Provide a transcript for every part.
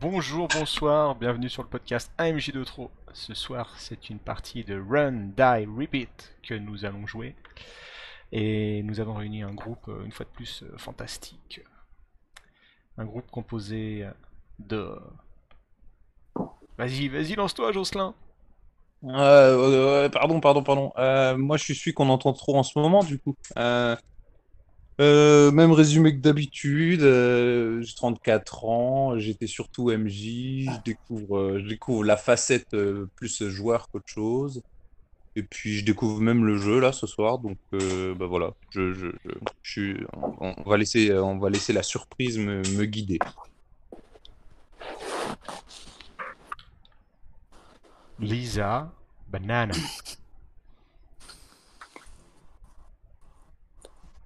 Bonjour, bonsoir, bienvenue sur le podcast AMJ de trop. Ce soir, c'est une partie de Run, Die, Repeat que nous allons jouer. Et nous avons réuni un groupe, euh, une fois de plus, euh, fantastique. Un groupe composé de... Vas-y, vas-y, lance-toi, Jocelyn Euh, pardon, pardon, pardon. Euh, moi, je suis celui qu'on entend trop en ce moment, du coup. Euh, même résumé que d'habitude. euh, j'ai 34 ans. J'étais surtout MJ. Je découvre, euh, je découvre la facette euh, plus joueur qu'autre chose. Et puis, je découvre même le jeu là ce soir. Donc, euh, bah voilà. Je, je, je, je suis. On, on va laisser, on va laisser la surprise me, me guider. Lisa, banane.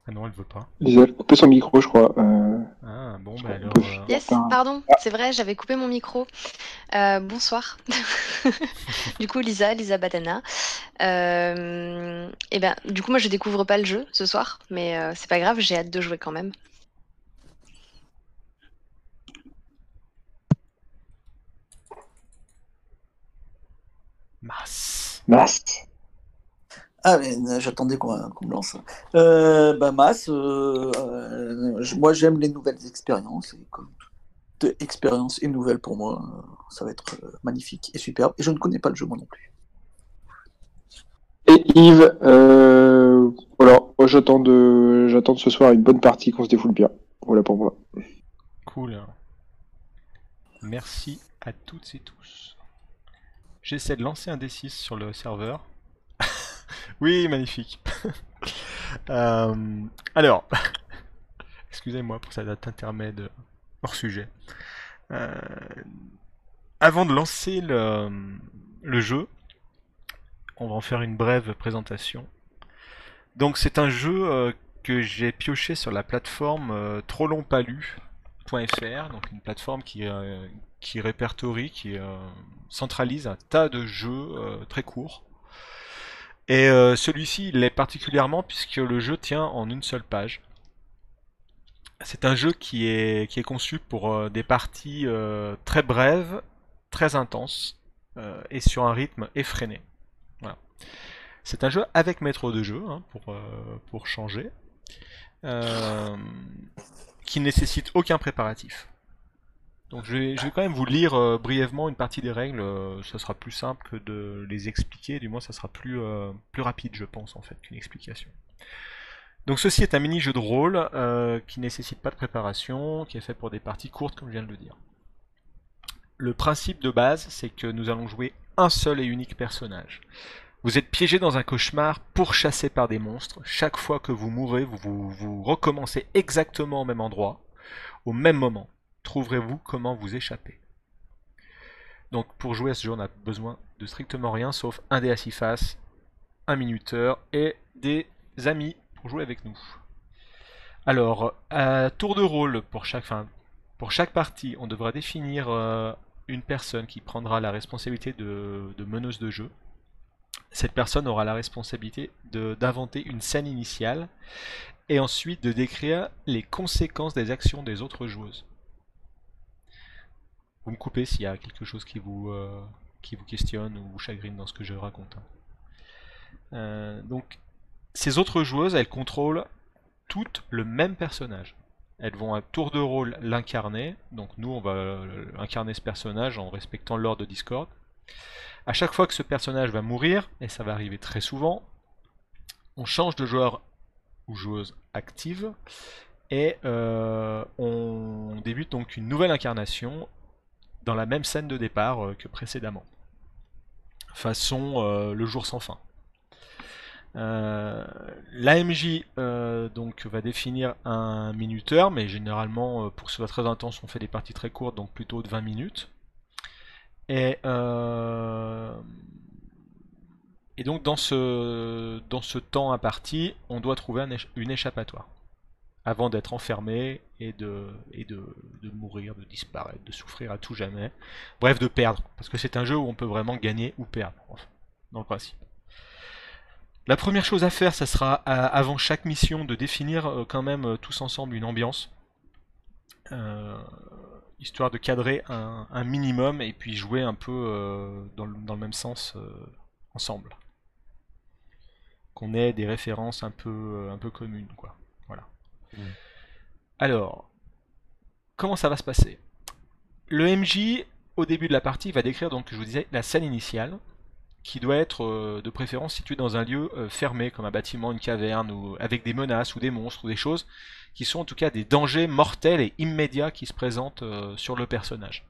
Ah non, elle veut pas. Lisa a coupé son micro, je crois. Euh, Ah bon, bah alors... euh, Yes, pardon, c'est vrai, j'avais coupé mon micro. Euh, bonsoir. du coup, Lisa, Lisa Badana. Euh, et ben, du coup, moi, je découvre pas le jeu ce soir, mais euh, c'est pas grave, j'ai hâte de jouer quand même. Masse. Masse. Ah, mais euh, j'attendais qu'on qu'on me lance. Euh, bah, Mas, euh, euh, moi j'aime les nouvelles expériences. Et comme toute expérience est nouvelle pour moi, ça va être euh, magnifique et superbe. Et je ne connais pas le jeu moi non plus. Et Yves, euh, voilà, moi j'attends de, j'attends de ce soir une bonne partie qu'on se défoule bien. Voilà pour moi. Cool. Merci à toutes et tous. J'essaie de lancer un D6 sur le serveur. Oui, magnifique. Euh, alors, excusez-moi pour cette date intermède hors sujet. Euh, avant de lancer le, jeu, on va en faire une brève présentation. Donc c'est un jeu euh, que j'ai pioché sur la plateforme trotlongpalu.fr, donc une plateforme qui, répertorie, qui centralise un tas de jeux très courts. Et euh, celui-ci il l'est particulièrement puisque le jeu tient en une seule page. C'est un jeu qui est, qui est conçu pour euh, des parties euh, très brèves, très intenses, et sur un rythme effréné. C'est un jeu avec maître de jeu, hein, pour, pour changer, qui nécessite aucun préparatif. Donc je vais, quand même vous lire euh, brièvement une partie des règles, euh, ça sera plus simple que de les expliquer, du moins ça sera plus, euh, plus rapide je pense en fait qu'une explication. Donc ceci est un mini-jeu de rôle qui nécessite pas de préparation, qui est fait pour des parties courtes comme je viens de le dire. Le principe de base c'est que nous allons jouer un seul et unique personnage. Vous êtes piégé dans un cauchemar pourchassé par des monstres. Chaque fois que vous mourrez, vous recommencez exactement au même endroit, au même moment. Trouverez-vous comment vous échapper Donc pour jouer à ce jeu, on a besoin de strictement rien sauf un dé à six faces, un minuteur et des amis pour jouer avec nous. Alors, à tour de rôle pour chaque, partie, on devra définir euh, une personne qui prendra la responsabilité de, de meneuse de jeu. Cette personne aura la responsabilité d'inventer une scène initiale et ensuite de décrire les conséquences des actions des autres joueuses. Vous me coupez s'il y a quelque chose qui vous, euh, qui vous questionne ou vous chagrine dans ce que je raconte. hein. Euh, donc, ces autres joueuses, elles contrôlent toutes le même personnage. Elles vont à tour de rôle l'incarner. Donc nous, on va euh, incarner ce personnage en respectant l'ordre de Discord. À chaque fois que ce personnage va mourir, et ça va arriver très souvent, on change de joueur ou joueuse active et on débute donc une nouvelle incarnation dans la même scène de départ euh, que précédemment. Façon euh, le jour sans fin. Euh, L'AMJ va définir un minuteur, mais généralement euh, pour que ce soit très intense, on fait des parties très courtes, donc plutôt de 20 minutes. Et, donc dans ce, dans ce temps imparti, on doit trouver une échappatoire avant d'être enfermé et, de, mourir, de disparaître, de souffrir à tout jamais. Bref, de perdre, parce que c'est un jeu où on peut vraiment gagner ou perdre, enfin, dans le principe. La première chose à faire, ça sera à- avant chaque mission de définir euh, quand même euh, tous ensemble une ambiance. Euh, histoire de cadrer un, minimum et puis jouer un peu euh, dans, le, même sens euh, ensemble. Qu'on ait des références un peu, euh, un peu communes. Voilà. Mm. Alors, comment ça va se passer? Le MJ, au début de la partie, va décrire, donc, je vous disais, la scène initiale, qui doit être euh, de préférence située dans un lieu euh, fermé, comme un bâtiment, une caverne, ou avec des menaces ou des monstres ou des choses qui sont en tout cas des dangers mortels et immédiats qui se présentent euh, sur le personnage.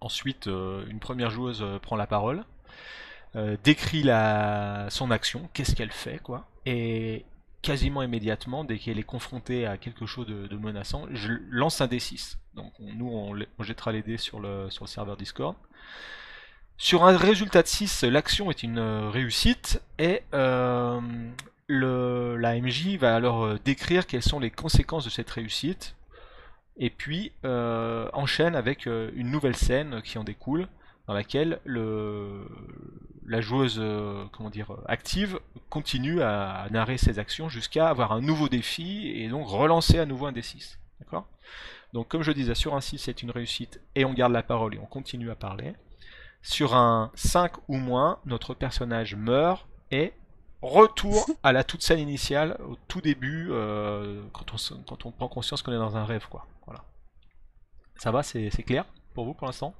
Ensuite, une première joueuse prend la parole, décrit la, son action, qu'est-ce qu'elle fait, quoi, et quasiment immédiatement, dès qu'elle est confrontée à quelque chose de, menaçant, je lance un D6. Donc on- nous, on, jettera les dés sur le, serveur Discord. Sur un résultat de 6, l'action est une euh, réussite et euh, la MJ va alors euh, décrire quelles sont les conséquences de cette réussite et puis enchaîne avec une nouvelle scène qui en découle dans laquelle le, la joueuse euh, comment dire, active continue à, narrer ses actions jusqu'à avoir un nouveau défi et donc relancer à nouveau un D6. D'accord? Donc comme je disais, sur un 6 c'est une réussite et on garde la parole et on continue à parler. Sur un 5 ou moins, notre personnage meurt et retour à la toute scène initiale, au tout début, euh, quand, on, prend conscience qu'on est dans un rêve. Quoi. Ça va, c'est clair pour vous pour l'instant?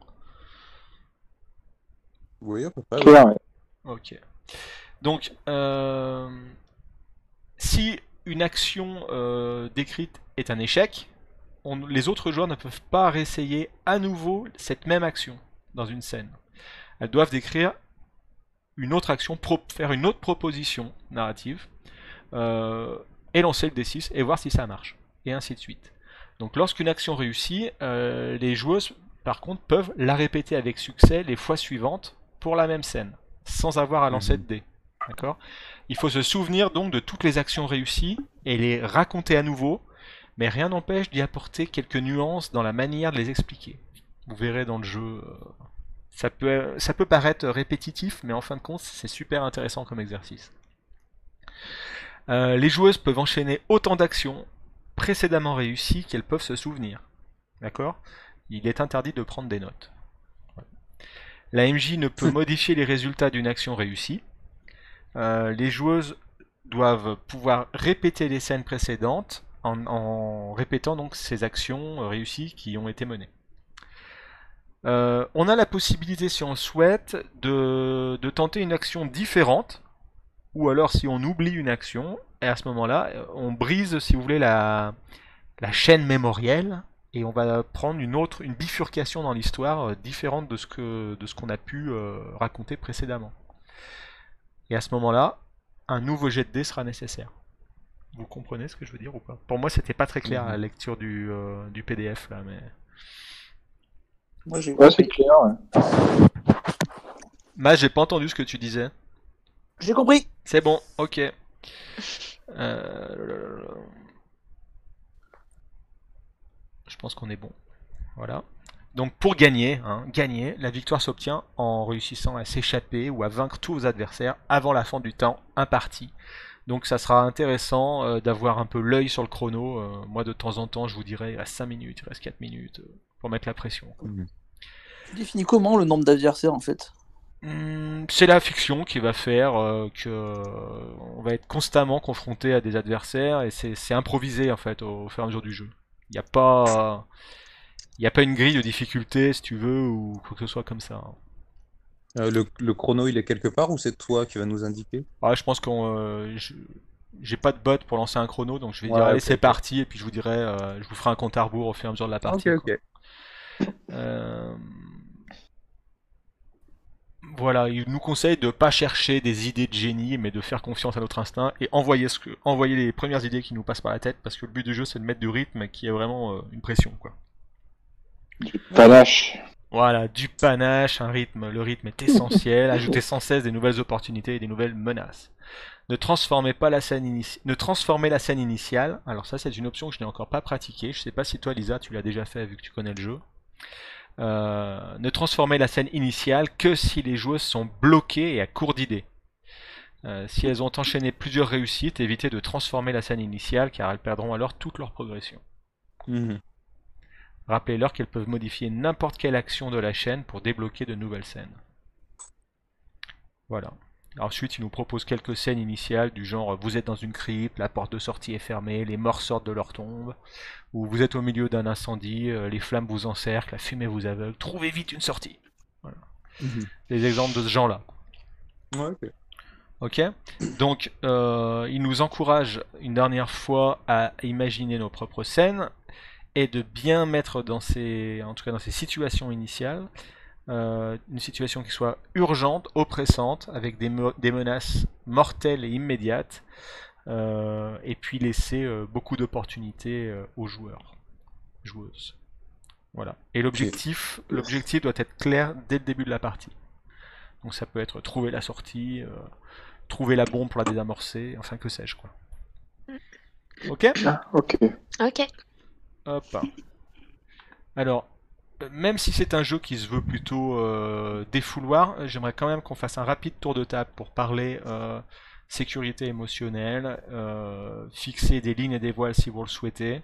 Oui, à peu près. ouais. Ouais. Ok. Donc, euh, si une action euh, décrite est un échec, on- les autres joueurs ne peuvent pas réessayer à nouveau cette même action dans une scène. Elles doivent décrire une autre action, pro- faire une autre proposition narrative, euh, et lancer le D6 et voir si ça marche, et ainsi de suite. Donc lorsqu'une action réussit, euh, les joueuses par contre peuvent la répéter avec succès les fois suivantes pour la même scène, sans avoir à lancer de dés. D'accord? Il faut se souvenir donc de toutes les actions réussies et les raconter à nouveau, mais rien n'empêche d'y apporter quelques nuances dans la manière de les expliquer. Vous verrez dans le jeu, euh, ça peut, ça peut paraître répétitif, mais en fin de compte, c'est super intéressant comme exercice. Euh, les joueuses peuvent enchaîner autant d'actions précédemment réussies qu'elles peuvent se souvenir. D'accord? Il est interdit de prendre des notes. La MJ ne peut modifier les résultats d'une action réussie. Euh, les joueuses doivent pouvoir répéter les scènes précédentes en, en répétant donc ces actions réussies qui ont été menées. Euh, on a la possibilité, si on le souhaite, de, de tenter une action différente, ou alors si on oublie une action, et à ce moment-là, on brise, si vous voulez, la, la chaîne mémorielle, et on va prendre une autre, une bifurcation dans l'histoire euh, différente de ce que de ce qu'on a pu euh, raconter précédemment. Et à ce moment-là, un nouveau jet de dés sera nécessaire. Vous comprenez ce que je veux dire ou pas? Pour moi, c'était pas très clair à la lecture du, euh, du PDF là, mais. Moi, j'ai Ouais, c'est compris. clair. ouais. J'ai pas entendu ce que tu disais. J'ai compris. C'est bon, ok. Euh, Je pense qu'on est bon. Voilà. Donc pour gagner, hein, gagner, la victoire s'obtient en réussissant à s'échapper ou à vaincre tous vos adversaires avant la fin du temps imparti. Donc ça sera intéressant euh, d'avoir un peu l'œil sur le chrono. Euh, moi de temps en temps je vous dirais il reste 5 minutes, il reste 4 minutes euh, pour mettre la pression. quoi. Tu définis comment le nombre d'adversaires en fait? Hmm, C'est la fiction qui va faire euh, que on va être constamment confronté à des adversaires et c'est c'est improvisé en fait au, au fur et à mesure du jeu. Il n'y a pas il y a pas une grille de difficulté si tu veux ou quoi que ce soit comme ça. hein. Euh, le, le chrono, il est quelque part ou c'est toi qui va nous indiquer? Ah, je pense qu'on euh, j'ai pas de bot pour lancer un chrono donc je vais Ouais, dire allez c'est parti et puis je vous dirai euh, je vous ferai un compte à rebours au fur et à mesure de la partie. Ok, ok. Voilà, il nous conseille de pas chercher des idées de génie, mais de faire confiance à notre instinct et envoyer, ce que... envoyer les premières idées qui nous passent par la tête, parce que le but du jeu c'est de mettre du rythme qui est vraiment euh, une pression, quoi. Du panache. Voilà, du panache, un rythme. Le rythme est essentiel. Ajoutez sans cesse des nouvelles opportunités et des nouvelles menaces. Ne transformez pas la scène inici- ne transformez la scène initiale. Alors ça, c'est une option que je n'ai encore pas pratiquée. Je sais pas si toi, Lisa, tu l'as déjà fait vu que tu connais le jeu. Euh, ne transformez la scène initiale que si les joueuses sont bloquées et à court d'idées. Euh, si elles ont enchaîné plusieurs réussites, évitez de transformer la scène initiale car elles perdront alors toute leur progression. Mhm. Rappelez-leur qu'elles peuvent modifier n'importe quelle action de la chaîne pour débloquer de nouvelles scènes. Voilà. Ensuite, il nous propose quelques scènes initiales du genre vous êtes dans une crypte, la porte de sortie est fermée, les morts sortent de leur tombe, ou vous êtes au milieu d'un incendie, euh, les flammes vous encerclent, la fumée vous aveugle, trouvez vite une sortie. Des exemples de ce genre-là. Ouais, ok. Ok Donc, euh, il nous encourage une dernière fois à imaginer nos propres scènes et de bien mettre dans ces, en tout cas dans ces situations initiales, euh, une situation qui soit urgente, oppressante, avec des, mo- des menaces mortelles et immédiates, et puis laisser euh, beaucoup d'opportunités euh, aux joueurs, joueuses. Voilà. Et l'objectif, l'objectif doit être clair dès le début de la partie. Donc ça peut être trouver la sortie, euh, trouver la bombe pour la désamorcer, enfin que sais-je quoi. Ok? Ah, ok. Ok. Hop. Alors, euh, même si c'est un jeu qui se veut plutôt euh, défouloir, euh, j'aimerais quand même qu'on fasse un rapide tour de table pour parler euh, sécurité émotionnelle, euh, fixer des lignes et des voiles si vous le souhaitez,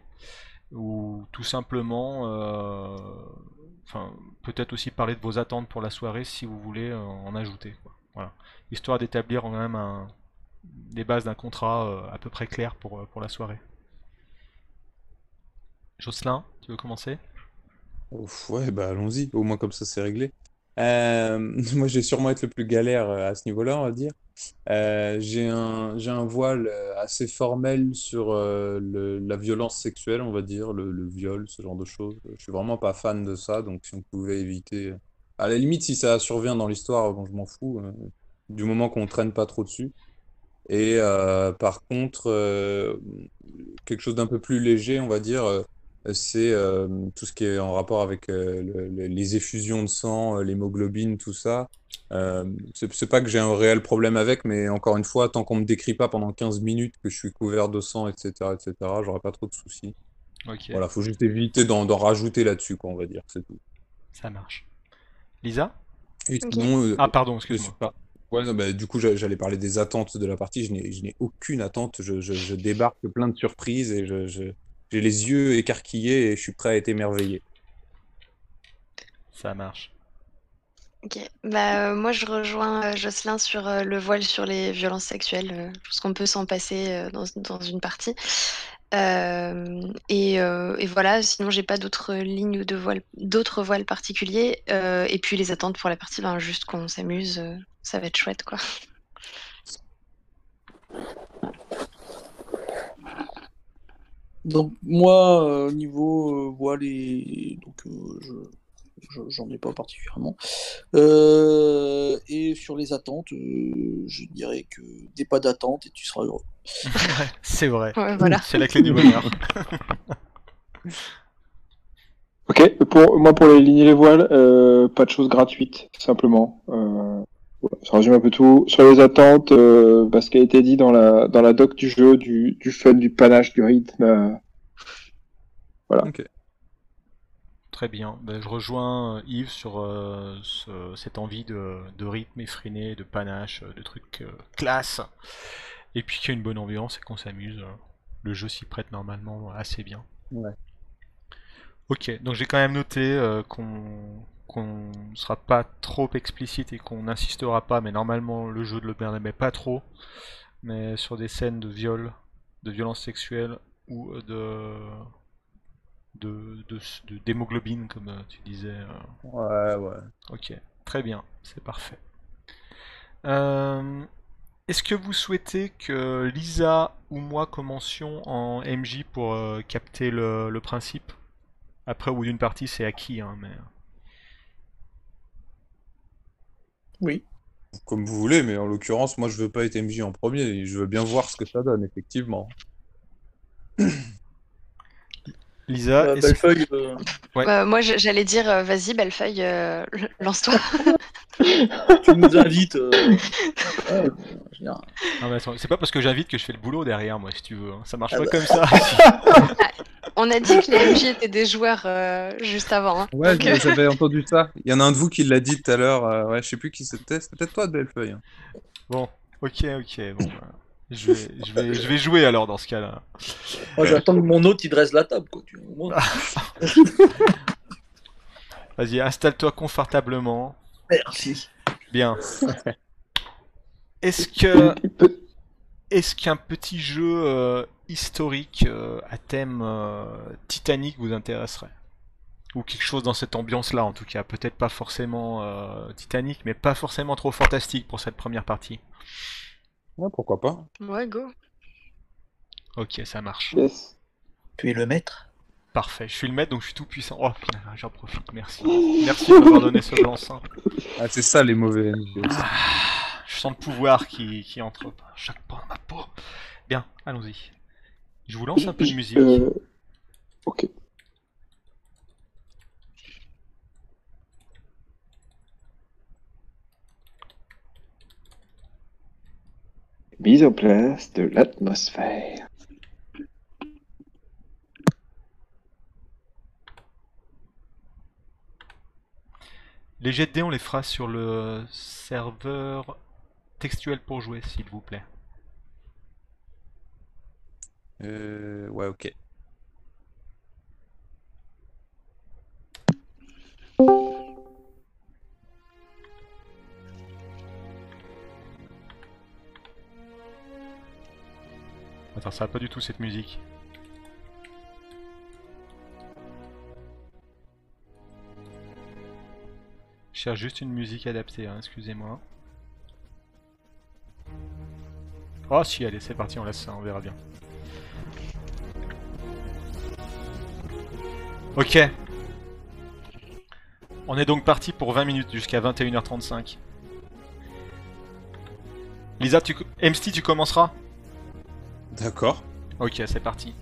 ou tout simplement, euh, enfin, peut-être aussi parler de vos attentes pour la soirée si vous voulez euh, en ajouter. quoi. Voilà. Histoire d'établir quand même un, des bases d'un contrat à peu près clair pour, pour la soirée. Jocelyn, tu veux commencer? Ouf, ouais, bah allons-y, au moins comme ça c'est réglé. Euh, moi je vais sûrement être le plus galère euh, à ce niveau-là, on va dire. Euh, j'ai un, un voile assez formel sur la violence sexuelle, on va dire, le, viol, ce genre de choses. Je suis vraiment pas fan de ça, donc si on pouvait éviter. À la limite, si ça survient dans l'histoire, bon, je m'en fous, du moment qu'on traîne pas trop dessus. Et par contre, quelque chose d'un peu plus léger, on va dire. C'est euh, tout ce qui est en rapport avec euh, le- le- les effusions de sang, euh, l'hémoglobine, tout ça. Euh, c'est pas que j'ai un réel problème avec, mais encore une fois, tant qu'on me décrit pas pendant 15 minutes que je suis couvert de sang, etc., etc., j'aurai pas trop de soucis. Ok, Voilà, faut juste éviter d'en rajouter là-dessus, quoi, on va dire, c'est tout. ça marche. Lisa? Et euh, Ah, pardon, excuse-moi. pas- Ouais, non, bah, du coup, j'a- j'allais parler des attentes de la partie. Je n'ai, je n'ai aucune attente. Je, je- je débarque plein de surprises et je, je- j'ai les yeux écarquillés et je suis prêt à être émerveillé. Ça marche. Ok. Bah, euh, moi, je rejoins euh, Jocelyn sur euh, le voile sur les violences sexuelles. je pense qu'on peut s'en passer euh, dans, dans une partie. Euh, et, euh, et voilà, sinon, j'ai pas d'autres lignes ou de voile, d'autres voiles particuliers. Euh, et puis, les attentes pour la partie, ben, juste qu'on s'amuse, euh, ça va être chouette, quoi. Donc moi, euh, au niveau euh, voile et donc euh, je je- j'en ai pas particulièrement. Euh, et sur les attentes, euh, je dirais que n'aie pas d'attente et tu seras heureux. C'est vrai. Ouais, voilà. C'est la clé du bonheur. Ok, pour moi pour les lignes et les voiles, euh, pas de choses gratuites, simplement. Voilà, ça résume un peu tout. Sur les attentes, euh, bah, ce qui a été dit dans la dans la doc du jeu, du, du fun, du panache, du rythme. euh, Ok. Très bien. Ben, je rejoins euh, Yves sur euh, ce- cette envie de, de rythme effréné, de panache, de trucs euh, classe. Et puis qu'il y a une bonne ambiance et qu'on s'amuse. Le jeu s'y prête normalement assez bien. Ouais. Ok, donc j'ai quand même noté euh, qu'on qu'on sera pas trop explicite et qu'on n'insistera pas, mais normalement le jeu ne le permet pas trop, mais sur des scènes de viol, de violence sexuelle ou euh, de de de- de- d'hémoglobine comme euh, tu disais. euh, Ouais, ouais. Ok, très bien, c'est parfait. Euh, Est-ce que vous souhaitez que Lisa ou moi commencions en MJ pour euh, capter le, le principe? Après, au bout d'une partie, c'est acquis, hein, mais... Oui. Comme vous voulez, mais en l'occurrence, moi, je veux pas être MJ en premier. Je veux bien voir ce que ça donne, effectivement. Lisa, Euh, Bellefeuille, euh, Ouais. Euh, moi, j'allais dire, vas-y, Bellefeuille, euh, lance-toi. tu nous invites. euh, c'est pas parce que j'invite que je fais le boulot derrière, moi, si tu veux. hein. Ça marche Ah pas bah. comme ça. On a dit que les MJ étaient des joueurs euh, juste avant. hein. Ouais, Donc, j'avais entendu ça. Il y en a un de vous qui l'a dit tout à l'heure. euh, ouais, je sais plus qui c'était. C'était peut-être toi, Bellefeuille. hein. Bon, ok, ok, bon. Je vais, je, vais, je vais jouer alors dans ce cas-là. Moi, j'attends que mon hôte il dresse la table, quoi. Vas-y, installe-toi confortablement. Merci. Bien. Est-ce que est-ce qu'un petit jeu euh, historique euh, à thème euh, Titanic vous intéresserait? Ou quelque chose dans cette ambiance-là, en tout cas. Peut-être pas forcément euh, Titanic, mais pas forcément trop fantastique pour cette première partie. Ouais, pourquoi pas. Ouais, go. Ok, ça marche. Yes. Tu es le maître Parfait. Je suis le maître, donc je suis tout puissant. Oh, putain, j'en profite. Merci. Merci de m'avoir donné ce blanc-seing. Ah, c'est ça les mauvais. Ah, je sens le pouvoir qui, qui entre par chaque pas dans ma peau. Bien, allons-y. Je vous lance un peu de musique. Euh, Ok. Mise en place de l'atmosphère. Les jets de dés, on les fera sur le serveur textuel pour jouer, s'il vous plaît. Euh, ouais, ok. Ça va pas du tout cette musique. Je cherche juste une musique adaptée, hein, excusez-moi. Oh si, allez, c'est parti, on laisse ça, on verra bien. Ok. On est donc parti pour 20 minutes jusqu'à 21h35. Lisa, tu... Emsty, tu commenceras? D'accord. Ok, c'est parti.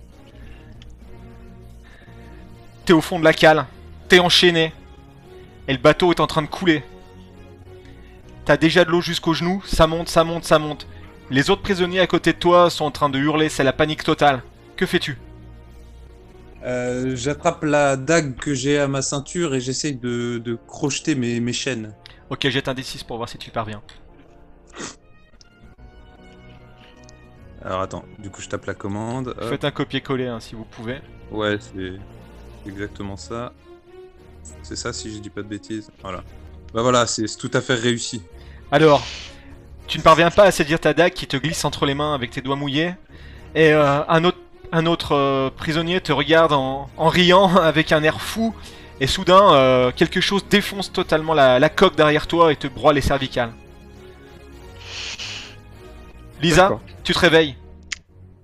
T'es au fond de la cale, t'es enchaîné, et le bateau est en train de couler. T'as déjà de l'eau jusqu'aux genoux, ça monte, ça monte, ça monte. Les autres prisonniers à côté de toi sont en train de hurler, c'est la panique totale. Que fais-tu? Euh, J'attrape la dague que j'ai à ma ceinture et j'essaye de, de crocheter mes, mes chaînes. Ok, jette un D6 pour voir si tu parviens. Alors attends, du coup je tape la commande. hop. Faites un copier-coller hein, si vous pouvez. Ouais, c'est exactement ça. C'est ça si je dis pas de bêtises. Voilà. Bah voilà, c'est tout à fait réussi. Alors, tu ne parviens pas à saisir ta dague qui te glisse entre les mains avec tes doigts mouillés. Et euh, un autre, un autre euh, prisonnier te regarde en, en riant avec un air fou. Et soudain, euh, quelque chose défonce totalement la, la coque derrière toi et te broie les cervicales. Lisa, tu te réveilles.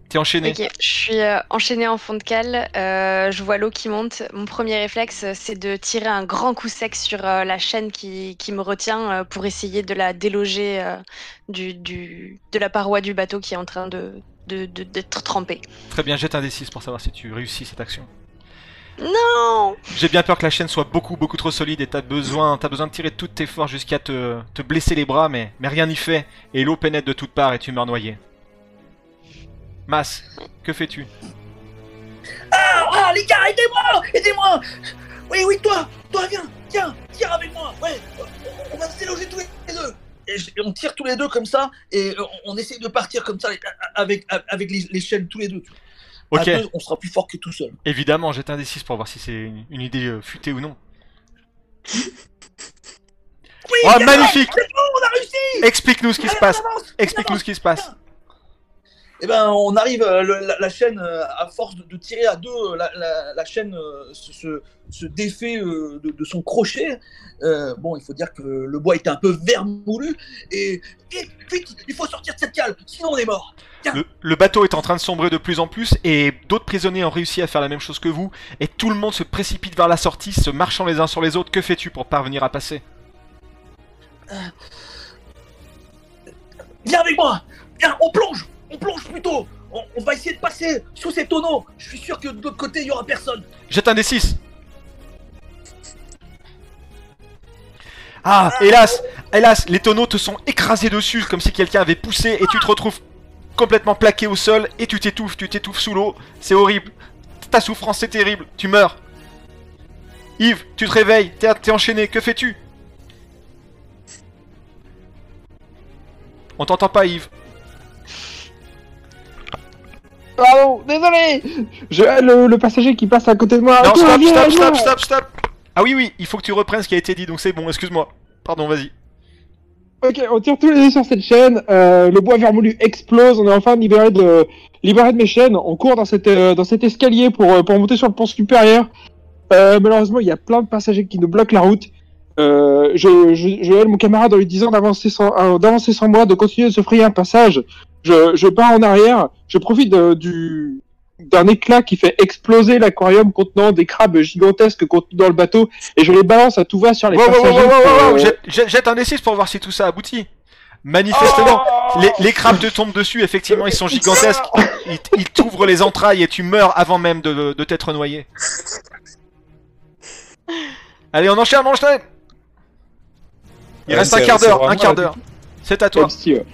T'es enchaîné. Ok, je suis euh, enchaînée en fond de cale. euh, je vois l'eau qui monte. Mon premier réflexe, euh, c'est de tirer un grand coup sec sur euh, la chaîne qui, qui me retient euh, pour essayer de la déloger euh, du, du- de la paroi du bateau qui est en train de de- de- d'être trempée. Très bien, jette un D6 pour savoir si tu réussis cette action. Non J'ai bien peur que la chaîne soit beaucoup beaucoup trop solide et t'as besoin, t'as besoin de tirer toutes tes forces jusqu'à te, te blesser les bras, mais, mais rien n'y fait. Et l'eau pénètre de toutes parts et tu meurs noyé. Mas, que fais-tu? Ah, les gars, aidez-moi Aidez-moi Oui, oui, toi Toi, viens Tiens, tire avec moi Ouais On va se déloger tous les deux et on tire tous les deux comme ça, et on, on essaye de partir comme ça, avec, avec les, les chaînes tous les deux. À Ok, deux, on sera plus fort que tout seul. évidemment, jette un D6 pour voir si c'est une, une idée euh, futée ou non. Oui, Oh, magnifique on a réussi Explique-nous ce qui se passe. Explique-nous ce qui se passe Eh ben, on arrive, euh, le- la, la chaîne, euh, à force de, de tirer à deux, euh, la, la- la chaîne se, se- se défait de, de son crochet. Euh, bon, il faut dire que le bois était un peu vermoulu. Et vite, vite, il faut sortir de cette cale, sinon on est mort. le, le bateau est en train de sombrer de plus en plus et d'autres prisonniers ont réussi à faire la même chose que vous et tout le monde se précipite vers la sortie, se marchant les uns sur les autres. Que fais-tu pour parvenir à passer? Viens avec moi Viens, on plonge On plonge plutôt on, on va essayer de passer sous ces tonneaux. Je suis sûr que de l'autre côté, il y aura personne. Jette un D6 Ah, hélas Hélas, les tonneaux te sont écrasés dessus comme si quelqu'un avait poussé et tu te retrouves complètement plaqué au sol et tu t'étouffes, tu t'étouffes sous l'eau. C'est horrible. Ta souffrance, c'est terrible. Tu meurs. Yves, tu te réveilles, t'es t'es enchaîné, que fais-tu? On t'entend pas, Yves. Pardon, désolé Je le, le passager qui passe à côté de moi. Non, stop, viens, stop, viens. stop, stop, stop Ah oui, oui, il faut que tu reprennes ce qui a été dit, donc c'est bon, excuse-moi. Pardon, vas-y. Ok, on tire tous les dés sur cette chaîne. euh, le bois vermoulu explose. On est enfin libéré de libéré de mes chaînes. On court dans cette euh, dans cet escalier pour euh, pour monter sur le pont supérieur. Euh, malheureusement, il y a plein de passagers qui nous bloquent la route. Euh, je, je, je mon camarade en lui disant d'avancer sans euh, d'avancer sans moi, de continuer de se frayer un passage. Je, je pars en arrière. Je profite de- du d'un éclat qui fait exploser l'aquarium contenant des crabes gigantesques contenus dans le bateau et je les balance à tout va sur les Wow, wow, wow, passagers. wow, wow, wow, euh, Jette, un D6 pour voir si tout ça aboutit. Manifestement, Oh les, les crabes te tombent dessus, effectivement, ils sont gigantesques. Ils, ils t'ouvrent les entrailles et tu meurs avant même de, de t'être noyé. Allez, on enchaîne, on enchaîne Il Ouais, reste un quart d'heure, un quart d'heure. C'est à toi. Ouais.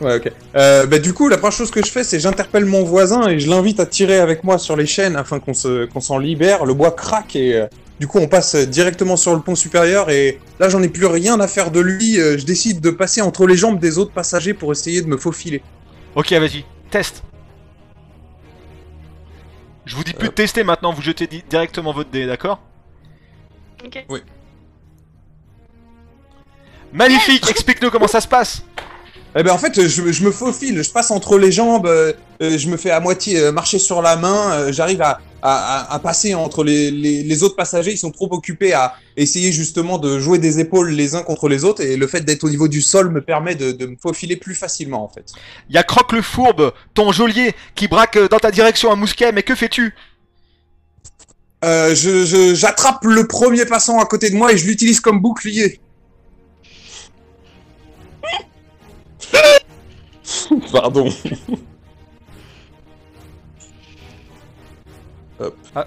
Ouais, ok. Euh, bah, du coup, la première chose que je fais, c'est j'interpelle mon voisin et je l'invite à tirer avec moi sur les chaînes afin qu'on se, qu'on s'en libère. Le bois craque et euh, du coup, on passe directement sur le pont supérieur et là, j'en ai plus rien à faire de lui. Euh, je décide de passer entre les jambes des autres passagers pour essayer de me faufiler. Ok, vas-y, teste. Je vous dis plus de tester maintenant, vous jetez di- directement votre dé, d'accord? Ok. Magnifique, explique-nous comment ça se passe. Eh ben en fait, je, je me faufile, je passe entre les jambes, euh, euh, je me fais à moitié euh, marcher sur la main, euh, j'arrive à, à, à- à passer entre les, les, les autres passagers, ils sont trop occupés à essayer justement de jouer des épaules les uns contre les autres, et le fait d'être au niveau du sol me permet de, de me faufiler plus facilement en fait. Il y a Croc le fourbe, ton geôlier, qui braque dans ta direction un mousquet, mais que fais-tu? Euh, je, je- j'attrape le premier passant à côté de moi et je l'utilise comme bouclier. Pardon. Hop. Ah.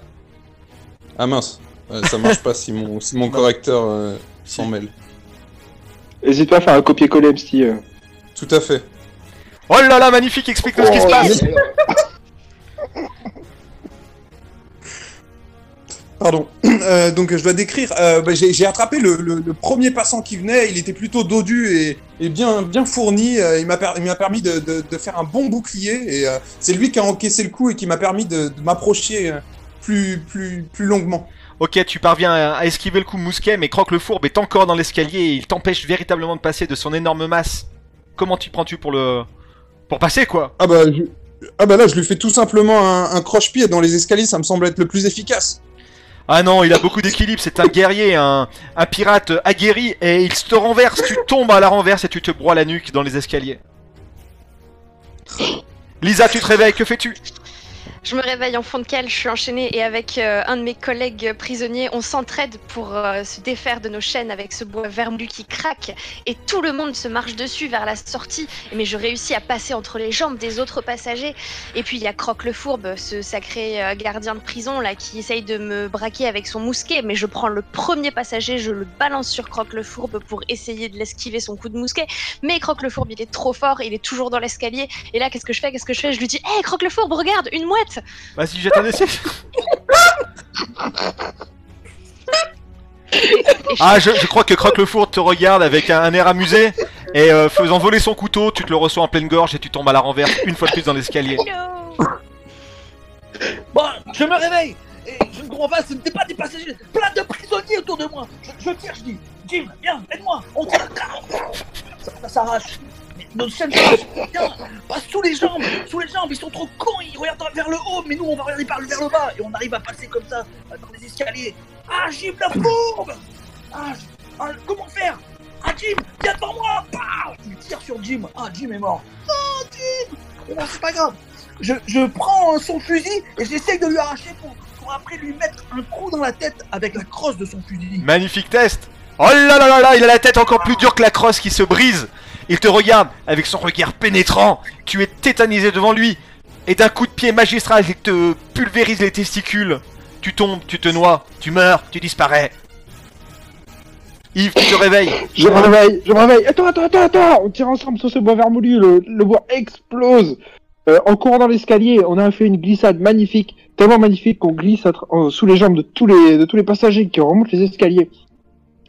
Ah mince, Euh, ça marche pas si mon, si mon correcteur euh, s'en mêle. N'hésite pas à faire un copier-coller, MC. euh. Tout à fait. Oh là là, magnifique, explique-nous ce qui se Oh, passe. Euh, donc je dois décrire. euh, bah, j'ai, attrapé le, le- le premier passant qui venait. Il était plutôt dodu et, et bien, bien fourni. euh, il, m'a per- permis de, de- de faire un bon bouclier et euh, c'est lui qui a encaissé le coup et qui m'a permis de, de m'approcher plus, plus, plus longuement. Ok, tu parviens à, à esquiver le coup mousquet, mais Croc le fourbe est encore dans l'escalier et il t'empêche véritablement de passer de son énorme masse. Comment t'y prends-tu pour le... pour passer, quoi? Ah bah, je- ah bah là, je lui fais tout simplement un, un croche-pied dans les escaliers. Ça me semble être le plus efficace. Ah non, il a beaucoup d'équilibre, c'est un guerrier, un, pirate aguerri, et il te renverse, tu tombes à la renverse et tu te broies la nuque dans les escaliers. Lisa, tu te réveilles, que fais-tu? Je me réveille en fond de cale, je suis enchaînée et avec euh, un de mes collègues prisonniers, on s'entraide pour euh, se défaire de nos chaînes avec ce bois vermoulu qui craque et tout le monde se marche dessus vers la sortie. Mais je réussis à passer entre les jambes des autres passagers. Et puis il y a Croc le fourbe, ce sacré euh, gardien de prison là qui essaye de me braquer avec son mousquet. Mais je prends le premier passager, je le balance sur Croc le fourbe pour essayer de l'esquiver son coup de mousquet. Mais Croc le fourbe, il est trop fort, il est toujours dans l'escalier. Et là, qu'est-ce que je fais? Qu'est-ce que je fais? Je lui dis Hé, Croc le fourbe, regarde, une mouette Vas-y, jette un essai. Ah, je, je crois que Croc le fourbe te regarde avec un, un air amusé, et euh, faisant voler son couteau, tu te le reçois en pleine gorge et tu tombes à la renverse une fois de plus dans l'escalier. Bon, je me réveille et je ne comprends pas, ce pas des passagers, plein de prisonniers autour de moi. Je, je tire, je dis, Jim, viens, aide-moi, on tire. Ça, ça s'arrache. Nos chaînes passe sous les jambes, sous les jambes, ils sont trop cons, ils regardent vers le haut, mais nous on va regarder par le vers le bas et on arrive à passer comme ça dans les escaliers. Ah, Jim, la fourbe ah, ah, comment faire? Ah, Jim, viens devant moi Il tire sur Jim. Ah, Jim est mort. Ah, Jim Bon, c'est pas grave. Je, je prends son fusil et j'essaye de lui arracher pour, pour après lui mettre un coup dans la tête avec la crosse de son fusil. Magnifique test Oh là là là là, il a la tête encore plus dure que la crosse qui se brise Il te regarde avec son regard pénétrant, tu es tétanisé devant lui, et d'un coup de pied magistral, il te pulvérise les testicules. Tu tombes, tu te noies, tu meurs, tu disparais. Yves, tu te réveilles. Je me réveille, je me réveille. Attends, attends, attends, attends. On tire ensemble sur ce bois vermoulu. Le, bois explose. Euh, en courant dans l'escalier, on a fait une glissade magnifique, tellement magnifique qu'on glisse sous les jambes de tous les de tous les passagers qui remontent les escaliers.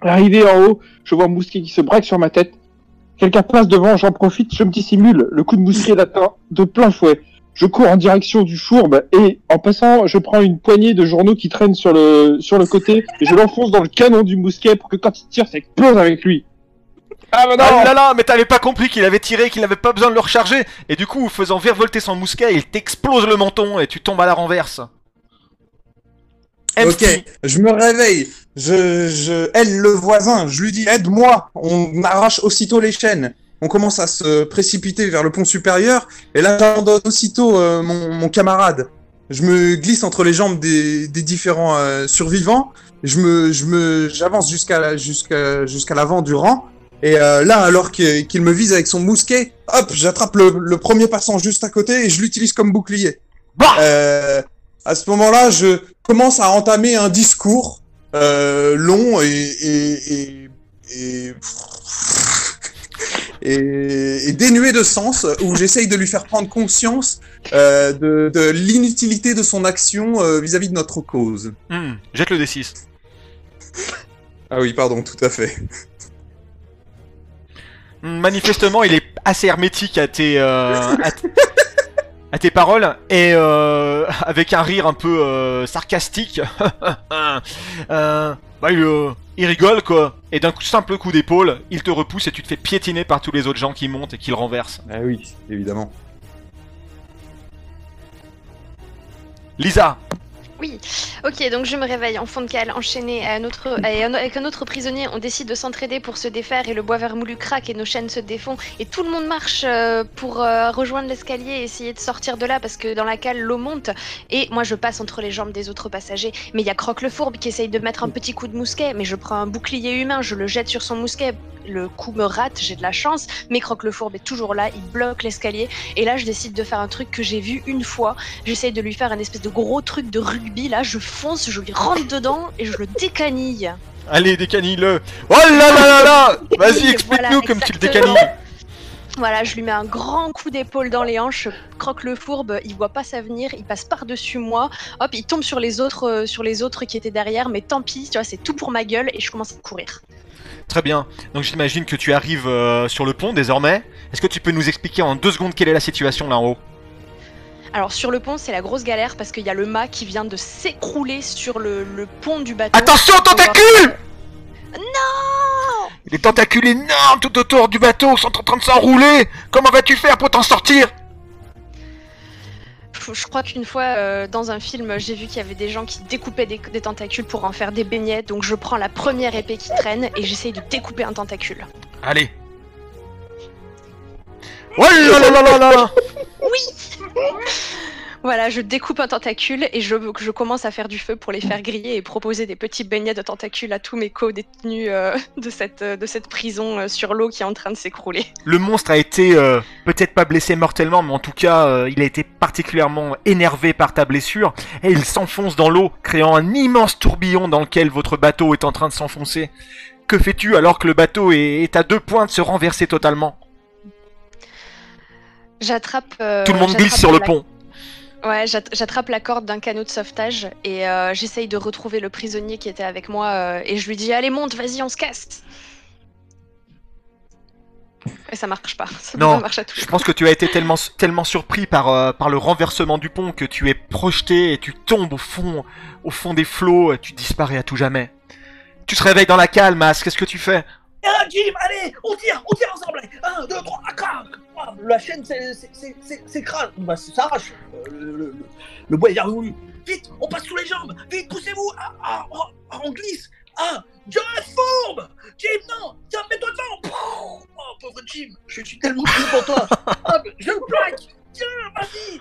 Arrivé en haut, je vois mousquet qui se braque sur ma tête. Quelqu'un passe devant, j'en profite, je me dissimule. Le coup de mousquet l'atteint de plein fouet. je cours en direction du fourbe et en passant, je prends une poignée de journaux qui traînent sur le sur le côté et je l'enfonce dans le canon du mousquet pour que quand il tire, ça explose avec lui. Ah bah Ah là là, mais t'avais pas compris qu'il avait tiré, qu'il avait pas besoin de le recharger, et du coup, faisant virevolter son mousquet, il t'explose le menton et tu tombes à la renverse. Ok, je me réveille, je, je aide le voisin, je lui dis aide-moi, on arrache aussitôt les chaînes. On commence à se précipiter vers le pont supérieur, et là j'abandonne aussitôt euh, mon, mon camarade. Je me glisse entre les jambes des, des différents euh, survivants, je me, je me, j'avance jusqu'à jusqu'à jusqu'à l'avant du rang, et euh, là alors qu'il me vise avec son mousquet, hop, j'attrape le, le premier passant juste à côté et je l'utilise comme bouclier. Bah Euh, à ce moment-là, je commence à entamer un discours euh, long et et, et, et, et- et dénué de sens, où j'essaye de lui faire prendre conscience euh, de, de l'inutilité de son action euh, vis-à-vis de notre cause. Hmm, jette le D6. Ah oui, pardon, tout à fait. Manifestement, il est assez hermétique à tes, à, à tes paroles et euh, avec un rire un peu euh, sarcastique. euh, bah, il, il rigole quoi. Et d'un simple coup d'épaule, il te repousse et tu te fais piétiner par tous les autres gens qui montent et qui le renversent. Ah oui, évidemment. Lisa, Oui, ok, donc je me réveille en fond de cale, enchaîné à un autre, avec un autre prisonnier. On décide de s'entraider pour se défaire et le bois vermoulu craque et nos chaînes se défont. Et tout le monde marche euh, pour euh, rejoindre l'escalier et essayer de sortir de là parce que dans la cale, l'eau monte. Et moi, je passe entre les jambes des autres passagers. Mais il y a Croque le Fourbe qui essaye de mettre un petit coup de mousquet. Mais je prends un bouclier humain, je le jette sur son mousquet. Le coup me rate, j'ai de la chance. Mais Croque le Fourbe est toujours là, il bloque l'escalier. Et là, je décide de faire un truc que j'ai vu une fois. J'essaye de lui faire un espèce de gros truc de rugby. Là, je fonce, je lui rentre dedans et je le décanille. allez décanille-le. Oh là là là là Vas-y, explique-nous voilà, comme tu le décanilles. Voilà, je lui mets un grand coup d'épaule dans les hanches, je croque le fourbe, il voit pas ça venir, il passe par-dessus moi, hop, il tombe sur les autres, euh, sur les autres qui étaient derrière, mais tant pis, tu vois, c'est tout pour ma gueule et je commence à courir. Très bien. Donc j'imagine que tu arrives euh, sur le pont désormais. Est-ce que tu peux nous expliquer en deux secondes quelle est la situation là en haut Alors sur le pont, c'est la grosse galère parce qu'il y a le mât qui vient de s'écrouler sur le, le pont du bateau. Attention, tentacules Non Les tentacules énormes tout autour du bateau sont en train de s'enrouler Comment vas-tu faire pour t'en sortir? Je crois qu'une fois euh, dans un film, j'ai vu qu'il y avait des gens qui découpaient des, des tentacules pour en faire des beignets, donc je prends la première épée qui traîne et j'essaye de découper un tentacule. Allez Oh là là là là là Voilà, je découpe un tentacule et je, je commence à faire du feu pour les faire griller et proposer des petits beignets de tentacules à tous mes co-détenus euh, de, cette, euh, de cette prison euh, sur l'eau qui est en train de s'écrouler. Le monstre a été euh, peut-être pas blessé mortellement, mais en tout cas, il a été particulièrement énervé par ta blessure, et il s'enfonce dans l'eau, créant un immense tourbillon dans lequel votre bateau est en train de s'enfoncer. Que fais-tu alors que le bateau est, est à deux points de se renverser totalement? J'attrape. euh, Tout le monde glisse sur le la- pont. Ouais, j'at- j'attrape la corde d'un canot de sauvetage et euh, j'essaye de retrouver le prisonnier qui était avec moi euh, et je lui dis Allez, monte, vas-y, on se casse Et ça marche pas. Ça Non, marche à tous. Je pense que tu as été tellement, tellement surpris par, euh, par le renversement du pont que tu es projeté et tu tombes au fond, au fond des flots et tu disparais à tout jamais. Tu te réveilles dans la cale, Mas, qu'est-ce que tu fais? Ah, Jim, allez, on tire, on tire ensemble. allez. Un, deux, trois, ah, crac. La chaîne s'écrase, bah, ça s'arrache. Euh, le, le- le- le bois est vermoulu. Vite, on passe sous les jambes. Vite, poussez-vous. Ah, ah, ah, on glisse. Ah, John Fourbe Jim, non Tiens, mets-toi devant Oh, pauvre Jim, je suis tellement triste pour toi. Ah, je le plaque Tiens, vas-y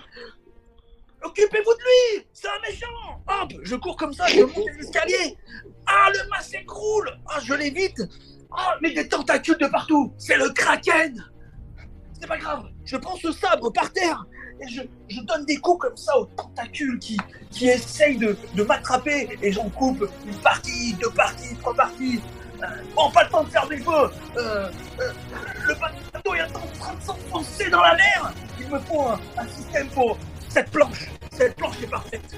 Occupez-vous de lui C'est un méchant Hop, je cours comme ça, je monte les escaliers. Ah, le mât s'écroule Ah, je l'évite Ah, mais des tentacules de partout. C'est le kraken. C'est pas grave, je prends ce sabre par terre. Et je, donne des coups comme ça aux tentacules qui, qui essayent de, m'attraper. Et j'en coupe une partie, deux parties, trois parties. Euh, bon, pas le temps de faire des feux Euh, euh, Le bateau est en train de s'enfoncer dans la mer. Il me faut un système pour cette planche Cette planche est parfaite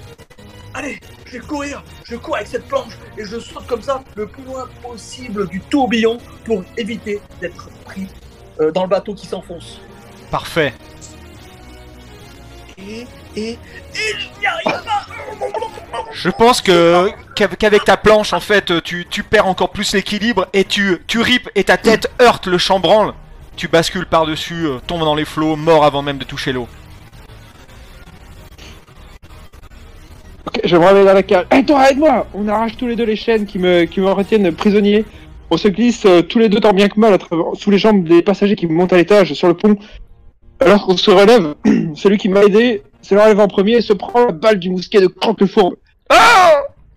Allez, je vais courir, je cours avec cette planche et je saute comme ça le plus loin possible du tourbillon pour éviter d'être pris euh, dans le bateau qui s'enfonce. Parfait. Et Et, et, n'y arrive pas Je pense que qu'av- qu'avec ta planche, en fait, tu, tu perds encore plus l'équilibre et tu, tu ripes et ta tête heurte le chambranle. Tu bascules par-dessus, euh, tombes dans les flots, mort avant même de toucher l'eau. Ok, je me dans la cage. Toi, aide-moi On arrache tous les deux les chaînes qui me, qui me retiennent prisonnier. On se glisse euh, tous les deux tant bien que mal à travers, sous les jambes des passagers qui montent à l'étage sur le pont. Alors qu'on se relève, celui qui m'a aidé se relève en premier et se prend la balle du mousquet de Croque-Fourbe. Ah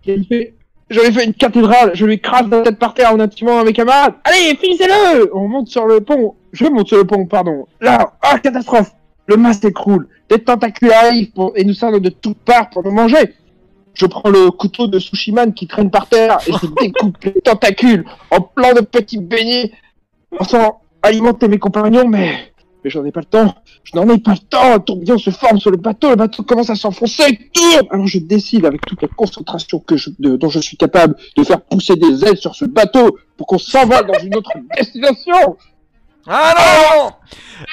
Je lui fais- je lui ai fait une cathédrale, je lui écrase la tête par terre en intimant à mes camarades. Allez, finissez-le On monte sur le pont. Je monte sur le pont, pardon. Là, ah, catastrophe Le mast s'écroule. Des tentacules arrivent et nous sortent de toutes parts pour nous manger. Je prends le couteau de Sushiman qui traîne par terre et je découpe les tentacules en plein de petits beignets. Pensant alimenter mes compagnons, mais, mais j'en ai pas le temps. Je n'en ai pas le temps. Un tourbillon se forme sur le bateau. Le bateau commence à s'enfoncer. Alors je décide avec toute la concentration dont je suis capable de faire pousser des ailes sur ce bateau pour qu'on s'envole dans une autre destination. Ah non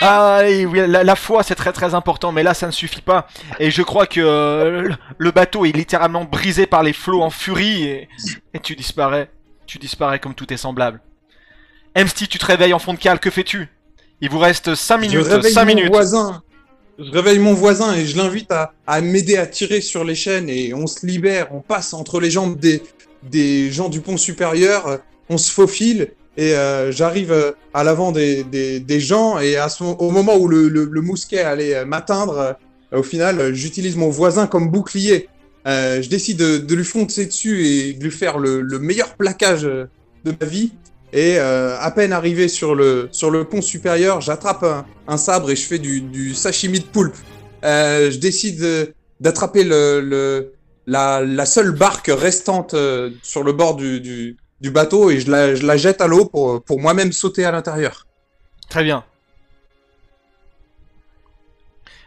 Ah oui, la, la foi c'est très très important, mais là ça ne suffit pas. Et je crois que euh, le- bateau est littéralement brisé par les flots en furie et, et tu disparais. Tu disparais comme tout est semblable. Emsty, tu te réveilles en fond de cale, que fais-tu? Il vous reste 5 Je minutes, réveille 5 mon minutes. voisin. Je réveille mon voisin et je l'invite à, à m'aider à tirer sur les chaînes et on se libère, on passe entre les jambes des, des gens du pont supérieur, on se faufile et euh, j'arrive euh, à l'avant des, des, des gens et à ce, au moment où le, le, le mousquet allait euh, m'atteindre, euh, au final, j'utilise mon voisin comme bouclier. Euh, je décide de, de lui foncer dessus et de lui faire le, le meilleur plaquage de ma vie. Et à peine arrivé sur le, sur le pont supérieur, j'attrape un, sabre et je fais du, du sashimi de poulpe. Je décide d'attraper le, la, la seule barque restante sur le bord du, du, du bateau et je la, je la jette à l'eau pour, pour moi-même sauter à l'intérieur. Très bien.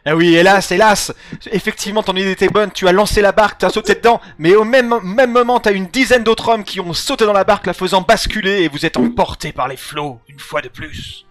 Ah oui, hélas, hélas Effectivement, ton idée était bonne, tu as lancé la barque, tu as sauté dedans, mais au même, même moment, tu as une dizaine d'autres hommes qui ont sauté dans la barque, la faisant basculer, et vous êtes emportés par les flots, une fois de plus.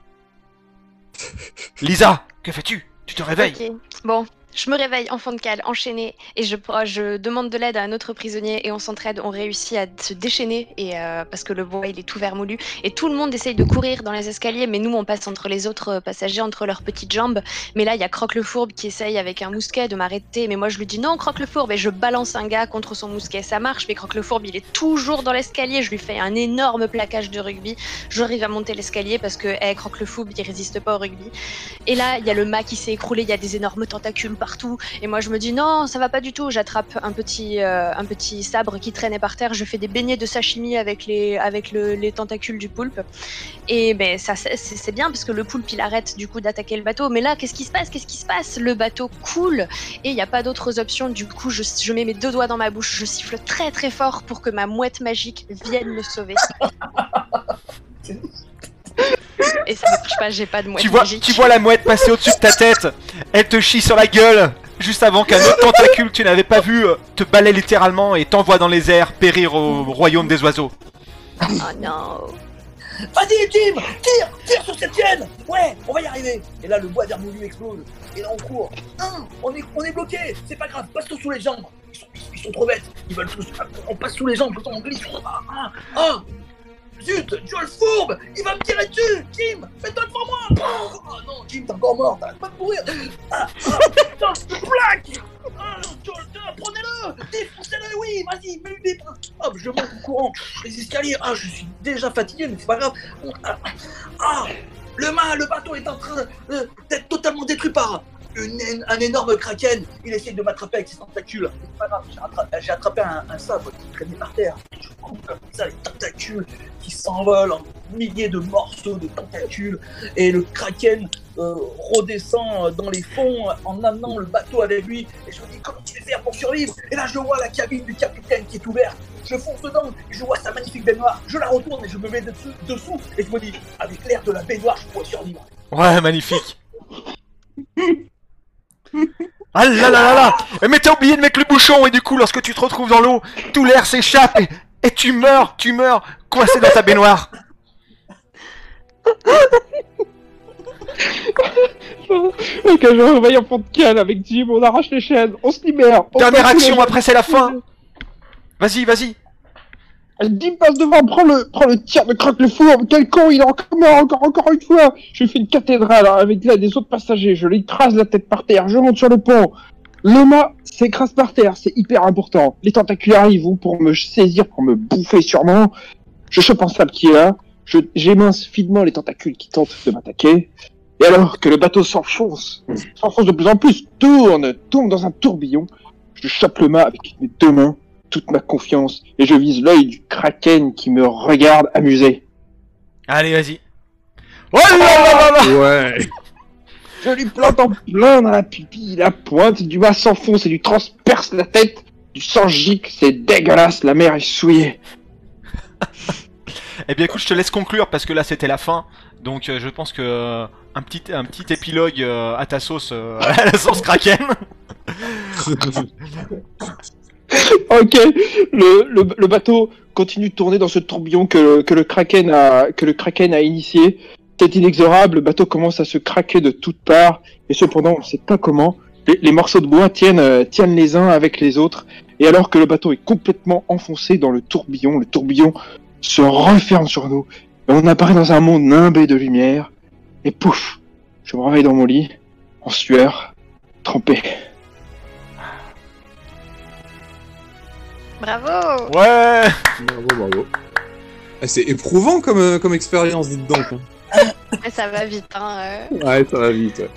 Lisa, que fais-tu? Tu te réveilles Ok. Bon, je me réveille en fond de cale, enchaînée, et je, demande de l'aide à un autre prisonnier, et on s'entraide, on réussit à se déchaîner, et euh, parce que le bois il est tout vermoulu, et tout le monde essaye de courir dans les escaliers, mais nous on passe entre les autres euh, passagers, entre leurs petites jambes. Mais là il y a Croque le Fourbe qui essaye avec un mousquet de m'arrêter, mais moi je lui dis non Croque le Fourbe, et je balance un gars contre son mousquet, ça marche, mais Croque le Fourbe il est toujours dans l'escalier, je lui fais un énorme plaquage de rugby, j'arrive à monter l'escalier parce que eh, Croque le Fourbe il résiste pas au rugby. Et là, il y a le mât qui s'est écroulé, il y a des énormes tentacules partout. Et moi, je me dis non, ça va pas du tout. J'attrape un petit, euh, un petit sabre qui traînait par terre. Je fais des beignets de sashimi avec les, avec le- les tentacules du poulpe. Et ben ça, c'est c'est bien parce que le poulpe il arrête du coup d'attaquer le bateau. Mais là, qu'est-ce qui se passe? Qu'est-ce qui se passe? Le bateau coule et il n'y a pas d'autres options. Du coup, je, je mets mes deux doigts dans ma bouche, je siffle très très fort pour que ma mouette magique vienne me sauver. Et ça ne marche pas, j'ai pas de mouette tu vois, magique. tu vois la mouette passer au-dessus de ta tête, elle te chie sur la gueule, juste avant qu'un autre tentacule que tu n'avais pas vu euh, te balaie littéralement et t'envoie dans les airs périr au royaume des oiseaux. Oh non. Vas-y, Jim Tire Tire sur cette chaîne Ouais, on va y arriver. Et là, le bois vermoulu explose. Et là, on court. Hein on est, on est bloqué. C'est pas grave, passe tous sous les jambes. Ils sont, ils sont trop bêtes. Ils veulent tous... On passe sous les jambes, on glisse. Ah, ah, ah Zut Joel Fourbe. Il va me tirer dessus. Jim Fais-toi devant moi. Oh non, Jim, t'es encore mort. T'arrêtes pas de mourir. Ah, ah Putain, plaque. Ah, prenez-le. Défoncez-le, oui Vas-y, mets-lui des Hop, je monte en courant. Les escaliers. Ah, je suis déjà fatigué, mais c'est pas grave. On- Ah, ah, le mât, le bateau est en train de- d'être totalement détruit par une un énorme kraken. Il essaie de m'attraper avec ses tentacules. C'est pas grave, j'ai attra- j'ai attrapé un, un sabre qui traînait par terre. Je coupe comme ça les tentacules qui s'envolent en milliers de morceaux de tentacules. Et le kraken euh, redescend dans les fonds en amenant le bateau avec lui. Et je me dis, comment tu vas faire pour survivre? Et là, je vois la cabine du capitaine qui est ouverte. Je fonce dedans, et je vois sa magnifique baignoire. Je la retourne et je me mets dessous, dessous et je me dis, avec l'air de la baignoire, je pourrais survivre. Ouais, magnifique. Ah là là là là Mais t'as oublié de mettre le bouchon et du coup, lorsque tu te retrouves dans l'eau, tout l'air s'échappe et, et tu meurs, tu meurs, coincé dans ta baignoire. Ok, je réveille en fond de cale avec Jim, on arrache les chaînes, on se libère. Dernière action, après c'est la fin Vas-y, vas-y Jim passe devant, prend le, prend le tir de croque le four. Quel con, il est encore mort, encore, encore une fois. Je fais une cathédrale hein, avec l'aide des autres passagers. Je lui écrase la tête par terre, je monte sur le pont. Loma s'écrase par terre, c'est hyper important. Les tentacules arrivent pour me saisir, pour me bouffer sûrement. Je chope un sable qui est là. J'émince finement les tentacules qui tentent de m'attaquer. Et alors que le bateau s'enfonce, s'enfonce de plus en plus, tourne, tombe dans un tourbillon, je chope le mât avec mes deux mains toute ma confiance et je vise l'œil du kraken qui me regarde amusé. Allez, vas-y Oh là là là là Ouais. Je lui plante en plein dans la pupille, la pointe du mât s'enfonce et lui transperce la tête. Du sang gicle, c'est dégueulasse, la mer est souillée. Eh bien écoute, je te laisse conclure parce que là c'était la fin. Donc euh, je pense que euh, un petit un petit épilogue euh, à ta sauce euh, à la sauce Kraken. Ok, le, le, le bateau continue de tourner dans ce tourbillon que, que, le kraken a, que le kraken a initié. C'est inexorable, le bateau commence à se craquer de toutes parts, et cependant on ne sait pas comment. Les, les morceaux de bois tiennent, euh, tiennent les uns avec les autres, et alors que le bateau est complètement enfoncé dans le tourbillon, le tourbillon se referme sur nous, et on apparaît dans un monde nimbé de lumière, et pouf, je me réveille dans mon lit, en sueur, trempé. Bravo Ouais Bravo, bravo. Eh, C'est éprouvant comme, euh, comme expérience, dites donc. hein. Mais Ça va vite, hein. euh. Ouais, ça va vite. ouais.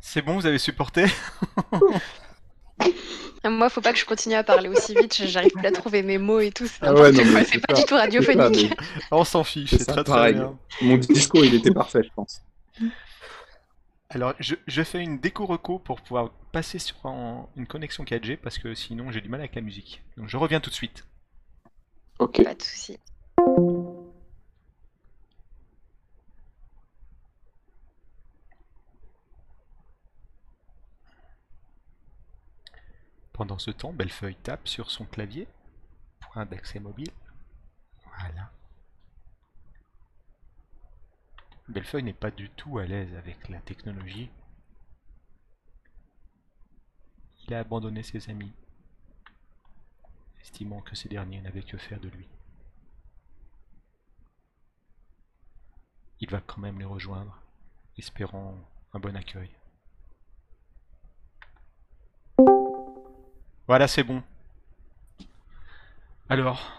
C'est bon, vous avez supporté Moi, faut pas que je continue à parler aussi vite, j'arrive plus à trouver mes mots et tout. C'est Ah ouais, pas ça. du tout radiophonique. On s'en fiche, C'est très très pareil. bien. Mon discours, il était parfait, je pense. Alors, je, je fais une déco reco pour pouvoir passer sur un- une connexion 4G parce que sinon j'ai du mal avec la musique. Donc je reviens tout de suite. Ok. Pas de soucis. Pendant ce temps, Bellefeuille tape sur son clavier. Point d'accès mobile. Voilà. Bellefeuille n'est pas du tout à l'aise avec la technologie. Il a abandonné ses amis, estimant que ces derniers n'avaient que faire de lui. Il va quand même les rejoindre, espérant un bon accueil. Voilà, c'est bon. Alors,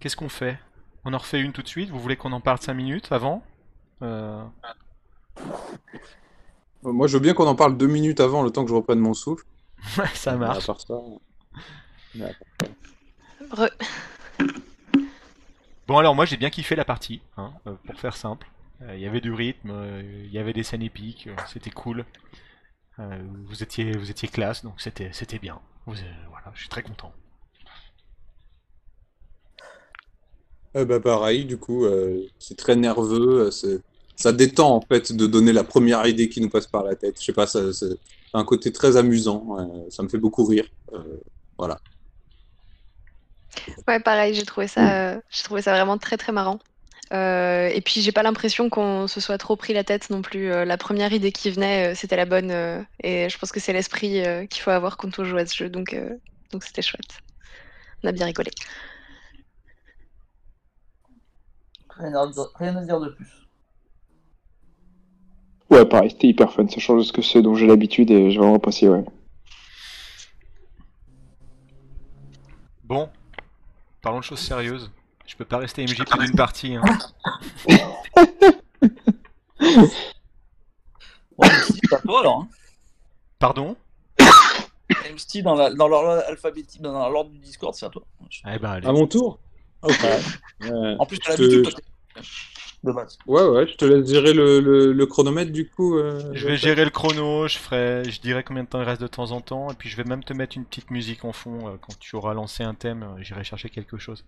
qu'est-ce qu'on fait? On en refait une tout de suite? Vous voulez qu'on en parle 5 minutes avant? Euh, Moi, je veux bien qu'on en parle deux minutes avant, le temps que je reprenne mon souffle. Ouais, ça marche. À part ça... Re- Bon alors moi j'ai bien kiffé la partie, hein, euh, pour faire simple. Euh, Il y avait du rythme, euh, il y avait des scènes épiques, euh, c'était cool. Euh, vous étiez vous étiez classe, donc c'était c'était bien. Vous, euh, voilà, je suis très content. Euh, pareil, du coup, euh, c'est très nerveux, euh, ça détend en fait de donner la première idée qui nous passe par la tête. Je sais pas, c'est un côté très amusant, euh, ça me fait beaucoup rire. Voilà. Ouais, pareil, j'ai trouvé ça, j'ai trouvé ça vraiment très très marrant. Et puis j'ai pas l'impression qu'on se soit trop pris la tête non plus. La première idée qui venait, c'était la bonne. et je pense que c'est l'esprit qu'il faut avoir quand on joue à ce jeu. Donc donc c'était chouette. On a bien rigolé. Rien à, dire- rien à dire de plus. Ouais, pareil, c'était hyper fun. Ça change de ce que c'est dont j'ai l'habitude et j'ai vraiment apprécié, ouais. Bon, parlons de choses sérieuses. Je peux pas rester MJ plus d'une partie. hein. Bon, MC, c'est à toi alors. Hein. Pardon? MC, dans l'ordre alphabétique, dans l'ordre du Discord, c'est à toi. Eh ben allez. À mon tour? Ok. Euh, En plus, t'as je te- l'habitude, toi, base. Ouais, ouais, je te laisse gérer le, le, le chronomètre du coup. euh, Je vais gérer le chrono, je ferai, je dirai combien de temps il reste de temps en temps, et puis je vais même te mettre une petite musique en fond euh, quand tu auras lancé un thème. euh, J'irai chercher quelque chose.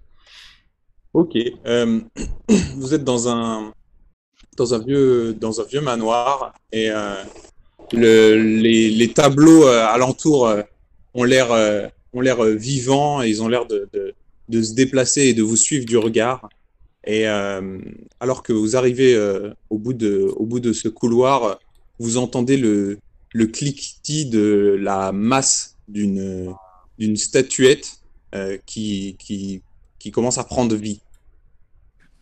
Ok. euh, vous êtes dans un dans un vieux dans un vieux manoir et euh, le, les, les tableaux euh, alentour ont l'air euh, ont l'air euh, vivants et ils ont l'air de, de, de se déplacer et de vous suivre du regard. Et euh, alors que vous arrivez euh, au, bout de, au bout de ce couloir, vous entendez le, le cliquetis de la masse d'une d'une statuette euh, qui, qui, qui commence à prendre vie.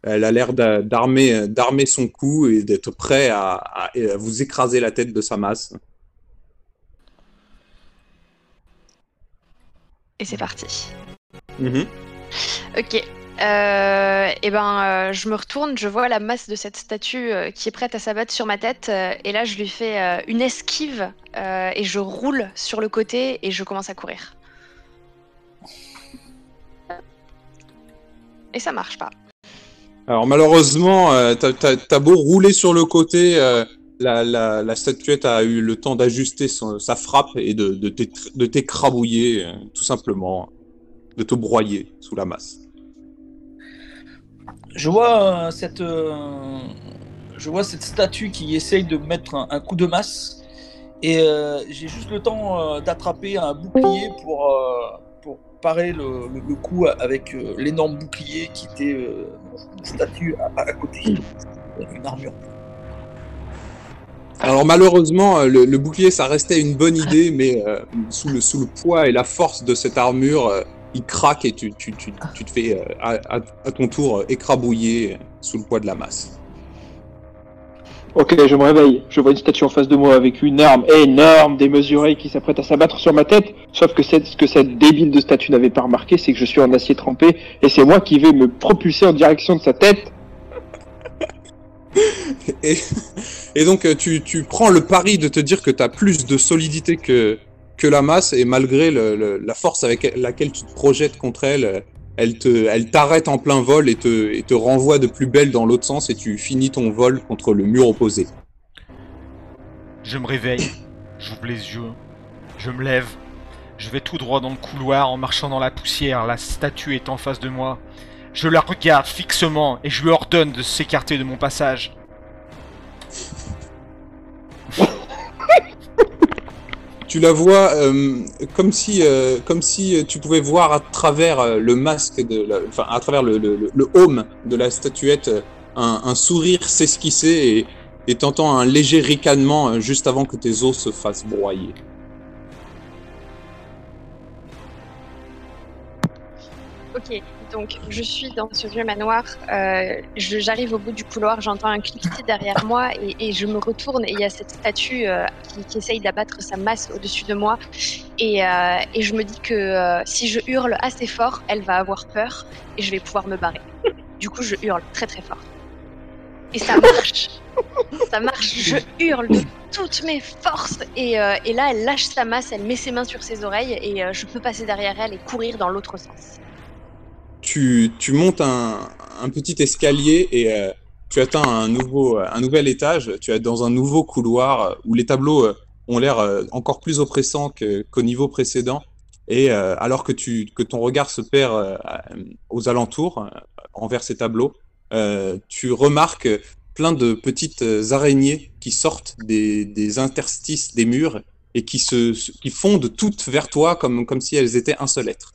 Elle a l'air d'a- d'armer d'armer son cou et d'être prêt à, à- à vous écraser la tête de sa masse. Et c'est parti. Mhm. Ok. Euh, et ben, euh, je me retourne, je vois la masse de cette statue euh, qui est prête à s'abattre sur ma tête, euh, et là je lui fais une esquive et je roule sur le côté et je commence à courir. Et ça marche pas. Alors malheureusement, t'as, beau rouler sur le côté, la, statuette a eu le temps d'ajuster sa frappe et de, t'écrabouiller, tout simplement, de te broyer sous la masse. Je vois euh, cette, euh, je vois cette statue qui essaye de mettre un, coup de masse et euh, j'ai juste le temps d'attraper un bouclier pour, pour parer le, le- coup avec l'énorme bouclier qui était une statue à, côté, une armure. Alors malheureusement, le, bouclier, ça restait une bonne idée, mais sous, le, sous le poids et la force de cette armure, il craque et tu, tu, tu, tu te fais euh, à, ton tour euh, écrabouiller sous le poids de la masse. Ok, je me réveille. Je vois une statue en face de moi avec une arme énorme, démesurée, qui s'apprête à s'abattre sur ma tête. Sauf que ce que cette débile de statue n'avait pas remarqué, c'est que je suis en acier trempé et c'est moi qui vais me propulser en direction de sa tête. Et, et donc euh, tu, tu prends le pari de te dire que tu as plus de solidité que, la masse, et malgré la force avec laquelle tu te projettes contre elle, elle t'arrête en plein vol et te, et te renvoie de plus belle dans l'autre sens, et tu finis ton vol contre le mur opposé. Je me réveille, j'ouvre les yeux, je me lève, je vais tout droit dans le couloir en marchant dans la poussière, la statue est en face de moi. Je la regarde fixement et je lui ordonne de s'écarter de mon passage. Tu la vois euh, comme si, euh, comme si tu pouvais voir à travers euh, le masque, de la- enfin à travers le, le, home de la statuette, un, un sourire s'esquisser et, t'entends un léger ricanement juste avant que tes os se fassent broyer. Donc je suis dans ce vieux manoir. euh, J'arrive au bout du couloir, j'entends un cliquetis derrière moi et, je me retourne et il y a cette statue euh, qui, essaye d'abattre sa masse au-dessus de moi. Et, euh, je me dis que si je hurle assez fort, elle va avoir peur et je vais pouvoir me barrer. Du coup, je hurle très très fort. Et ça marche. Ça marche. Je hurle de toutes mes forces et, là, elle lâche sa masse, elle met ses mains sur ses oreilles et je peux passer derrière elle et courir dans l'autre sens. Tu, montes un, petit escalier et euh, tu atteins un, nouveau, un nouvel étage. Tu es dans un nouveau couloir où les tableaux euh, ont l'air euh, encore plus oppressants qu'au niveau précédent. Et alors que, tu, que ton regard se perd aux alentours, envers ces tableaux, tu remarques plein de petites araignées qui sortent des, interstices des murs et qui, se- qui fondent toutes vers toi comme, comme si elles étaient un seul être.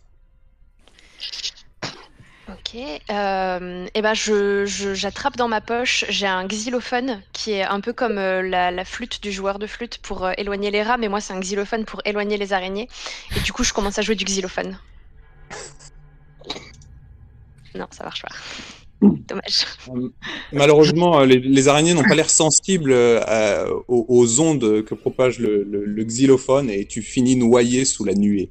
Ok, euh, et ben je, j'attrape dans ma poche, j'ai un xylophone qui est un peu comme euh, la, flûte du joueur de flûte pour euh, éloigner les rats, mais moi c'est un xylophone pour éloigner les araignées. Et du coup je commence à jouer du xylophone. Non, ça marche pas. Dommage. Malheureusement, les, araignées n'ont pas l'air sensibles aux, ondes que propage le- le xylophone et tu finis noyé sous la nuée.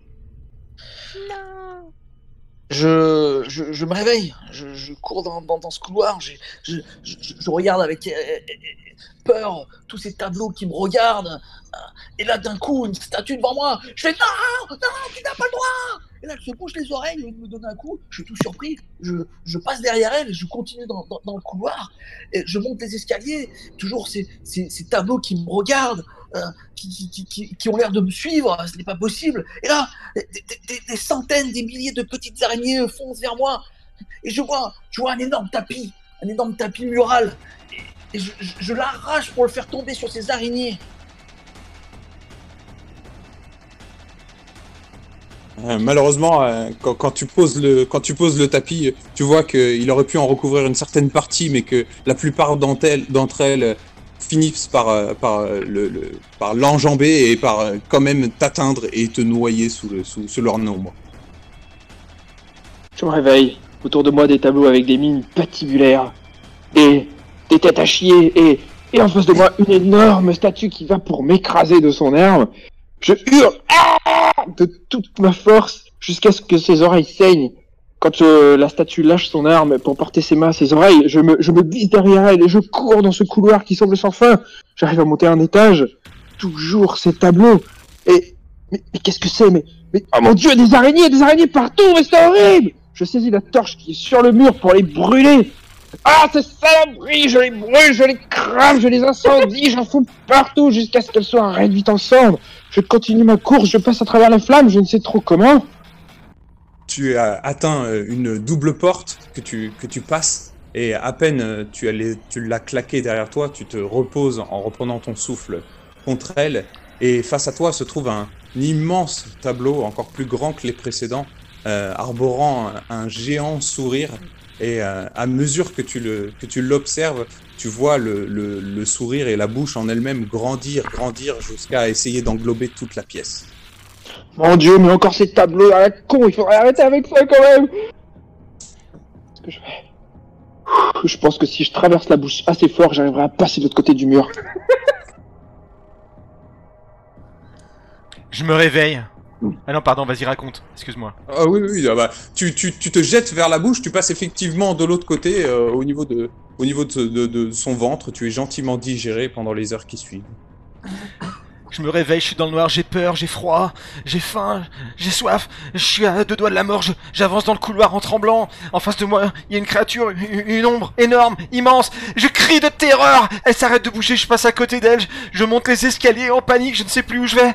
Je, je, je me réveille, je, je cours dans, dans, ce couloir, je, je, je, je regarde avec euh, euh, peur tous ces tableaux qui me regardent. euh, Et là, d'un coup, une statue devant moi. Je fais non, non, tu n'as pas le droit. Et là, elle se bouche les oreilles, elle me donne un coup. Je suis tout surpris. Je, je passe derrière elle, je continue dans, le couloir. Et je monte les escaliers. Toujours ces, tableaux qui me regardent, qui, qui, ont l'air de me suivre. Ce n'est pas possible. Et là, des, centaines, des milliers de petites araignées euh, foncent vers moi. Et je vois, je vois un énorme tapis, un énorme tapis mural. Et, je, l'arrache pour le faire tomber sur ces araignées. Euh, malheureusement, euh, quand, tu poses le, quand tu poses le tapis, tu vois qu'il aurait pu en recouvrir une certaine partie, mais que la plupart d'entre elles, euh, finissent par, euh, par, euh, le, par l'enjamber et par euh, quand même t'atteindre et te noyer sous, le, sous, leur nombre. Je me réveille. Autour de moi, des tableaux avec des mines patibulaires. Et des têtes à chier. Et, et en face de moi, une énorme statue qui va pour m'écraser de son herbe. Je hurle Ah de toute ma force jusqu'à ce que ses oreilles saignent. Quand euh, la statue lâche son arme pour porter ses mains à ses oreilles, je me, je me glisse derrière elle et je cours dans ce couloir qui semble sans fin. J'arrive à monter un étage. Toujours ces tableaux. Et mais, mais qu'est-ce que c'est mais, mais oh mon dieu, des araignées, des araignées partout, mais c'est horrible Je saisis la torche qui est sur le mur pour les brûler. Ah, ces saloperies, je les brûle, je les crame, je les incendie, j'en fous partout jusqu'à ce qu'elles soient réduites en cendres. Je continue ma course, je passe à travers la flamme, je ne sais trop comment. Tu as atteint euh, une double porte que tu, que tu passes et à peine euh, tu, l'as claqué derrière toi, tu te reposes en reprenant ton souffle contre elle et face à toi se trouve un, immense tableau encore plus grand que les précédents, euh, arborant un, géant sourire et à mesure que tu le tu l'observes, tu vois le, le, le sourire et la bouche en elle-même grandir, grandir jusqu'à essayer d'englober toute la pièce. Mon dieu, mais encore ces tableaux à la con, il faudrait arrêter avec ça quand même Qu'est-ce que je fais? Je pense que si je traverse la bouche assez fort, j'arriverai à passer de l'autre côté du mur. Je me réveille. Ah non, pardon, vas-y, raconte. Excuse-moi. Ah oui, oui, oui, ah bah, tu, tu, tu te jettes vers la bouche, tu passes effectivement de l'autre côté, euh, au niveau, de, au niveau de, de- de son ventre, tu es gentiment digéré pendant les heures qui suivent. Je me réveille, je suis dans le noir, j'ai peur, j'ai froid, j'ai faim, j'ai soif, je suis à deux doigts de la mort, j'avance dans le couloir en tremblant. En face de moi, il y a une créature, une, une ombre énorme, immense. Je crie de terreur. Elle s'arrête de bouger, je passe à côté d'elle, je monte les escaliers en panique, je ne sais plus où je vais.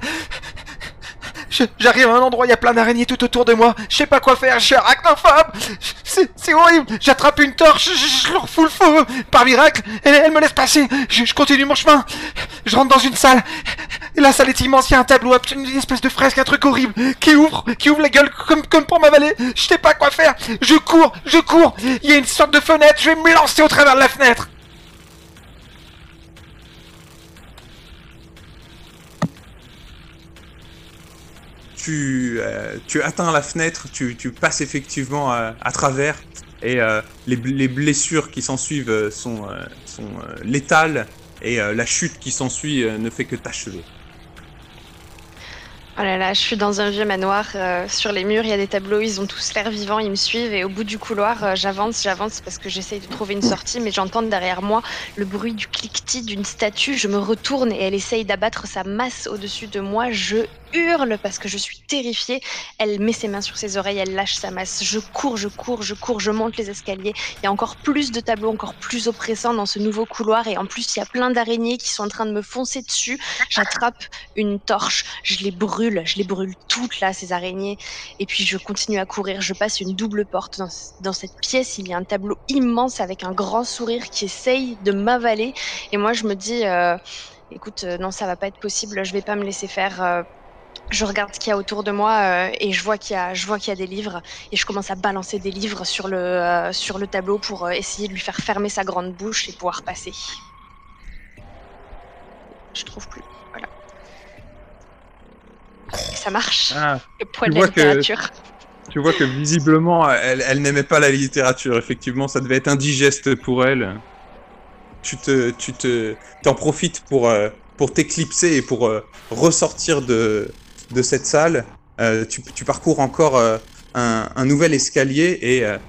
J'arrive à un endroit, il y a plein d'araignées tout autour de moi. Je sais pas quoi faire, je suis arachnophobe. C'est horrible. J'attrape une torche, je, je- leur fous le feu. Par miracle, elle, me laisse passer. Je, continue mon chemin. Je rentre dans une salle. La salle est immense, il y a un tableau, une espèce de fresque, un truc horrible, qui ouvre, qui ouvre la gueule comme, comme pour m'avaler. Je sais pas quoi faire. Je cours, je cours. Il y a une sorte de fenêtre, je vais me lancer au travers de la fenêtre. Tu, euh, tu atteins la fenêtre, tu, passes effectivement euh, à travers, et euh, les, bl- les blessures qui s'ensuivent euh, sont, sont létales, et la chute qui s'ensuit ne fait que t'achever. Oh là là, je suis dans un vieux manoir. sur les murs, il y a des tableaux, ils ont tous l'air vivants, ils me suivent. Et au bout du couloir, j'avance, j'avance parce que j'essaye de trouver une sortie, mais j'entends derrière moi le bruit du cliquetis d'une statue. Je me retourne et elle essaye d'abattre sa masse au-dessus de moi. Je hurle parce que je suis terrifiée. Elle met ses mains sur ses oreilles, elle lâche sa masse. Je cours, je cours, je cours, je monte les escaliers. Il y a encore plus de tableaux, encore plus oppressants dans ce nouveau couloir. Et en plus, il y a plein d'araignées qui sont en train de me foncer dessus. J'attrape une torche, je les brûle, je les brûle toutes là, ces araignées. Et puis je continue à courir, je passe une double porte. Dans, cette pièce, il y a un tableau immense avec un grand sourire qui essaye de m'avaler. Et moi, je me dis, euh, écoute, euh, non, ça va pas être possible, je vais pas me laisser faire. euh, je regarde ce qu'il y a autour de moi euh, et je vois qu'il y a, je vois qu'il y a des livres et je commence à balancer des livres sur le, euh, sur le tableau pour euh, essayer de lui faire fermer sa grande bouche et pouvoir passer. Je trouve plus. Voilà. Et ça marche. Le poids de la que- littérature. Tu vois que visiblement, elle, elle n'aimait pas la littérature. Effectivement, ça devait être indigeste pour elle. Tu te, tu te, t'en profites pour, pour t'éclipser et pour euh, ressortir de, de cette salle. Euh, tu, parcours encore euh, un, nouvel escalier et à,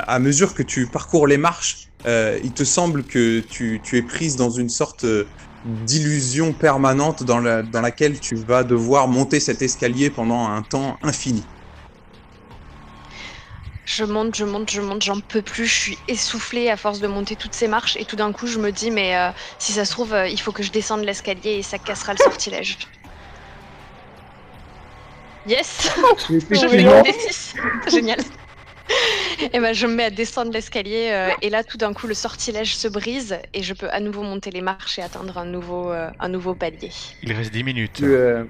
à mesure que tu parcours les marches, il te semble que tu, tu es prise dans une sorte d'illusion permanente dans, la, dans laquelle tu vas devoir monter cet escalier pendant un temps infini. Je monte, je monte, je monte, j'en peux plus, je suis essoufflée à force de monter toutes ces marches et tout d'un coup je me dis mais euh, si ça se trouve euh, il faut que je descende l'escalier et ça cassera le sortilège. Yes Je fais une D6 Génial Et ben je me mets à descendre l'escalier euh, et là tout d'un coup le sortilège se brise et je peux à nouveau monter les marches et atteindre un nouveau, euh, un nouveau palier. Il reste 10 minutes. Tu, euh,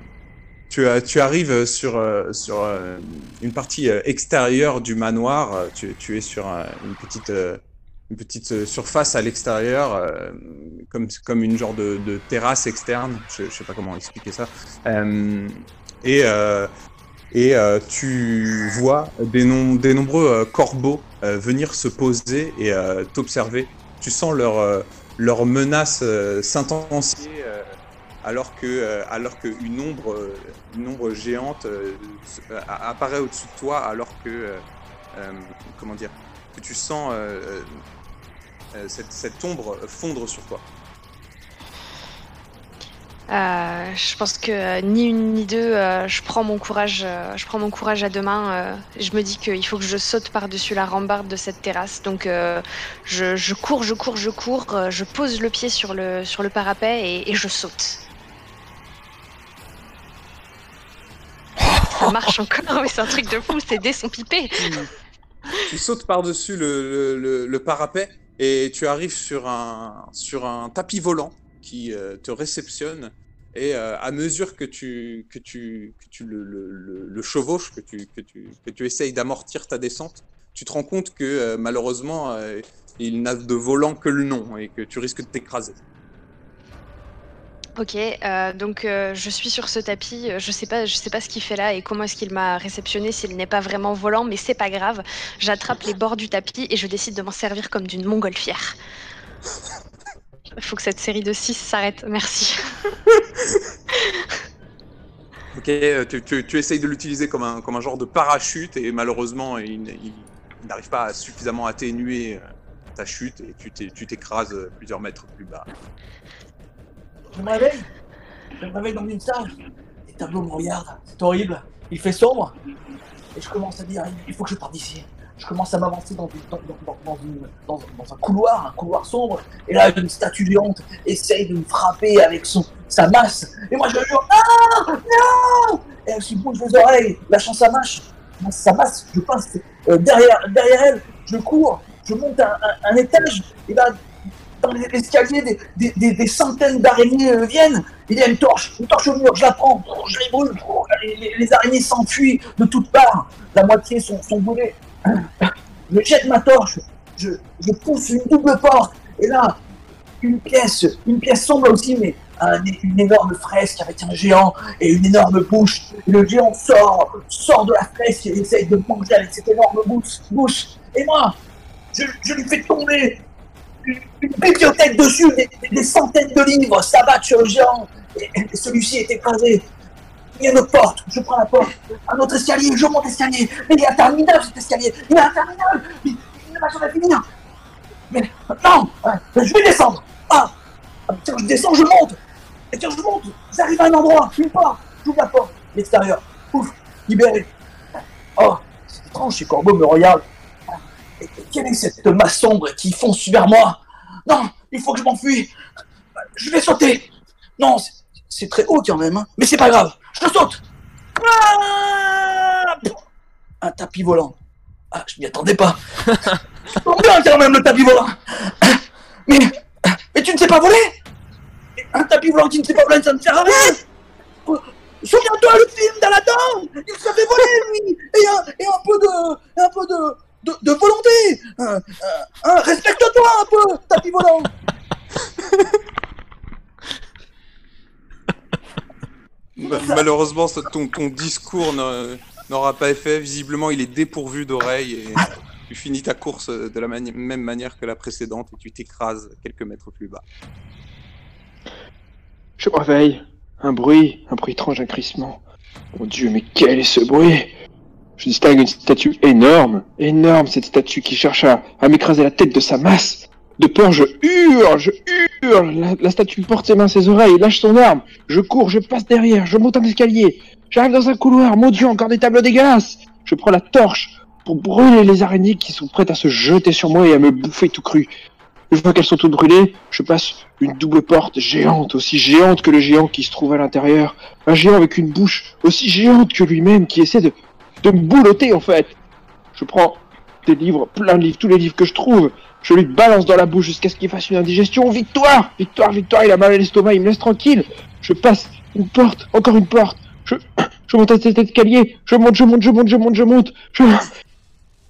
tu, arrives sur, euh, sur euh, une partie euh, extérieure du manoir. Tu, es sur un- une petite, une petite surface à l'extérieur, comme, comme une genre de, terrasse externe. Je, je sais pas comment expliquer ça. Et et tu vois des, nom- des nombreux corbeaux venir se poser et t'observer. Tu sens leur, leur menace s'intensifier alors que euh, alors que une ombre euh, une ombre géante euh, apparaît au-dessus de toi alors que comment dire que tu sens cette, cette ombre fondre sur toi. Je pense que ni une ni deux, je prends mon courage, je prends mon courage à deux mains. je me dis qu'il faut que je saute par-dessus la rambarde de cette terrasse. Donc je, cours, je cours, je cours, je pose le pied sur le sur le parapet et, et je saute. Ça marche encore, mais c'est un truc de fou. Ces dés sont pipés. tu sautes par-dessus le, le- parapet et tu arrives sur un, sur un tapis volant qui euh, te réceptionne. Et euh, à mesure que tu, que tu, que tu le, chevauches, que tu, que, tu, que tu essayes d'amortir ta descente, tu te rends compte que euh, malheureusement, il n'a de volant que le nom et que tu risques de t'écraser. Ok, euh, donc euh, je suis sur ce tapis. euh, Je sais pas, je sais pas ce qu'il fait là et comment est-ce qu'il m'a réceptionné s'il n'est pas vraiment volant, mais c'est pas grave. J'attrape les bords du tapis et je décide de m'en servir comme d'une montgolfière. Faut que cette série de 6 s'arrête. Merci. Ok, tu, essayes de l'utiliser comme un, comme un genre de parachute et malheureusement, il, il- n'arrive pas à suffisamment atténuer ta chute et tu t'é- tu t'écrases plusieurs mètres plus bas. Je me réveille. Je me réveille dans une salle. Les tableaux me regardent. C'est horrible. Il fait sombre. Et je commence à dire, il faut que je parte d'ici. Je commence à m'avancer dans, un couloir, un couloir sombre. Et là, une statue géante essaye de me frapper avec son, sa masse. Et moi, je jure, non, non Et elle se bouge les oreilles, lâchant sa masse. Sa masse, je passe euh, derrière, derrière elle. Je cours, je monte un- un étage. Et là, dans les- l'escalier, des, centaines d'araignées euh, viennent. Il y a une torche, une torche au mur, je la prends, je les brûle, les, araignées s'enfuient de toutes parts. La moitié sont, sont brûlées. Je jette ma torche, je, pousse une double porte, et là, une pièce, une pièce sombre aussi, mais un- une énorme fresque avec un géant et une énorme bouche. Le géant sort, sort de la fresque et essaye de manger avec cette énorme bouche. bouche. Et moi, je lui fais tomber une, bibliothèque dessus, des, centaines de livres s'abattent sur le géant, et, et celui-ci est écrasé. Il y a une porte, je prends la porte, un autre escalier, je monte l'escalier, mais il est interminable cet escalier, il est interminable, il, il ne va jamais finir. Mais non, je vais descendre. Ah, ah, tiens, je descends, je monte. Et tiens, je monte, j'arrive à un endroit, une porte, j'ouvre la porte, l'extérieur, ouf, libéré. Oh, c'est étrange, ces corbeaux me regardent. Quelle est cette masse sombre qui fonce vers moi? Non, il faut que je m'enfuis. Je vais sauter. Non, c'est- très haut quand même, hein. mais c'est pas grave. Je saute. Ah Un tapis volant. Ah, je m'y attendais pas. Bien quand même le tapis volant. Mais, mais tu ne sais pas voler? Un tapis volant qui ne sait pas voler, ça ne sert à rien. Souviens-toi le film d'Aladdin Il se fait voler lui Et un, et un peu de, et un peu de, de, de volonté Hein, hein, hein, Respecte-toi un peu, tapis volant Ma- Malheureusement, ton, ton discours n'a- n'aura pas effet. Visiblement, il est dépourvu d'oreilles et tu finis ta course de la mani- même manière que la précédente et tu t'écrases quelques mètres plus bas. Je me réveille. Un bruit, un bruit étrange, un crissement. Mon dieu, mais quel est ce bruit? Je distingue une statue énorme, énorme, cette statue qui cherche à, m'écraser la tête de sa masse. De peur, je hurle, je hurle. La, la statue porte ses mains, ses oreilles, lâche son arme. Je cours, je passe derrière, je monte un escalier. J'arrive dans un couloir, mon dieu, encore des tableaux dégueulasses. Je prends la torche pour brûler les araignées qui sont prêtes à se jeter sur moi et à me bouffer tout cru. Une fois qu'elles sont toutes brûlées, je passe une double porte géante, aussi géante que le géant qui se trouve à l'intérieur. Un géant avec une bouche aussi géante que lui-même qui essaie de, de me boulotter en fait. Je prends des livres, plein de livres, tous les livres que je trouve. Je lui balance dans la bouche jusqu'à ce qu'il fasse une indigestion. Victoire Victoire, victoire, il a mal à l'estomac, il me laisse tranquille. Je passe une porte, encore une porte. Je Je, monte à cet escalier. Je monte, je monte, je monte, je monte, je monte. Je,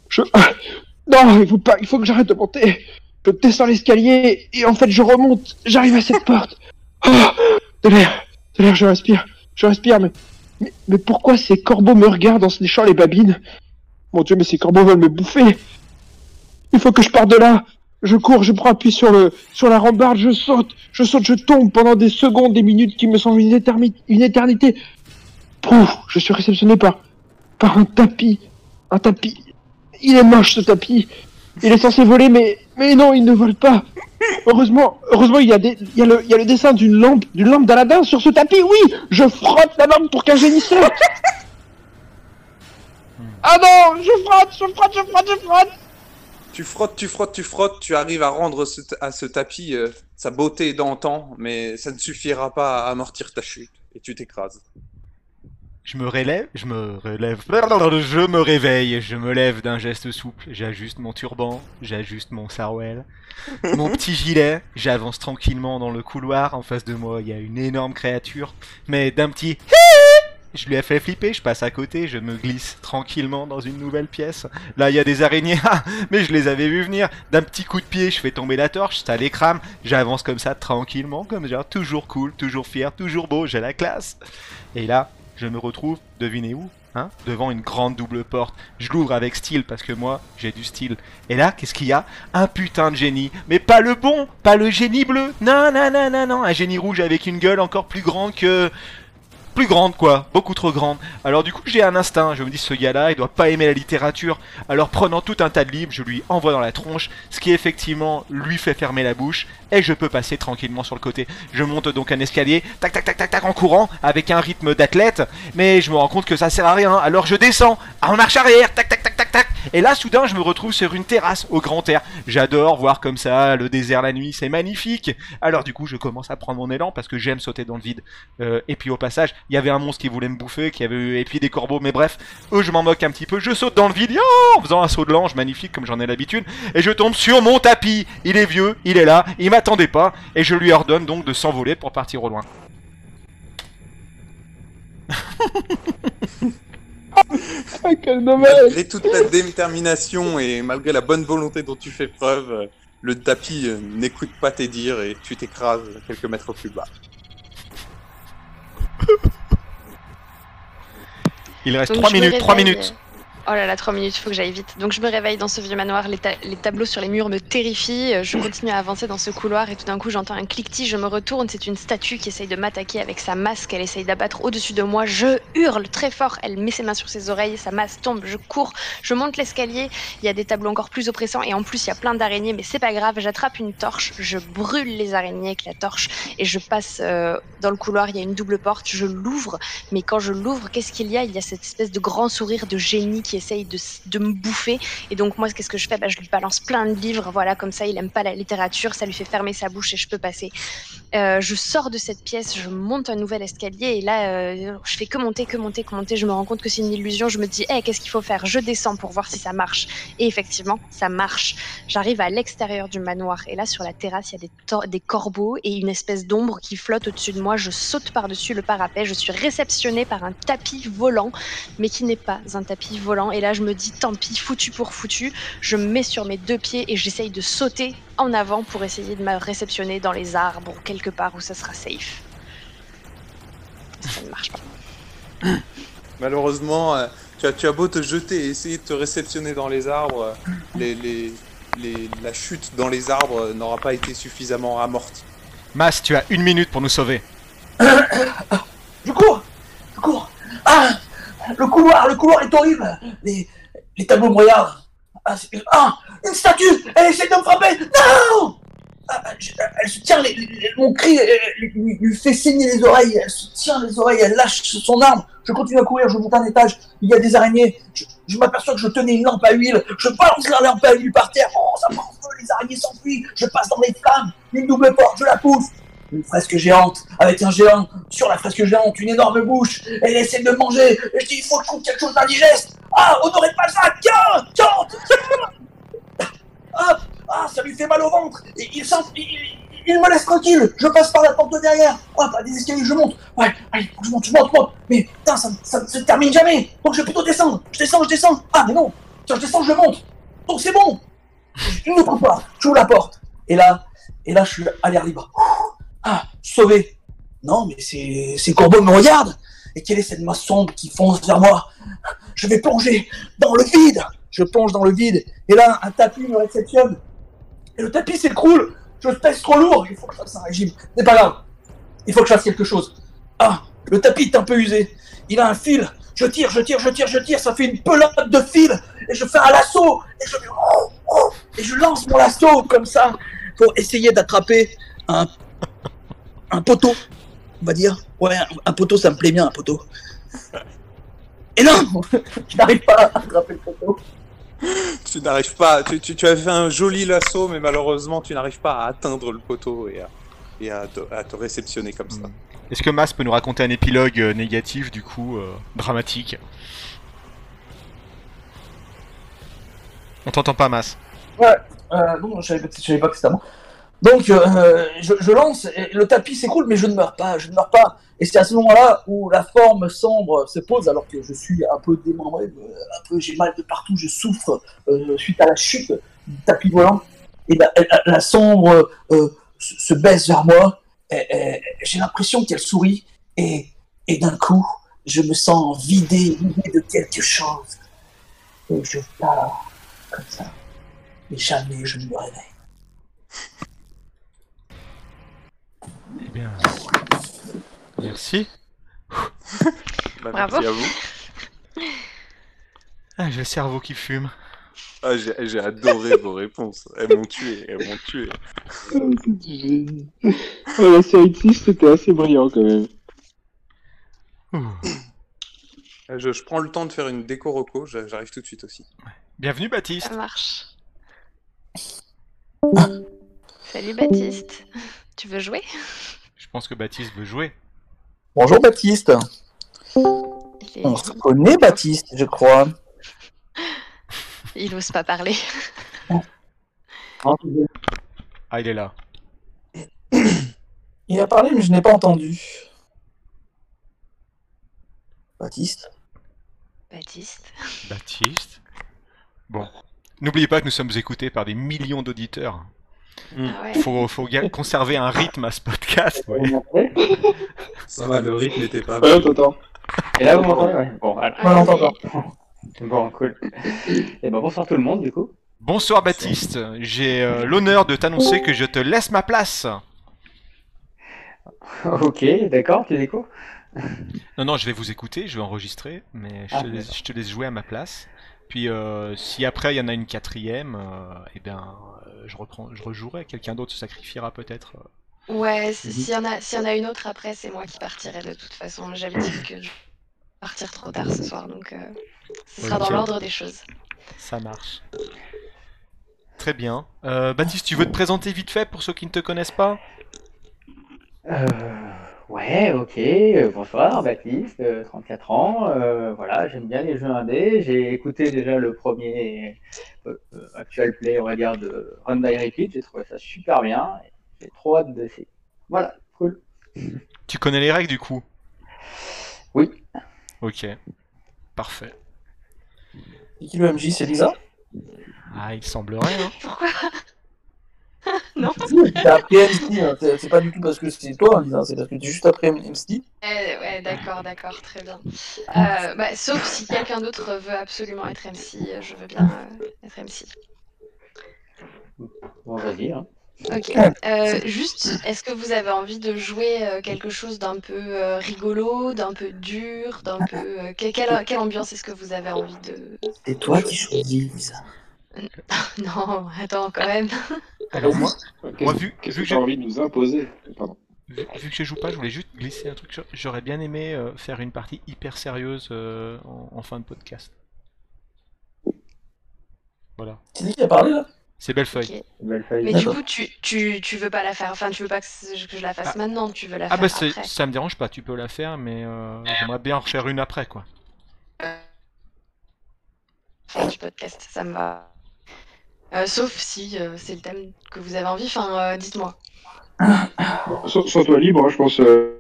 je, non, il faut pas, il faut que j'arrête de monter. Je descends l'escalier et en fait je remonte. J'arrive à cette porte. Oh, de l'air, de l'air, je respire, je respire. Mais, mais, pourquoi ces corbeaux me regardent en se léchant les babines? Mon Dieu, mais ces corbeaux veulent me bouffer. Il faut que je parte de là. Je cours, je prends appui sur le, sur la rambarde, je saute, je saute, je tombe pendant des secondes, des minutes qui me semblent une éternité. Une éternité. Pouf, je suis réceptionné par, par un tapis, un tapis. Il est moche ce tapis. Il est censé voler, mais, mais non, il ne vole pas. Heureusement, heureusement, il y a des, il y a le, il y a le dessin d'une lampe, d'une lampe d'Aladin sur ce tapis. Oui, je frotte la lampe pour qu'un génie sorte. Ah non, je frotte, je frotte, je frotte, je frotte. Tu frottes, tu frottes, tu frottes, tu arrives à rendre ce- à ce tapis euh, sa beauté d'antan, mais ça ne suffira pas à amortir ta chute, et tu t'écrases. Je me relève, je me relève, je me réveille, je me lève d'un geste souple, j'ajuste mon turban, j'ajuste mon sarouel, mon petit gilet, j'avance tranquillement dans le couloir, en face de moi il y a une énorme créature, mais d'un petit je lui ai fait flipper, je passe à côté, je me glisse tranquillement dans une nouvelle pièce. Là, il y a des araignées, ah, mais je les avais vues venir. D'un petit coup de pied, je fais tomber la torche, ça les crame. J'avance comme ça, tranquillement, comme genre, toujours cool, toujours fier, toujours beau, j'ai la classe. Et là, je me retrouve, devinez où Hein devant une grande double porte. Je l'ouvre avec style parce que moi, j'ai du style. Et là, qu'est-ce qu'il y a? Un putain de génie. Mais pas le bon, pas le génie bleu. Non, non, non, non, non. Un génie rouge avec une gueule encore plus grande que plus grande quoi, beaucoup trop grande. Alors du coup j'ai un instinct, je me dis ce gars-là, il doit pas aimer la littérature. Alors prenant tout un tas de livres, je lui envoie dans la tronche, ce qui effectivement lui fait fermer la bouche, et je peux passer tranquillement sur le côté. Je monte donc un escalier, tac tac tac tac tac en courant, avec un rythme d'athlète, mais je me rends compte que ça sert à rien, alors je descends, en marche arrière, tac tac tac tac tac, et là soudain je me retrouve sur une terrasse au grand air. J'adore voir comme ça le désert la nuit, c'est magnifique. Alors du coup je commence à prendre mon élan parce que j'aime sauter dans le vide. Euh, et puis au passage, il y avait un monstre qui voulait me bouffer, qui avait et puis des corbeaux, mais bref, eux je m'en moque un petit peu. Je saute dans le vide, en faisant un saut de l'ange magnifique comme j'en ai l'habitude, et je tombe sur mon tapis. Il est vieux, il est là, il m'attendait pas, et je lui ordonne donc de s'envoler pour partir au loin. Ah, quel dommage. Malgré toute ta détermination et malgré la bonne volonté dont tu fais preuve, euh, le tapis euh, n'écoute pas tes dires et tu t'écrases quelques mètres plus bas. Il reste Donc, 3 je me minutes, 3 réveille, minutes. Oh là là, 3 minutes, faut que j'aille vite. Donc je me réveille dans ce vieux manoir, les, ta- les tableaux sur les murs me terrifient, je continue à avancer dans ce couloir et tout d'un coup j'entends un cliquetis, je me retourne, c'est une statue qui essaye de m'attaquer avec sa masse qu'elle essaye d'abattre au-dessus de moi, je hurle très fort, elle met ses mains sur ses oreilles, sa masse tombe, je cours, je monte l'escalier, il y a des tableaux encore plus oppressants et en plus il y a plein d'araignées mais c'est pas grave, j'attrape une torche, je brûle les araignées avec la torche et je passe euh, dans le couloir, il y a une double porte, je l'ouvre. Mais quand je l'ouvre, qu'est-ce qu'il y a? Il y a cette espèce de grand sourire de génie essaye de, me bouffer. Et donc moi, qu'est-ce que je fais? Bah, Je lui balance plein de livres, voilà, comme ça, il aime pas la littérature, ça lui fait fermer sa bouche et je peux passer. Euh, je sors de cette pièce, je monte un nouvel escalier et là, euh, je fais que monter, que monter, que monter. Je me rends compte que c'est une illusion. Je me dis, hey, qu'est-ce qu'il faut faire? Je descends pour voir si ça marche. Et effectivement, ça marche. J'arrive à l'extérieur du manoir et là, sur la terrasse, il y a des, des corbeaux et une espèce d'ombre qui flotte au-dessus de moi. Je saute par-dessus le parapet. Je suis réceptionnée par un tapis volant, mais qui n'est pas un tapis volant. Et là, je me dis, tant pis, foutu pour foutu. Je me mets sur mes deux pieds et j'essaye de sauter en avant pour essayer de me réceptionner dans les arbres quelque part où ça sera safe. Ça ne marche pas. Malheureusement, euh, tu as, tu as beau te jeter et essayer de te réceptionner dans les arbres, les, les- les- la chute dans les arbres n'aura pas été suffisamment amortie. Mas, tu as une minute pour nous sauver. Je cours Je cours Ah Le couloir, le couloir est horrible. Les, tableaux me ah, ah Une statue. Elle essaie de me frapper. Non! Ah, je- Elle se tient, mon cri euh, lui, fait saigner les oreilles, elle se tient les oreilles, elle lâche son arme, je continue à courir, je monte un étage, il y a des araignées, je, je m'aperçois que je tenais une lampe à huile, je balance la lampe à huile par terre, oh ça prend feu, les araignées s'enfuient, je passe dans les flammes, une double porte, je la pousse, une fresque géante, avec un géant, sur la fresque géante, une énorme bouche, elle essaie de me manger, et je dis il faut que je trouve quelque chose d'indigeste, ah, honorez pas ça, tiens, tiens, ah, ah, ça lui fait mal au ventre, et il, il, me laisse tranquille, je passe par la porte de derrière, par des escaliers, je monte, ouais, allez, je monte, je monte, je monte, mais putain, ça, ne se termine jamais, donc je vais plutôt descendre, je descends, je descends, ah mais non, tiens, je descends, je monte, donc c'est bon, j'ouvre la porte, j'ouvre la porte, et là, et là, je suis à l'air libre, ah, sauvé, non, mais c'est, ces corbeaux me regardent, et quelle est cette masse sombre qui fonce vers moi? Je vais plonger dans le vide, je plonge dans le vide, et là, un tapis me réceptionne, et le tapis s'écroule, je pèse trop lourd, il faut que je fasse un régime. C'est pas grave, il faut que je fasse quelque chose. Ah, le tapis est un peu usé, il a un fil, je tire, je tire, je tire, je tire, ça fait une pelote de fil, et je fais un lasso, et je, et je lance mon lasso comme ça, pour essayer d'attraper un, un poteau, on va dire. Ouais, un, un poteau, ça me plaît bien, un poteau. Et non, je n'arrive pas à attraper le poteau. Tu n'arrives pas. Tu, tu, tu as fait un joli lasso, mais malheureusement, tu n'arrives pas à atteindre le poteau et à, et à, te, à te réceptionner comme ça. Mm. Est-ce que Mas peut nous raconter un épilogue euh, négatif, du coup, euh, dramatique? On t'entend pas, Mas. Ouais, euh, non, je savais pas, je savais pas que c'était à moi. Donc, euh, je, lance, et le tapis s'écroule, mais je ne meurs pas, je ne meurs pas. Et c'est à ce moment-là où la forme sombre se pose, alors que je suis un peu démembré, euh, un peu, j'ai mal de partout, je souffre euh, suite à la chute du tapis volant. Et la, la- la sombre se se baisse vers moi. J'ai l'impression qu'elle sourit, et, et d'un coup, je me sens vidé, vidé de quelque chose. Et je pars comme ça. Et jamais je ne me réveille. Eh bien. Merci. Bah, Bravo. Merci à vous. Ah, j'ai le cerveau qui fume. Ah, j'ai j'ai adoré vos réponses. Elles m'ont tué, elles m'ont tué. Ah, c'est du génie. Ouais, la série de six, c'était assez brillant quand même. Ouh. Euh, Je, je prends le temps de faire une déco roco, j'a- j'arrive tout de suite aussi. Bienvenue, Baptiste. Ça marche. Salut Baptiste. Tu veux jouer Je pense que Baptiste veut jouer. Bonjour Baptiste. est- On se connaît Baptiste, je crois. il ose pas parler. Ah, il est là. Il a parlé, mais je n'ai pas entendu. Baptiste Baptiste. Baptiste. Bon. N'oubliez pas que nous sommes écoutés par des millions d'auditeurs. Ah ouais. Faut, faut conserver un rythme à ce podcast. Ça va, le rythme n'était pas Ouais, t'entends. Et là, vous m'entendez? Ouais. Bon, voilà. Ouais, on t'entend. Bon, cool. Et ben, bonsoir tout le monde, du coup. Bonsoir Baptiste, j'ai euh, l'honneur de t'annoncer que je te laisse ma place. ok, d'accord, tu découvres? Non, non, je vais vous écouter, je vais enregistrer, mais je, Ah, te, laisse, je te laisse jouer à ma place. Puis euh, si après il y en a une quatrième, euh, eh bien, euh, je reprends, je rejouerai. Quelqu'un d'autre se sacrifiera peut-être. Ouais, si- Mhm. s'il y en a, s'il y en a une autre après, c'est moi qui partirai de toute façon. J'avais dit que je vais partir trop tard ce soir, donc euh, ce sera dans l'ordre des choses. Ça marche. Très bien. Euh, Baptiste, tu veux te présenter vite fait pour ceux qui ne te connaissent pas? Euh, ouais, ok. euh, bonsoir, Baptiste, euh, 34 ans. euh, voilà, j'aime bien les jeux indés. J'ai écouté déjà le premier euh, euh, actual play, on va dire, de Run by Repeat. J'ai trouvé ça super bien. J'ai trop hâte d'essayer. Voilà, cool. Tu connais les règles du coup? Oui. Ok. Parfait. C'est qui le MJ C'est Lisa? Ah, il semblerait, hein. Pourquoi? Non. MC, hein. c'est c'est pas du tout parce que c'est toi, hein, Lisa, c'est parce que tu es juste après MC. Eh, Ouais, d'accord, d'accord, très bien. Euh, bah, sauf si quelqu'un d'autre veut absolument être MC, euh, je veux bien euh, être MC. Bon, vas-y. Hein. Ok. Euh, juste, est-ce que vous avez envie de jouer euh, quelque chose d'un peu euh, rigolo, d'un peu dur, d'un peu... euh, que- quelle, quelle ambiance est-ce que vous avez envie de... C'est toi qui choisis, Lisa. Non, attends, quand même. Alors moi, Moi, vu- qu'est-ce vu que j'ai- envie de nous imposer Pardon. vu, vu que je joue pas, je voulais juste glisser un truc. J'aurais bien aimé euh, faire une partie hyper sérieuse euh, en, en fin de podcast. Voilà. C'est qui qui a parlé là? C'est Bellefeuille. Ok. Belle feuille. Mais du coup, tu, tu, tu veux pas la faire, enfin, tu veux pas que, je- que je la fasse Ah. maintenant, tu veux la Ah faire bah c'est- après. ça me dérange pas, tu peux la faire, mais euh, j'aimerais bien en refaire une après quoi. Fin du podcast, ça me va. Euh, sauf si euh, c'est le thème que vous avez envie, enfin, euh, dites-moi. Sens- Sens-toi libre, hein, je pense. euh,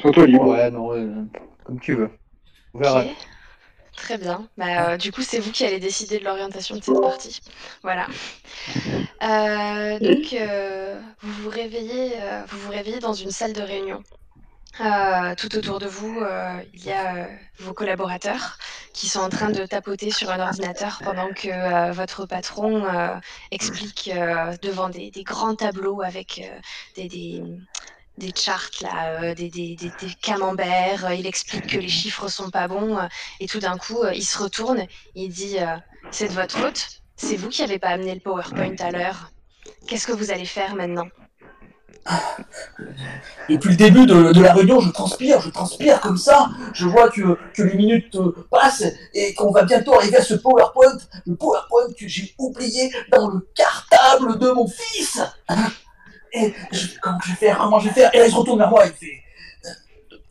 Sens-toi libre. Ouais, non, euh, comme tu veux. On verra. Ok. Très bien. Bah, euh, du coup, c'est vous qui allez décider de l'orientation de cette partie. Voilà. Euh, donc, euh, vous vous réveillez, euh, vous vous réveillez dans une salle de réunion. Euh, tout autour de vous, euh, il y a euh, vos collaborateurs qui sont en train de tapoter sur un ordinateur pendant que votre patron explique devant des, grands tableaux avec des, des, des charts là, des, des, camemberts. Il explique que les chiffres sont pas bons et tout d'un coup, il se retourne. Il dit C'est de votre faute. C'est vous qui avez pas amené le PowerPoint à l'heure. Qu'est-ce que vous allez faire maintenant? Depuis le début de, la réunion, je transpire, je transpire comme ça. Je vois que, les minutes euh, passent et qu'on va bientôt arriver à ce PowerPoint. Le PowerPoint que j'ai oublié dans le cartable de mon fils. Et comment je vais faire? Comment je vais faire? Et là, il se retourne vers moi, il fait.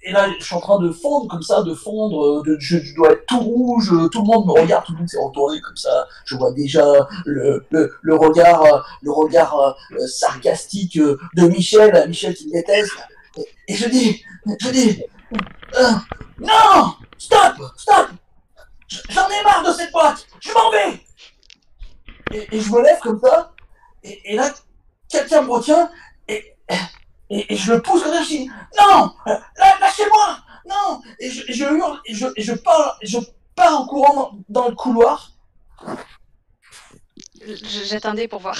Et là, je suis en train de fondre comme ça, de fondre. De, je, dois être tout rouge. Tout le monde me regarde, tout le monde s'est retourné comme ça. Je vois déjà le, le, regard, euh, le regard euh, sarcastique euh, de Michel, Michel qui me déteste. Et, je dis, je dis, euh, non, stop, stop. J'en ai marre de cette boîte. Je m'en vais. Et, et je me lève comme ça. Et, et là, quelqu'un me retient et, et, et je le pousse comme ça. Je dis, non, euh, lâchez-moi, non. Et je, hurle et je, et je pars, je pars en courant dans, dans le couloir. J'attendais pour voir.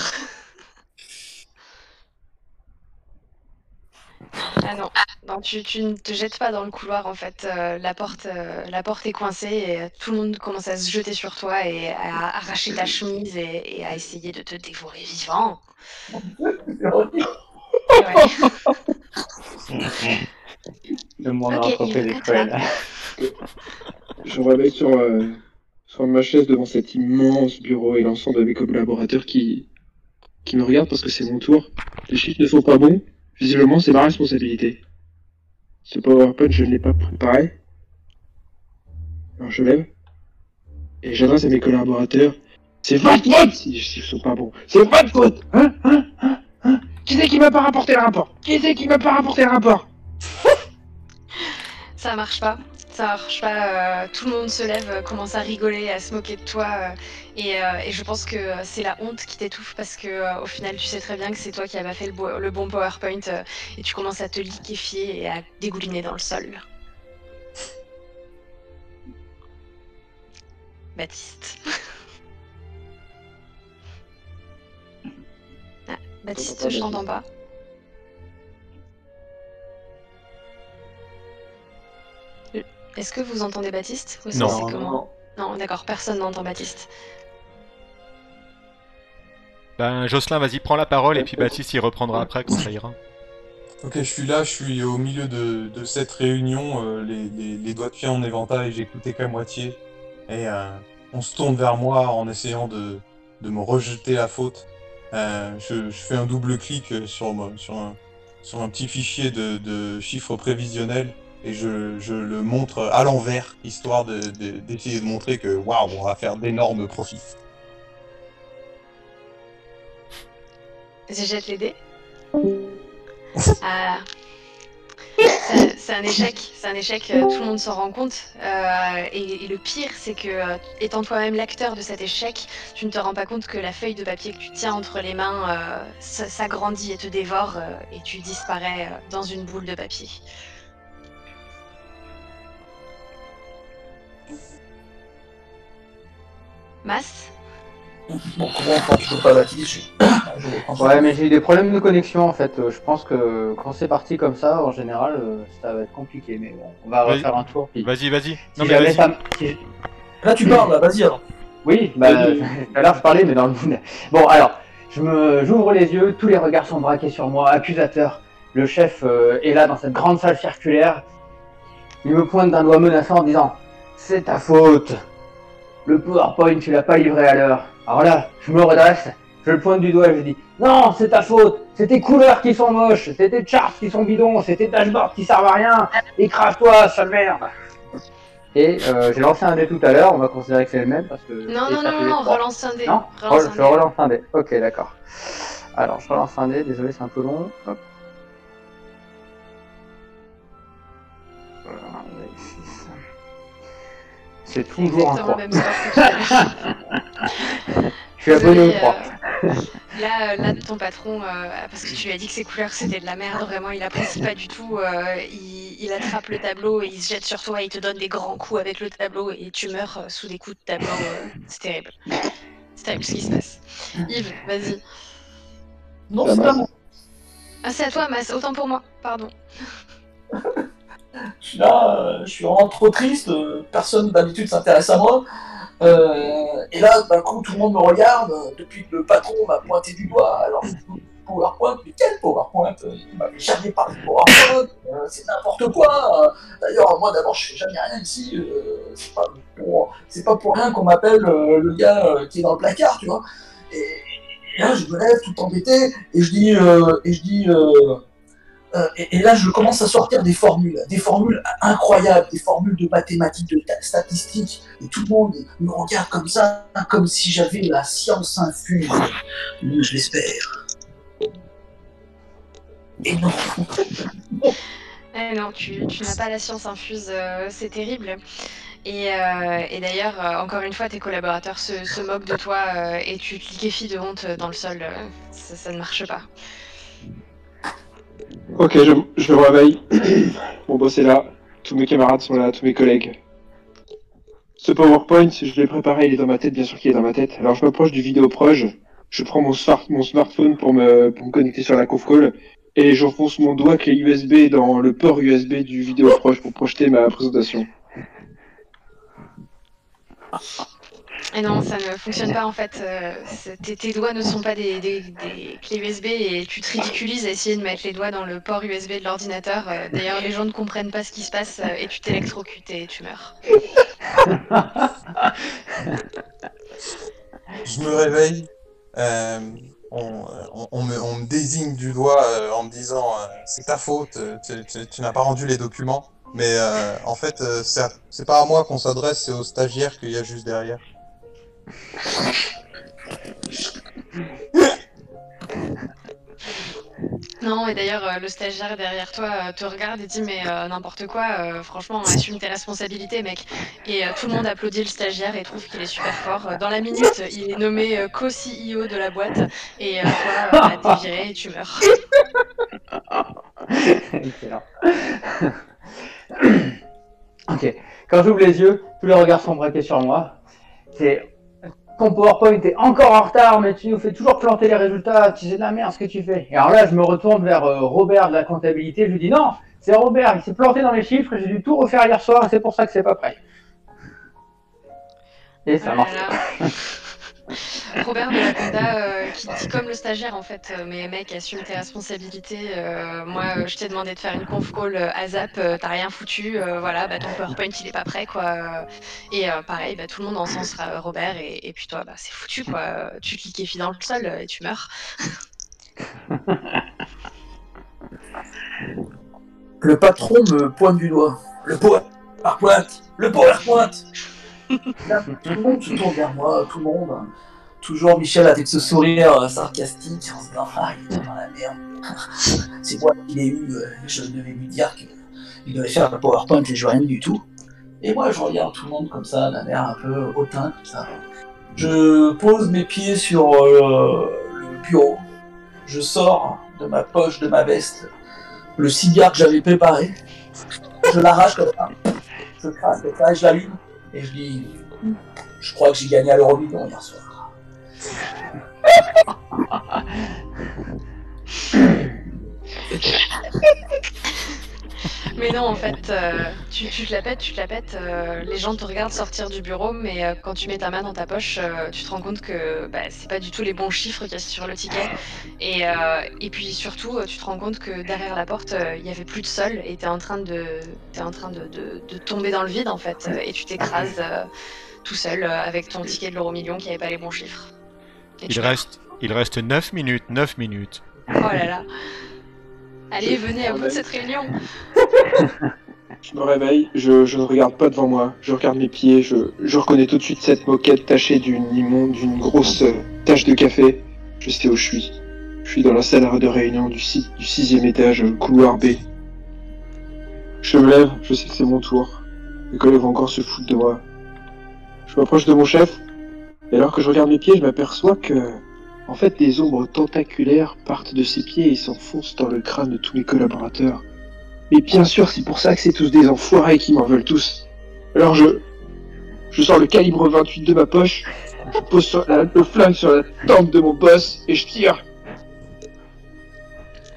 Ah non, non tu, tu ne te jettes pas dans le couloir en fait. Euh, la, porte, euh, la porte est coincée et euh, tout le monde commence à se jeter sur toi et à arracher ta chemise et, et à essayer de te dévorer vivant. Le monde Ok, rattrapé il des va cruels. Je me réveille sur, euh, sur ma chaise devant cet immense bureau et l'ensemble de mes collaborateurs qui, qui me regardent parce que c'est mon tour. Les chiffres ne sont pas bons. Visiblement, c'est ma responsabilité. Ce PowerPoint, je ne l'ai pas préparé. Alors je lève et j'adresse à mes collaborateurs. C'est votre faute si les chiffres sont pas bons. C'est votre faute Hein? Hein? Hein? Qui c'est qui m'a pas rapporté le rapport? Qui c'est qui m'a pas rapporté le rapport? Ça marche pas. Ça marche pas. euh, tout le monde se lève, euh, commence à rigoler, à se moquer de toi. euh, et, je pense que c'est la honte qui t'étouffe parce que au final, tu sais très bien que c'est toi qui as pas fait le, bon PowerPoint et tu commences à te liquéfier et à dégouliner dans le sol. Baptiste. Baptiste, je t'entends pas. Est-ce que vous entendez Baptiste? Ou Non. que d'accord, personne n'entend Baptiste. Ben, Jocelyn, vas-y, prends la parole et puis Baptiste il reprendra après quand ça ira. Ok, je suis là, je suis au milieu de, de cette réunion, euh, les, les- les doigts de pied en éventail, j'écoutais qu'à moitié. Et euh, on se tourne vers moi en essayant de, de me rejeter la faute. Euh, je, je fais un double clic euh, sur, sur, un, sur un petit fichier de, de chiffres prévisionnels et je, je le montre à l'envers, histoire de- de- d'essayer de, montrer que waouh, on va faire d'énormes profits. Je jette les dés. Ah. C'est- un échec, c'est un échec, euh, tout le monde s'en rend compte. Euh, et, le pire, c'est que, euh, étant toi-même l'acteur de cet échec, tu ne te rends pas compte que la feuille de papier que tu tiens entre les mains s'agrandit et te dévore, et tu disparais dans une boule de papier. Mas? Bon, comment on ne toujours pas Baptiste Je-. Ouais, mais j'ai eu des problèmes de connexion en fait. Euh, Je pense que quand c'est parti comme ça, en général, euh, ça va être compliqué. Mais bon, on va Vas-y. refaire un tour. Puis... Vas-y, vas-y. Si Non mais jamais vas-y. ça... si- Là, tu parles, là, vas-y alors. Oui, bah, Vas-y. tout à l'heure je parlais, mais dans le. Bon, alors, je me, j'ouvre les yeux, tous les regards sont braqués sur moi, accusateur. Le chef euh, est là dans cette grande salle circulaire. Il me pointe d'un doigt menaçant en disant C'est ta faute. Le PowerPoint, tu l'as pas livré à l'heure. Alors là, je me redresse, je le pointe du doigt et je dis Non, c'est ta faute. C'est tes couleurs qui sont moches, c'est tes charts qui sont bidons, c'est tes dashboards qui servent à rien. Écrase-toi, sale merde. Et euh, j'ai lancé un dé tout à l'heure, on va considérer que c'est le même parce que. Non, non, non, non, relance un dé. Non relance Je relance un dé. Ok, d'accord. Alors, je relance un dé, désolé, c'est un peu long. Hop. C'est toujours un Exactement 3. le même suis abonné au Désolé, 3. euh, Là, euh, là, ton patron, euh, parce que tu lui as dit que ses couleurs c'était de la merde, vraiment, il apprécie pas du tout. euh, il, il attrape le tableau et il se jette sur toi, il te donne des grands coups avec le tableau et tu meurs sous des coups de tableau. euh, c'est terrible. C'est terrible ce qui se passe. Yves, vas-y. Non, Ça c'est pas moi. Ah, c'est à toi, Mas, autant pour moi, pardon. Je suis là, euh, je suis vraiment trop triste. Personne d'habitude s'intéresse à moi. Euh, et là, d'un coup, tout le monde me regarde depuis que le patron m'a pointé du doigt. Alors, PowerPoint, mais quel PowerPoint Euh, Il m'avait jamais parlé de PowerPoint. euh, c'est n'importe quoi. D'ailleurs, moi, d'abord, je fais jamais rien ici. euh, c'est pas pas pour rien qu'on m'appelle le gars qui est dans le placard, tu vois. Et, et là, je me lève tout embêté et je dis, et je dis. Euh, et, là, je commence à sortir des formules, des formules incroyables, des formules de mathématiques, de ta- statistiques, et tout le monde me regarde comme ça, comme si j'avais la science infuse. Je l'espère. Et non. Eh non, tu, n'as pas la science infuse, euh, c'est terrible. Et, euh, d'ailleurs, encore une fois, tes collaborateurs se, moquent de toi et tu te liquéfies de honte dans le sol. ça ne marche pas. Ok, je, me réveille. Mon boss est là. Tous mes camarades sont là, tous mes collègues. Ce PowerPoint, je l'ai préparé, il est dans ma tête, bien sûr qu'il est dans ma tête. Alors je m'approche du vidéo proche, je prends mon, smart- mon smartphone pour me, connecter sur la conf call, et j'enfonce mon doigt clé USB dans le port USB du vidéo proche pour projeter ma présentation. Et non, ça ne fonctionne pas en fait. euh, tes, doigts ne sont pas des, clés USB et tu te ridiculises à essayer de mettre les doigts dans le port USB de l'ordinateur. Euh, D'ailleurs, les gens ne comprennent pas ce qui se passe euh, et tu t'électrocutes et tu meurs. Je me réveille, on, me, désigne du doigt en me disant c'est ta faute, tu, n'as pas rendu les documents. Mais en fait, c'est pas à moi qu'on s'adresse, c'est au stagiaire qu'il y a juste derrière. Non, et d'ailleurs, euh, le stagiaire derrière toi euh, te regarde et dit Mais euh, n'importe quoi, franchement, assume tes responsabilités, mec. Et tout le monde applaudit le stagiaire et trouve qu'il est super fort. Dans la minute, il est nommé co-CEO de la boîte et toi, t'es viré et tu meurs. Excellent. ok. Quand j'ouvre les yeux, tous les regards sont braqués sur moi. C'est ton PowerPoint est encore en retard, mais tu nous fais toujours planter les résultats. Tu sais de la merde ce que tu fais. Et alors là, je me retourne vers euh, Robert de la comptabilité. Je lui dis non, c'est Robert. Il s'est planté dans les chiffres. J'ai dû tout refaire hier soir. et C'est pour ça que c'est pas prêt. Et ça Oh marche. Robert de la Conda euh, qui dit comme le stagiaire en fait, euh, mais mec, assume tes responsabilités. euh, moi, euh, je t'ai demandé de faire une conf call à Zap, euh, t'as rien foutu. euh, voilà, bah, ton PowerPoint il est pas prêt quoi. Et euh, pareil, bah, tout le monde encensera euh, Robert et, et puis toi, bah, c'est foutu quoi. Tu te liquéfies dans le sol et tu meurs. Le patron me pointe du doigt. Le PowerPoint Le PowerPoint Tout le monde se tourne vers moi, tout le monde. Toujours Michel avec ce sourire euh, sarcastique en se disant Ah, il est dans la merde. C'est moi qui l'ai eu, euh, je devais lui dire qu'il devait faire le PowerPoint et je vois rien du tout. Et moi, je regarde tout le monde comme ça, d'un air un peu hautain, comme ça. Je pose mes pieds sur euh, le bureau. Je sors de ma poche de ma veste le cigare que j'avais préparé. Je l'arrache comme ça. Je crasse comme ça et je l'allume. Et je dis Je crois que j'ai gagné à l'Eurovision hier soir. Mais non, en fait, euh, tu, tu te la pètes, tu te la pètes. euh, les gens te regardent sortir du bureau, mais euh, quand tu mets ta main dans ta poche, euh, tu te rends compte que bah, c'est pas du tout les bons chiffres qu'il y a sur le ticket. Et, euh, et puis surtout, tu te rends compte que derrière la porte, euh, il y avait plus de sol et t'es en train de, t'es en train de, de- de tomber dans le vide en fait, euh, et tu t'écrases euh, tout seul euh, avec ton ticket de l'euro million qui avait pas les bons chiffres. Et Il reste, il reste 9 minutes, 9 minutes. Oh là là. Allez, venez à bout de cette réunion. Je me réveille, je, ne regarde pas devant moi, je regarde mes pieds, je, je reconnais tout de suite cette moquette tachée d'une immonde, d'une grosse euh, tache de café. Je sais où je suis. Je suis dans la salle de réunion du, si- du sixième étage, couloir B. Je me lève, je sais que c'est mon tour. Les collègues vont encore se foutre de moi. Je m'approche de mon chef, et alors que je regarde mes pieds, je m'aperçois que, en fait, des ombres tentaculaires partent de ses pieds et s'enfoncent dans le crâne de tous mes collaborateurs. Mais bien sûr, c'est pour ça que c'est tous des enfoirés qui m'en veulent tous. Alors je, je sors le calibre 28 de ma poche, je pose la- le flingue sur la tempe de mon boss et je tire.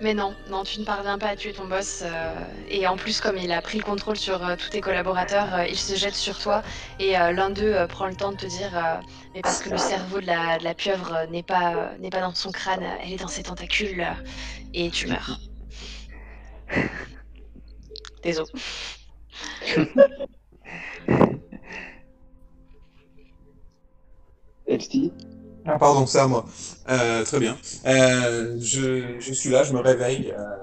Mais non, non, tu ne parviens pas à tuer ton boss. euh, et en plus, comme il a pris le contrôle sur euh, tous tes collaborateurs, euh, il se jette sur toi. Et l'un d'eux prend le temps de te dire Mais parce que le cerveau de la, pieuvre n'est pas, pas dans son crâne, elle est dans ses tentacules. et tu meurs. Désolé. Elsie, Ah pardon, c'est à moi. Euh, très bien. Euh, je, je suis là, je me réveille euh,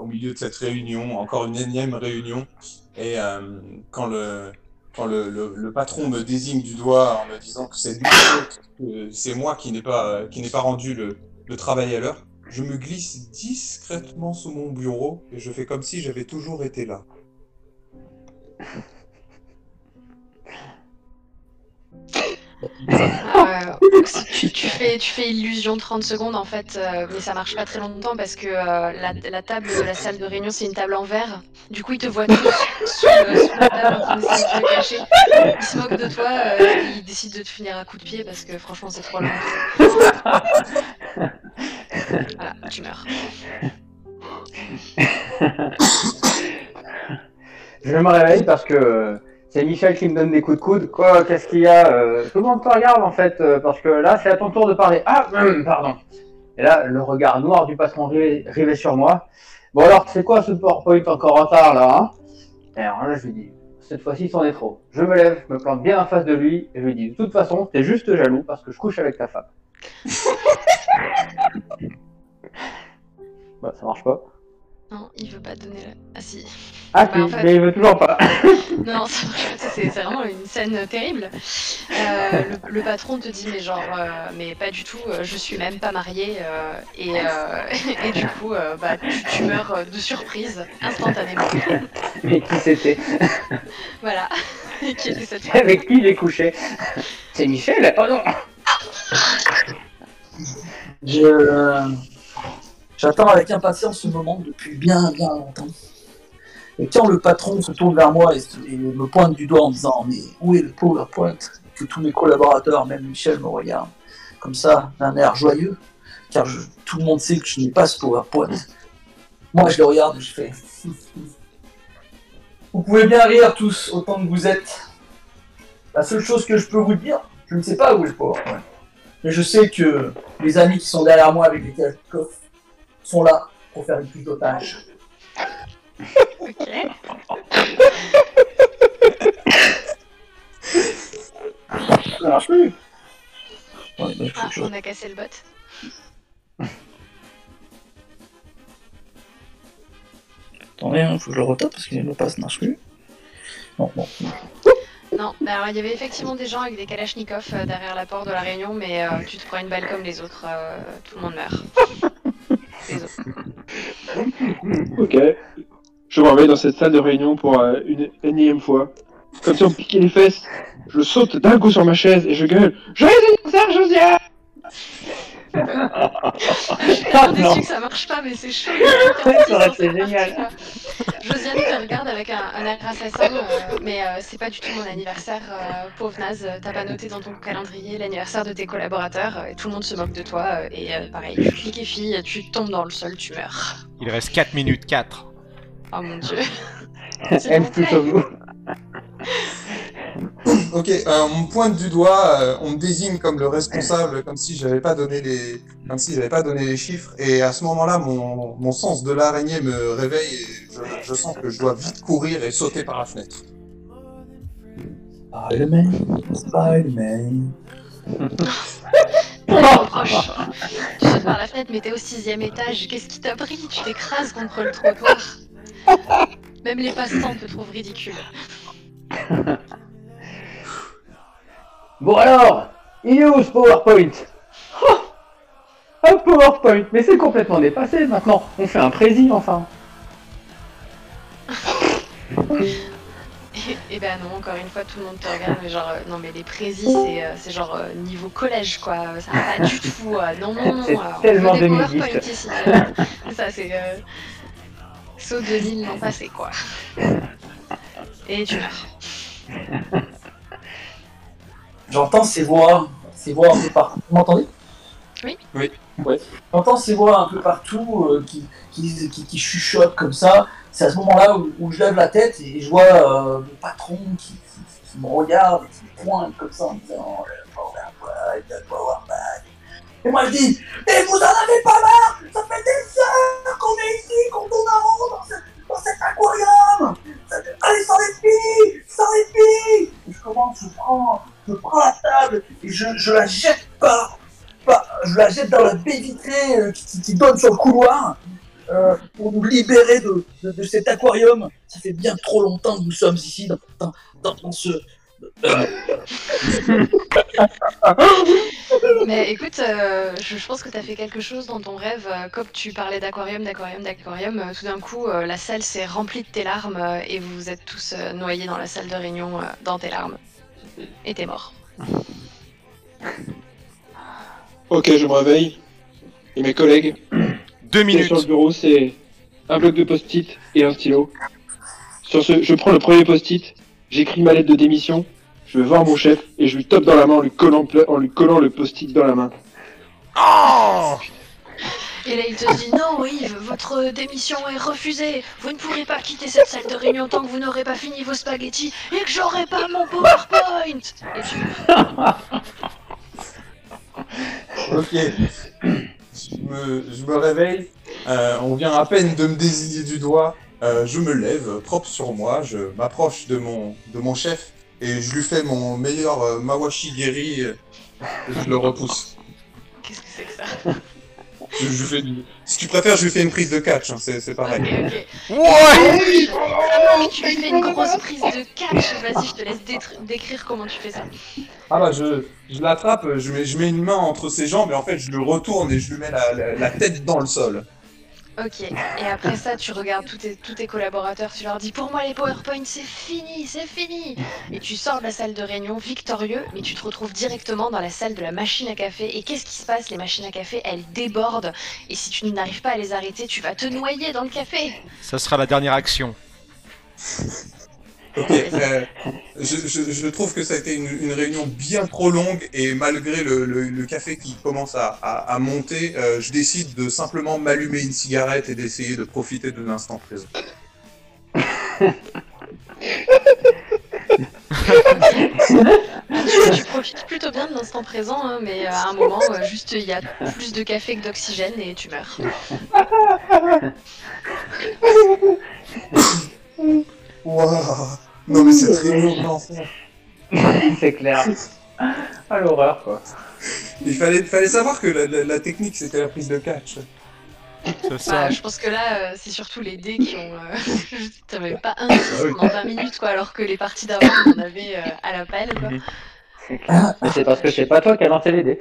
au milieu de cette réunion, encore une énième réunion. Et euh, quand le quand le, le, le patron me désigne du doigt en me disant que c'est lui, que c'est moi qui n'ai pas qui pas rendu le, le travail à l'heure, je me glisse discrètement sous mon bureau et je fais comme si j'avais toujours été là. Euh, tu, tu fais, tu fais illusion 30 secondes en fait, euh, mais ça marche pas très longtemps parce que euh, la, la table de la salle de réunion c'est une table en verre. Du coup, ils te voient tous sous, le- sous la table en train d'essayer de te cacher. Ils se moquent de toi euh, et ils décident de te finir à coups de pied parce que franchement c'est trop long. Voilà, tu meurs. Je me réveille parce que euh, c'est Michel qui me donne des coups de coude. Quoi, qu'est-ce qu'il y a euh, Tout le monde te regarde en fait, euh, parce que là c'est à ton tour de parler. Ah, pardon. Et là, le regard noir du patron rivé, rivé sur moi. Bon alors, c'est quoi ce PowerPoint encore en retard là hein? Et alors là, je lui dis, cette fois-ci c'en est trop. Je me lève, je me plante bien en face de lui, et je lui dis, de toute façon, t'es juste jaloux parce que je couche avec ta femme. bah, ça marche pas. Non, il veut pas te donner la... Ah si. Ah, Bah, si, en fait- mais il veut toujours pas. Non, ça marche pas, c'est vraiment une scène terrible. Euh, le, le patron te dit mais genre euh, mais pas du tout, euh, je suis même pas mariée euh, et, euh, et du coup euh, bah tu, tu meurs de surprise instantanément. mais qui c'était Voilà. Et qui était cette femme Avec qui j'ai couché C'est Michel Oh non Je... J'attends avec impatience ce moment depuis bien bien longtemps. Et quand le patron se tourne vers moi et, me pointe du doigt en disant Mais où est le PowerPoint Que tous mes collaborateurs, même Michel, me regardent comme ça, d'un air joyeux, car tout le monde sait que je n'ai pas ce PowerPoint. Moi, je le regarde et je fais Vous pouvez bien rire tous autant que vous êtes. La seule chose que je peux vous dire, je ne sais pas où est le PowerPoint. Mais je sais que les amis qui sont derrière moi avec les Kalachnikov sont là pour faire une prise d'otage. Ok. Ça marche plus. Ouais, faut Ah, on a cassé le bot. Attendez, hein, faut que je le retape parce que le passe marche plus. Non, bon. Non, bah alors il y avait effectivement des gens avec des kalachnikovs euh, derrière la porte de la réunion, mais euh, tu te prends une balle comme les autres, euh, tout le monde meurt. Ok. Je me réveille dans cette salle de réunion pour euh, une énième fois. Comme si on piquait les fesses. Je saute d'un coup sur ma chaise et je gueule Joyeux anniversaire, Josiane Je suis déçue que ça marche pas, mais c'est chaud. Ça aurait été génial. Josiane te regarde avec un, un air assassin, euh, mais euh, c'est pas du tout mon anniversaire, euh, pauvre naze. T'as pas noté dans ton calendrier l'anniversaire de tes collaborateurs, euh, et tout le monde se moque de toi. euh, et euh, pareil, tu cliques et fille, tu tombes dans le sol, tu meurs. Il reste 4 minutes 4. Oh mon dieu. Elle plutôt vous. Ok, euh, on me pointe du doigt, euh, on me désigne comme le responsable, comme si j'avais pas donné les, comme si j'avais pas donné les chiffres. Et à ce moment-là, mon, mon sens de l'araignée me réveille et je, je sens que je dois vite courir et sauter par la fenêtre. Spider-Man, Spider-Man. Tellement proche. Tu sautes par la fenêtre, mais t'es au sixième étage. Qu'est-ce qui t'a pris? Tu t'écrases contre le trottoir. Même les passants te trouvent ridicule. Bon alors, il est où ce PowerPoint? Oh Un PowerPoint, mais c'est complètement dépassé maintenant. On fait un prési enfin. Et, et ben non, encore une fois, tout le monde te regarde, mais genre, euh, non, mais les présis, c'est euh, c'est genre euh, niveau collège, quoi. Ça va pas du tout. non, non, non. C'est on tellement veut des 2010. PowerPoint ici. ça, c'est. Euh, saut 2000 l'an passé, quoi. Et tu meurs. J'entends ces voix, ces voix un peu partout. Vous m'entendez? Oui. Oui. Ouais. J'entends ces voix un peu partout euh, qui, qui, qui, qui chuchotent comme ça. C'est à ce moment-là où, où je lève la tête et je vois euh, mon patron qui, qui, qui me regarde et qui me pointe comme ça en me disant le le PowerPoint. Et moi je dis Mais vous en avez pas marre Ça fait des heures qu'on est ici, qu'on tourne en rond dans, ce- dans cet aquarium Allez, sans les filles Sans les filles Et je commence, je prends, je prends la table et je, je la jette par, par- je la jette dans la baie vitrée euh, qui, donne sur le couloir euh, pour nous libérer de, cet aquarium. Ça fait bien trop longtemps que nous sommes ici dans, ce. Mais écoute, euh, je, pense que tu as fait quelque chose dans ton rêve. comme tu parlais d'aquarium, d'aquarium, d'aquarium, tout d'un coup, la salle s'est remplie de tes larmes et vous êtes tous noyés dans la salle de réunion dans tes larmes. Et t'es mort. Ok, je me réveille. Et mes collègues, Deux minutes. sur le bureau, c'est un bloc de post-it et un stylo. Sur ce, je prends le premier post-it, j'écris ma lettre de démission, je vais voir mon chef et je lui tape dans la main en lui collant, en lui collant le post-it dans la main. Oh Et là, il te dit non, Yves, votre démission est refusée. Vous ne pourrez pas quitter cette salle de réunion tant que vous n'aurez pas fini vos spaghettis et que j'aurai pas mon PowerPoint. Et tu Ok. Je me, je me réveille. euh, on vient à peine de me désigner du doigt. euh, je me lève, propre sur moi. Je m'approche de mon, de mon chef et je lui fais mon meilleur euh, Mawashi Geri. et je le repousse. Qu'est-ce que c'est que ça? Je, je fais du- Si tu préfères, je lui fais une prise de catch. hein, c'est pareil. Ok, ok. Ouais Avant que tu lui fais une grosse prise de catch, vas-y, je te laisse décrire comment tu fais ça. Ah bah je, je l'attrape, je mets, je mets une main entre ses jambes et en fait je le retourne et je lui mets la, la- la tête dans le sol. Ok, et après ça, tu regardes tous tes, tous tes collaborateurs, tu leur dis Pour moi, les PowerPoint, c'est fini, c'est fini Et tu sors de la salle de réunion victorieux, mais tu te retrouves directement dans la salle de la machine à café. Et qu'est-ce qui se passe? Les machines à café, elles débordent. Et si tu n'arrives pas à les arrêter, tu vas te noyer dans le café. Ça sera la dernière action. Ok, euh, je, je- je trouve que ça a été une, une réunion bien trop longue et malgré le, le- le café qui commence à, à- à monter, euh, je décide de simplement m'allumer une cigarette et d'essayer de profiter de l'instant présent. Tu, tu profites plutôt bien de l'instant présent, hein, mais à un moment, euh, juste il y a plus de café que d'oxygène et tu meurs. Waouh Non mais réunion de l'enfer. c'est clair. Ah l'horreur quoi. Il fallait, fallait savoir que la, la- la technique c'était la prise de catch. C'est ça. Bah, je pense que là, euh, c'est surtout les dés qui ont. Euh... T'avais pas un dé pendant 20 minutes, quoi, alors que les parties d'avant, on en avait euh, à la pelle, quoi. C'est clair. Mais c'est parce que c'est pas toi qui as lancé les dés.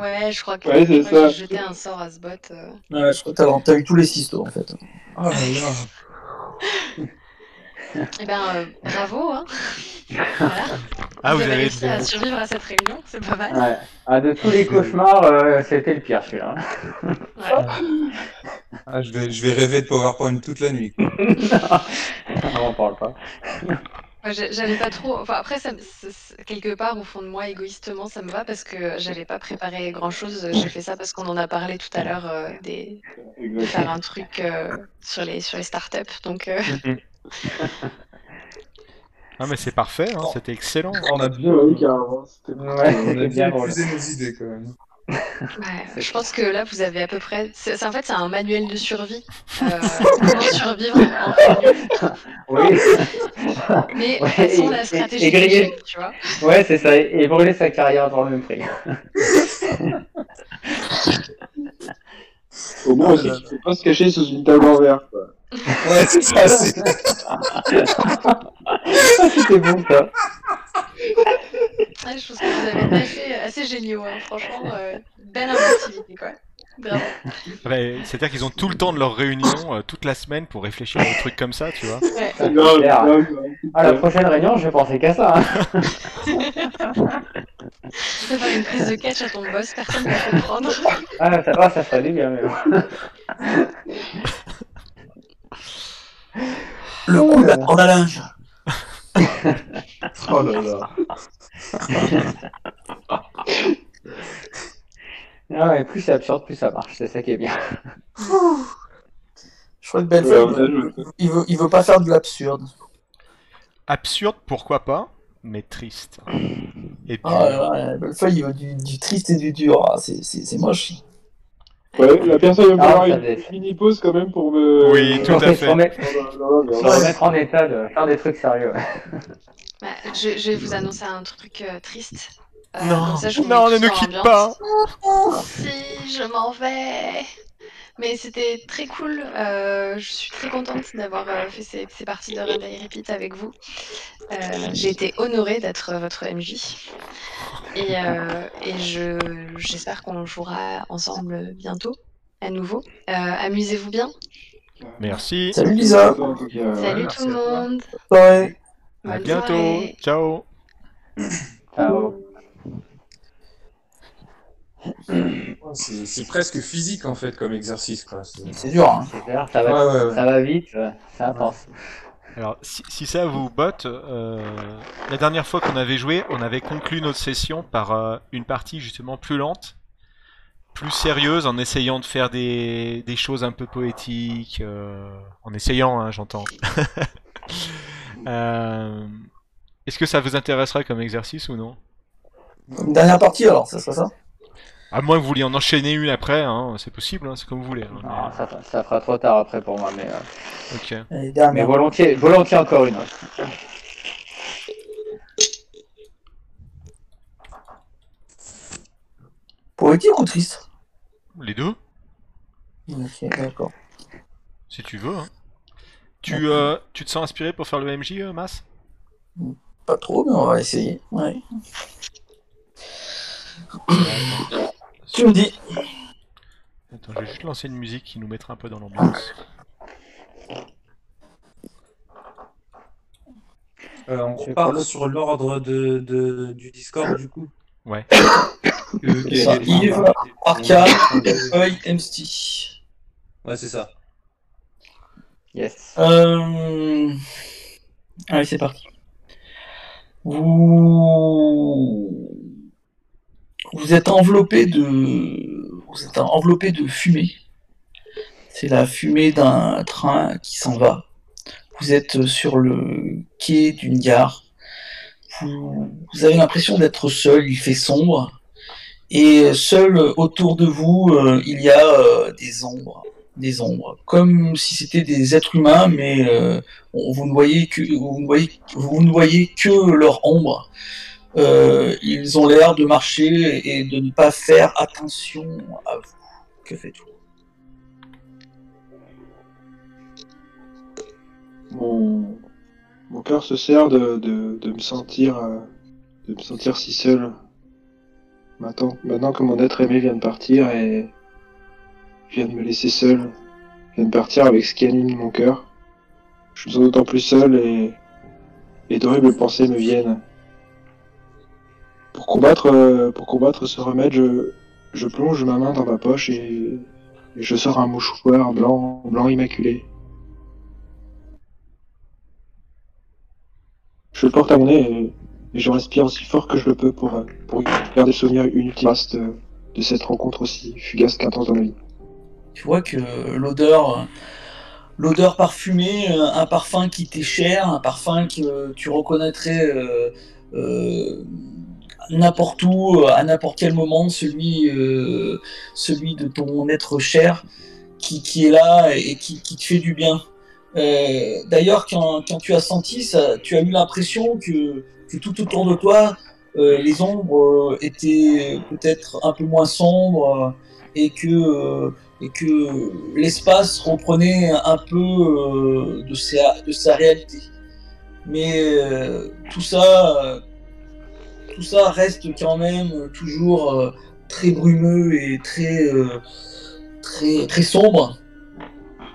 Ouais, je crois que Ouais, c'est j'ai jeté un sort à ce bot. euh. Ouais, je crois que t'as- t'as eu tous les six, toi, en fait. Oh là là. Eh ben, euh, bravo, hein. Voilà. Ah, vous avez avez réussi à survivre à cette réunion, c'est pas mal. Ouais. Ah, de tous les cauchemars, euh, c'était le pire celui-là. Ouais. Ah, je, vais, je vais rêver de PowerPoint toute la nuit. On en parle pas. J'avais pas trop. Enfin, après, ça, quelque part, au fond de moi, égoïstement, ça me va parce que j'avais pas préparé grand chose. J'ai fait ça parce qu'on en a parlé tout à l'heure euh, des... de faire un truc euh, sur, les, sur les startups. Donc, euh, Ah, mais c'est parfait, hein, c'était excellent. On a bien, Oui, carrément. c'était- on a bien épuisé nos idées quand même. ouais, je pense que là, vous avez à peu près. c'est- c'est- en fait, c'est un manuel de survie. Euh, comment survivre en. Oui. Mais Ouais, façon et- la stratégie et griller. d'échec, tu vois? Ouais, c'est ça. Et brûler sa carrière dans le même prix. Au moins, aussi, tu peux pas se cacher sous une table en verre. quoi. Ouais, c'est ça, c'est... Ah, c'était bon ça. Ouais, je pense que vous avez été assez, assez géniaux, hein. franchement, euh, belle inventivité quoi. Ouais, C'est-à-dire qu'ils ont tout le temps de leur réunion, euh, toute la semaine, pour réfléchir à des trucs comme ça, tu vois. Ouais. Ah, Non, c'est clair. non, non. À la prochaine réunion, je vais penser qu'à ça. hein. Tu peux faire une prise de catch à ton boss, personne ne va comprendre. Ah, ça va, ça serait du bien, mais bon. Le coup de la corde à linge. Oh là là. Ah ouais, plus c'est absurde, plus ça marche, c'est ça qui est bien. Je crois que Belfort, Ouais, il, veut, il, veut, il veut pas faire de l'absurde. Absurde, pourquoi pas, mais triste. Et puis, Ah, ouais, ouais, Belfort, il veut du, du triste et du dur. Ah, c'est- c'est c'est moche. Ouais, la personne va Ah, ça une être- mini pause quand même pour me. Oui, tout à se remettre, en état de faire des trucs sérieux. Bah, je, je vais vous annoncer un truc euh, triste. Euh, non, ça, non, ne nous quitte pas. Si, je m'en vais. Mais c'était très cool. euh, je suis très contente d'avoir euh, fait ces, ces parties de Die Repeat avec vous. Euh, J'ai été honorée d'être votre MJ. Et, euh, et je j'espère qu'on jouera ensemble bientôt, à nouveau. Euh, Amusez-vous bien. Merci. Salut Lisa. Salut tout le monde. Ouais. À bientôt. soirée. Ciao. Ciao. C'est presque physique en fait comme exercice. C'est- dur. Hein. Clair, ça va, Ouais, ouais, ouais. ça va vite, c'est intense. Alors, si, si ça vous botte, euh, la dernière fois qu'on avait joué, on avait conclu notre session par euh, une partie justement plus lente, plus sérieuse, en essayant de faire des, des choses un peu poétiques, euh, en essayant, hein, j'entends. Euh, Est-ce que ça vous intéresserait comme exercice ou non? Une dernière partie alors, ça serait ça? À moins que vous vouliez en enchaîner une après, hein, c'est possible, hein, c'est comme vous voulez. hein, Non, ça, fera- ça fera trop tard après pour moi, mais, euh. Allez, mais volontiers, volontiers encore une. Poétique ou triste Les deux, Ok, d'accord. si tu veux. hein. Tu, euh, tu te sens inspiré pour faire le MJ, euh, Mas? Pas trop, mais on va essayer. Ouais. Tu me dis. Attends, je vais juste lancer une musique qui nous mettra un peu dans l'ambiance. Euh, on parle sur l'ordre de, de- du Discord du coup. Ouais. Que- Ça, Yves, Arca, MST. Ouais, c'est ça. Yes. Euh... Allez, c'est parti. Vous... Vous êtes enveloppé de... Fumée. C'est la fumée d'un train qui s'en va. Vous êtes sur le quai d'une gare. Vous, avez l'impression d'être seul, il fait sombre. Et seul autour de vous, euh, il y a euh, des ombres des ombres, comme si c'était des êtres humains, mais euh, vous ne voyez que vous ne vous ne voyez que leur ombre. Euh, ils ont l'air de marcher et de ne pas faire attention à vous. Que faites-vous Mon, mon cœur se serre de, de, de me sentir euh, de me sentir si seul. Maintenant, maintenant que mon être aimé vient de partir et vient de me laisser seul, vient de partir avec ce qui anime mon cœur, je me sens d'autant plus seul et, et d'horribles pensées me viennent. Pour combattre, euh, pour combattre ce remède, je, plonge ma main dans ma poche et, je sors un mouchoir blanc, blanc immaculé. Je le porte à mon nez et, je respire aussi fort que je le peux pour, pour garder souvenir une ultime de, de cette rencontre aussi fugace qu'intense dans ma vie. Tu vois que l'odeur, l'odeur parfumée, un parfum qui t'est cher, un parfum que tu reconnaîtrais euh, euh, n'importe où, à n'importe quel moment, celui, euh, celui de ton être cher qui, qui est là et qui, qui te fait du bien. Euh, D'ailleurs, quand, quand tu as senti ça, tu as eu l'impression que, que tout autour de toi, euh, les ombres euh, étaient peut-être un peu moins sombres euh, et que euh, que l'espace reprenait un peu euh, de, sa, de sa réalité. Mais euh, tout ça, euh, tout ça reste quand même toujours euh, très brumeux et très, euh, très, sombre.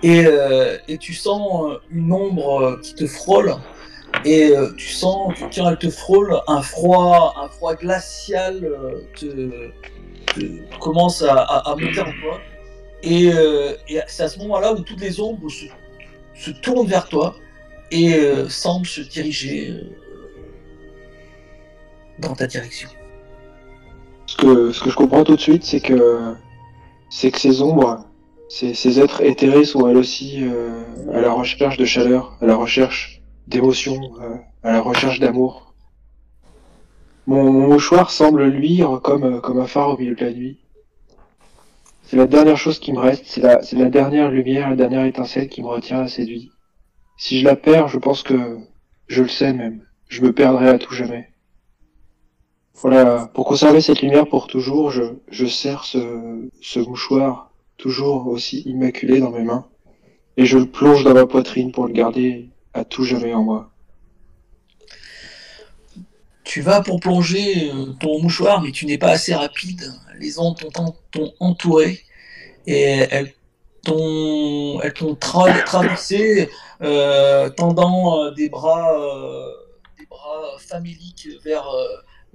Et, euh, tu sens euh, une ombre euh, qui te frôle. Et euh, tu sens, tu, tiens, elle te frôle, un froid, un froid glacial euh, commence à, monter en toi. Et, euh, et c'est à ce moment-là où toutes les ombres se, se tournent vers toi et euh, semblent se diriger euh, dans ta direction. Ce que, ce que je comprends tout de suite, c'est que, c'est que ces ombres, ces, ces êtres éthérés sont elles aussi euh, à la recherche de chaleur, à la recherche d'émotion, euh, à la recherche d'amour. Mon, mon mouchoir semble luire comme, euh, comme un phare au milieu de la nuit. C'est la dernière chose qui me reste, c'est la, la dernière lumière, la dernière étincelle qui me retient à vie. Si je la perds, je pense que, je le sais même, je me perdrai à tout jamais. Voilà, pour conserver cette lumière pour toujours, je, je serre ce, ce mouchoir toujours aussi immaculé dans mes mains, et je le plonge dans ma poitrine pour le garder à tout jamais en moi. Tu vas pour plonger euh, ton mouchoir, mais tu n'es pas assez rapide. Les ondes t'ont entouré et elles t'ont elles t'ont tra- traversé, euh, tendant euh, des bras euh, des bras faméliques vers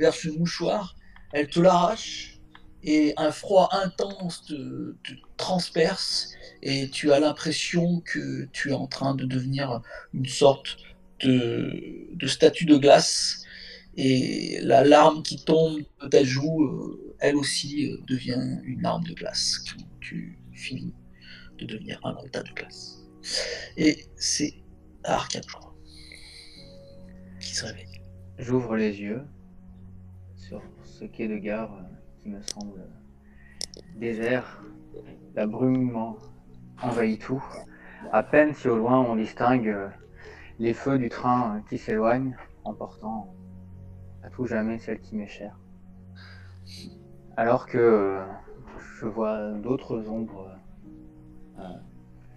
vers ce mouchoir. Elles te l'arrachent et un froid intense te, transperce et tu as l'impression que tu es en train de devenir une sorte de, de statue de glace et la larme qui tombe de ta joue, euh, elle aussi euh, devient une larme de glace tu finis de devenir un tas de glace. Et c'est Arkham, je crois, qui se réveille. J'ouvre les yeux quai de gare euh, qui me semble désert. La brume en- envahit tout. À peine si au loin on distingue euh, les feux du train euh, qui s'éloignent, emportant à tout jamais celle qui m'est chère. Alors que euh, je vois d'autres ombres euh,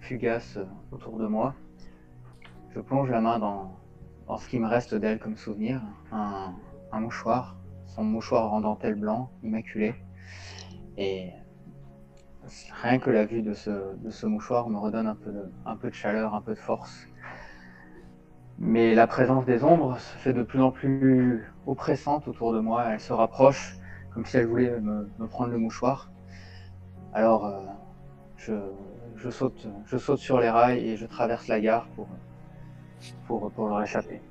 fugaces euh, autour de moi, je plonge la main dans, ce qui me reste d'elle comme souvenir, un mouchoir, son mouchoir en dentelle blanc, immaculé. Et rien que la vue de ce, mouchoir me redonne un peu, de, chaleur, un peu de force. Mais la présence des ombres se fait de plus en plus oppressante autour de moi. Elle se rapproche comme si elle voulait me, prendre le mouchoir. Alors euh, je, je, saute, je saute sur les rails et je traverse la gare pour, pour, pour leur échapper.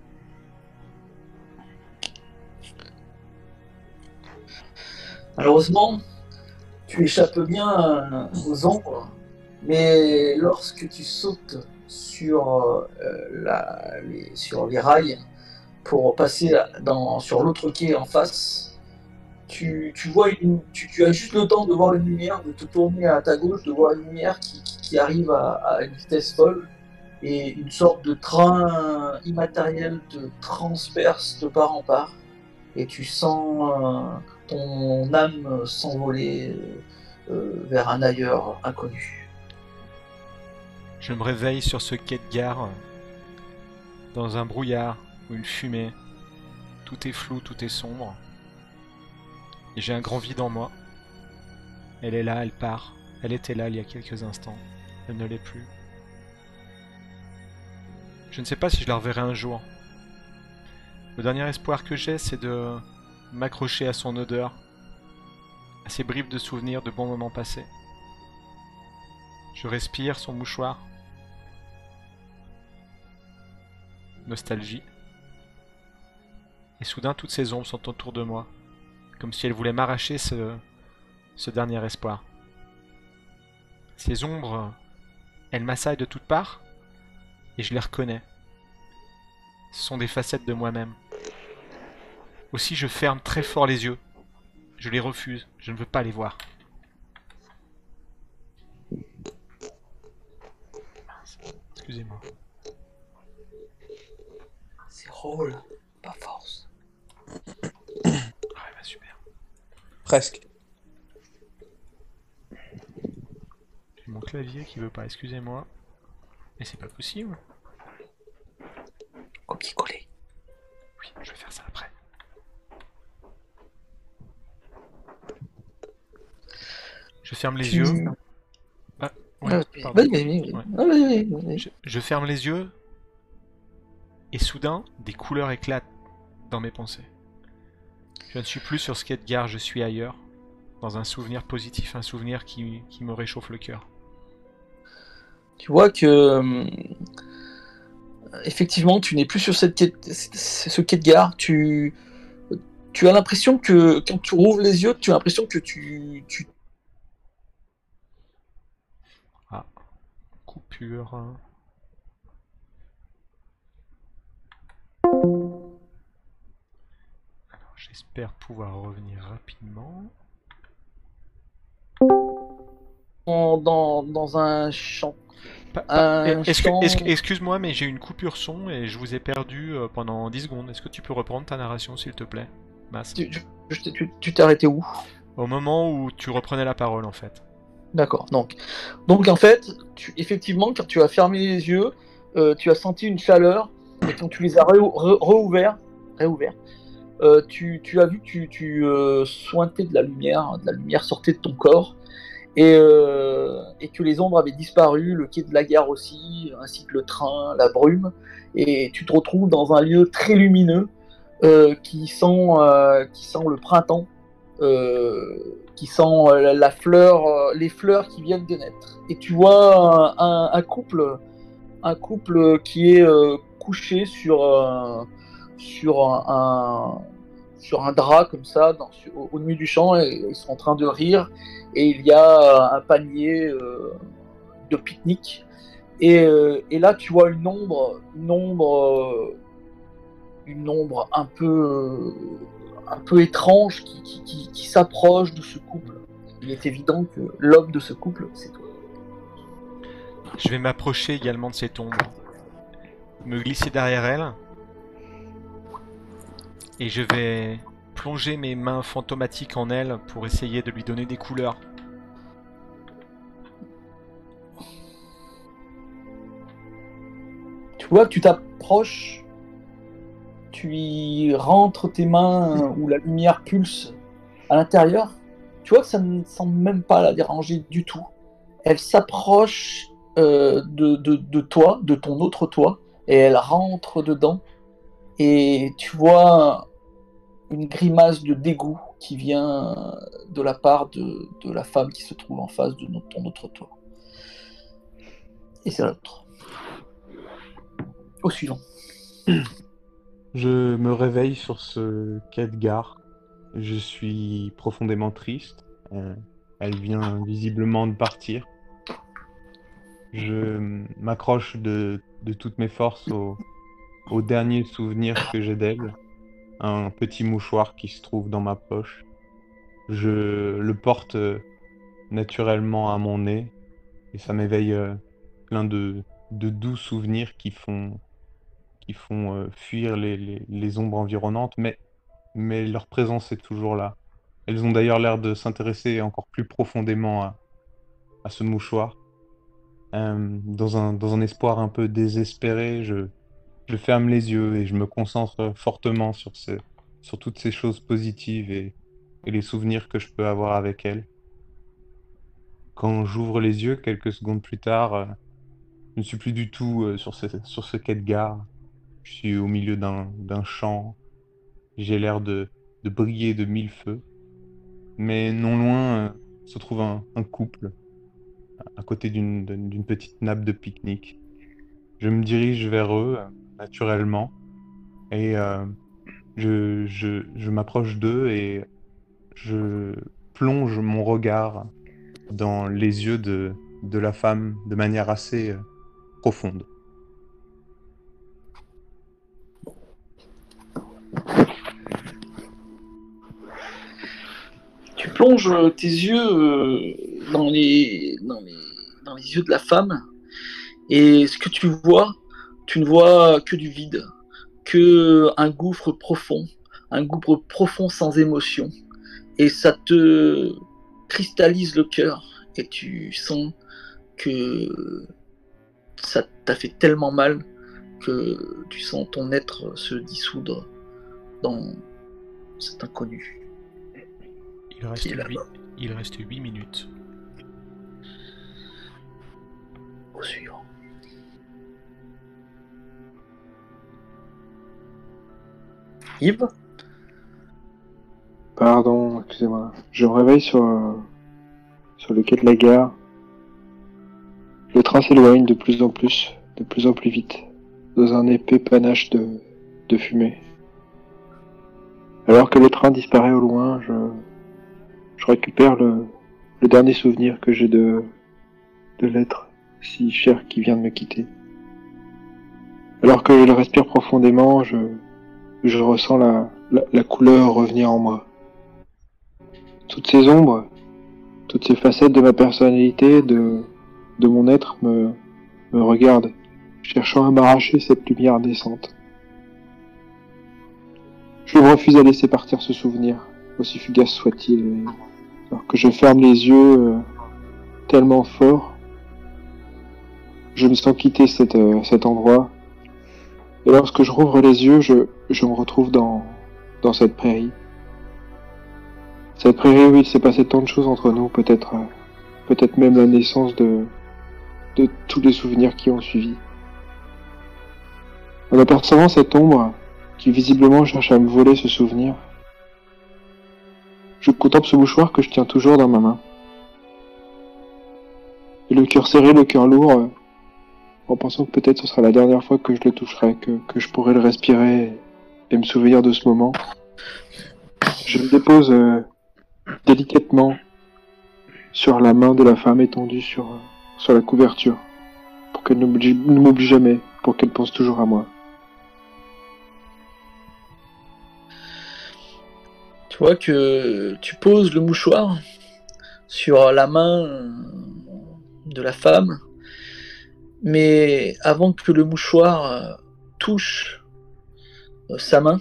Malheureusement, tu échappes bien aux ombres, mais lorsque tu sautes sur, euh, les, rails pour passer sur l'autre quai en face, tu, as juste le temps de voir une lumière, de te tourner à ta gauche, de voir une lumière qui, arrive à, à une vitesse folle, et une sorte de train immatériel te transperce de part en part, et tu sens euh, ton âme s'envoler euh, euh, vers un ailleurs inconnu. Je me réveille sur ce quai de gare, dans un brouillard ou une fumée. Tout est flou, tout est sombre. Et j'ai un grand vide en moi. Elle est là, elle part. Elle était là il y a quelques instants. Elle ne l'est plus. Je ne sais pas si je la reverrai un jour. Le dernier espoir que j'ai, c'est de m'accrocher à son odeur, à ses bribes de souvenirs de bons moments passés. Je respire son mouchoir. Nostalgie. Et soudain, toutes ces ombres sont autour de moi, comme si elles voulaient m'arracher ce, ce dernier espoir. Ces ombres, elles m'assaillent de toutes parts, et je les reconnais. Ce sont des facettes de moi-même. Aussi, je ferme très fort les yeux. Je les refuse, je ne veux pas les voir. Mince, Excusez-moi. C'est rôle, pas force. Ah, bah super. Presque. J'ai mon clavier qui veut pas, excusez-moi. Mais c'est pas possible. Copier-coller. Oui, je vais faire ça après. Je ferme les yeux Ouais, pardon. Ouais. Je, je ferme les yeux et soudain, des couleurs éclatent dans mes pensées. Je ne suis plus sur Skategar, je suis ailleurs, dans un souvenir positif, un souvenir qui, qui me réchauffe le cœur. Tu vois que euh, effectivement, tu n'es plus sur cette ce quai de gare. Tu, tu as l'impression que quand tu rouvres les yeux, tu as l'impression que tu, tu Coupure. hein. Alors, j'espère pouvoir revenir rapidement. dans, dans, dans un champ. Excuse-moi, mais j'ai une coupure son et je vous ai perdu euh, pendant 10 secondes. Est-ce que tu peux reprendre ta narration, s'il te plaît, Mas? Tu t'es arrêté où? Au moment où tu reprenais la parole, en fait. D'accord. Donc, donc en fait, effectivement, quand tu as fermé les yeux, euh, tu as senti une chaleur, et quand tu les as réouverts, euh, tu, as vu que tu, euh, sointais de la lumière, de la lumière sortait de ton corps, et, et que les ombres avaient disparu, le quai de la gare aussi, ainsi que le train, la brume, et tu te retrouves dans un lieu très lumineux qui sent, qui sent le printemps. Euh, qui sent euh, la, fleur, euh, les fleurs qui viennent de naître. Et tu vois un, couple, un couple qui est couché sur sur un, sur un drap comme ça, au, au milieu du champ, ils sont en train de rire. Et il y a un panier de pique-nique. Et, et là, tu vois une ombre, une ombre, une ombre un peu, un peu étrange qui, qui, qui- qui s'approche de ce couple. Il est évident que l'homme de ce couple, c'est toi. Je vais m'approcher également de cette ombre. Me glisser derrière elle. Et je vais plonger mes mains fantomatiques en elle pour essayer de lui donner des couleurs. Tu vois que tu t'approches, tu y rentres tes mains où la lumière pulse à l'intérieur. Tu vois que ça ne semble même pas la déranger du tout. Elle s'approche euh, de, de- toi, de ton autre toi, et elle rentre dedans. Et tu vois une grimace de dégoût qui vient de la part de, de la femme qui se trouve en face de notre- ton autre toi. Et c'est l'autre. Au suivant. Je me réveille sur ce quai de gare. Je suis profondément triste. Euh, elle vient visiblement de partir. Je m'accroche de, toutes mes forces au, au dernier souvenir que j'ai d'elle. Un petit mouchoir qui se trouve dans ma poche. Je le porte euh, naturellement à mon nez et ça m'éveille euh, plein de doux souvenirs qui font qui font euh, fuir les, les- ombres environnantes, mais, mais leur présence est toujours là. Elles ont d'ailleurs l'air de s'intéresser encore plus profondément à, à ce mouchoir. Euh, dans un, dans un espoir un peu désespéré, je, je ferme les yeux et je me concentre fortement sur, ces, sur toutes ces choses positives et, et les souvenirs que je peux avoir avec elles. Quand j'ouvre les yeux, quelques secondes plus tard, euh, je ne suis plus du tout sur ce, sur ce quai de gare. Je suis au milieu d'un champ. J'ai l'air de, briller de mille feux. Mais non loin euh, se trouve un, un couple, à côté d'une petite nappe de pique-nique. Je me dirige vers eux, naturellement, et euh, je, je, je m'approche d'eux et je plonge mon regard dans les yeux de, de la femme de manière assez euh, profonde. Tu plonges euh, tes yeux euh, dans, les, dans, les, dans les yeux de la femme, et ce que tu vois, tu ne vois que du vide, que un gouffre profond, un gouffre profond sans émotion, et ça te cristallise le cœur, et tu sens que ça t'a fait tellement mal que tu sens ton être se dissoudre dans cet inconnu. Il reste Qui est là-bas. 8, il reste 8 minutes. suivant. Yves Pardon, excusez-moi. Je me réveille sur, euh, sur le quai de la gare. Le train s'éloigne de plus en plus, de plus en plus vite, dans un épais panache de, de fumée. Alors que le train disparaît au loin, je, je récupère le, dernier souvenir que j'ai de, de l'être si cher qui vient de me quitter. Alors que je le respire profondément, je, je ressens la, la, la couleur revenir en moi. Toutes ces ombres, toutes ces facettes de ma personnalité, de, de mon être me, me regardent, cherchant à m'arracher cette lumière naissante. Je refuse à laisser partir ce souvenir, aussi fugace soit-il, alors que je ferme les yeux euh, tellement fort, je me sens quitter cet, euh, cet endroit, et lorsque je rouvre les yeux, je, me retrouve dans, dans cette prairie. Cette prairie où il s'est passé tant de choses entre nous, peut-être, euh, peut-être même la naissance de, de tous les souvenirs qui ont suivi. En apercevant cette ombre, qui visiblement cherche à me voler ce souvenir, je contemple ce mouchoir que je tiens toujours dans ma main. Et le cœur serré, le cœur lourd, euh, en pensant que peut-être ce sera la dernière fois que je le toucherai, que, je pourrai le respirer et me souvenir de ce moment. Je me dépose euh, délicatement sur la main de la femme étendue sur, euh, la couverture, pour qu'elle ne m'oublie jamais, pour qu'elle pense toujours à moi. Tu vois que tu poses le mouchoir sur la main de la femme, mais avant que le mouchoir euh, touche euh, sa main,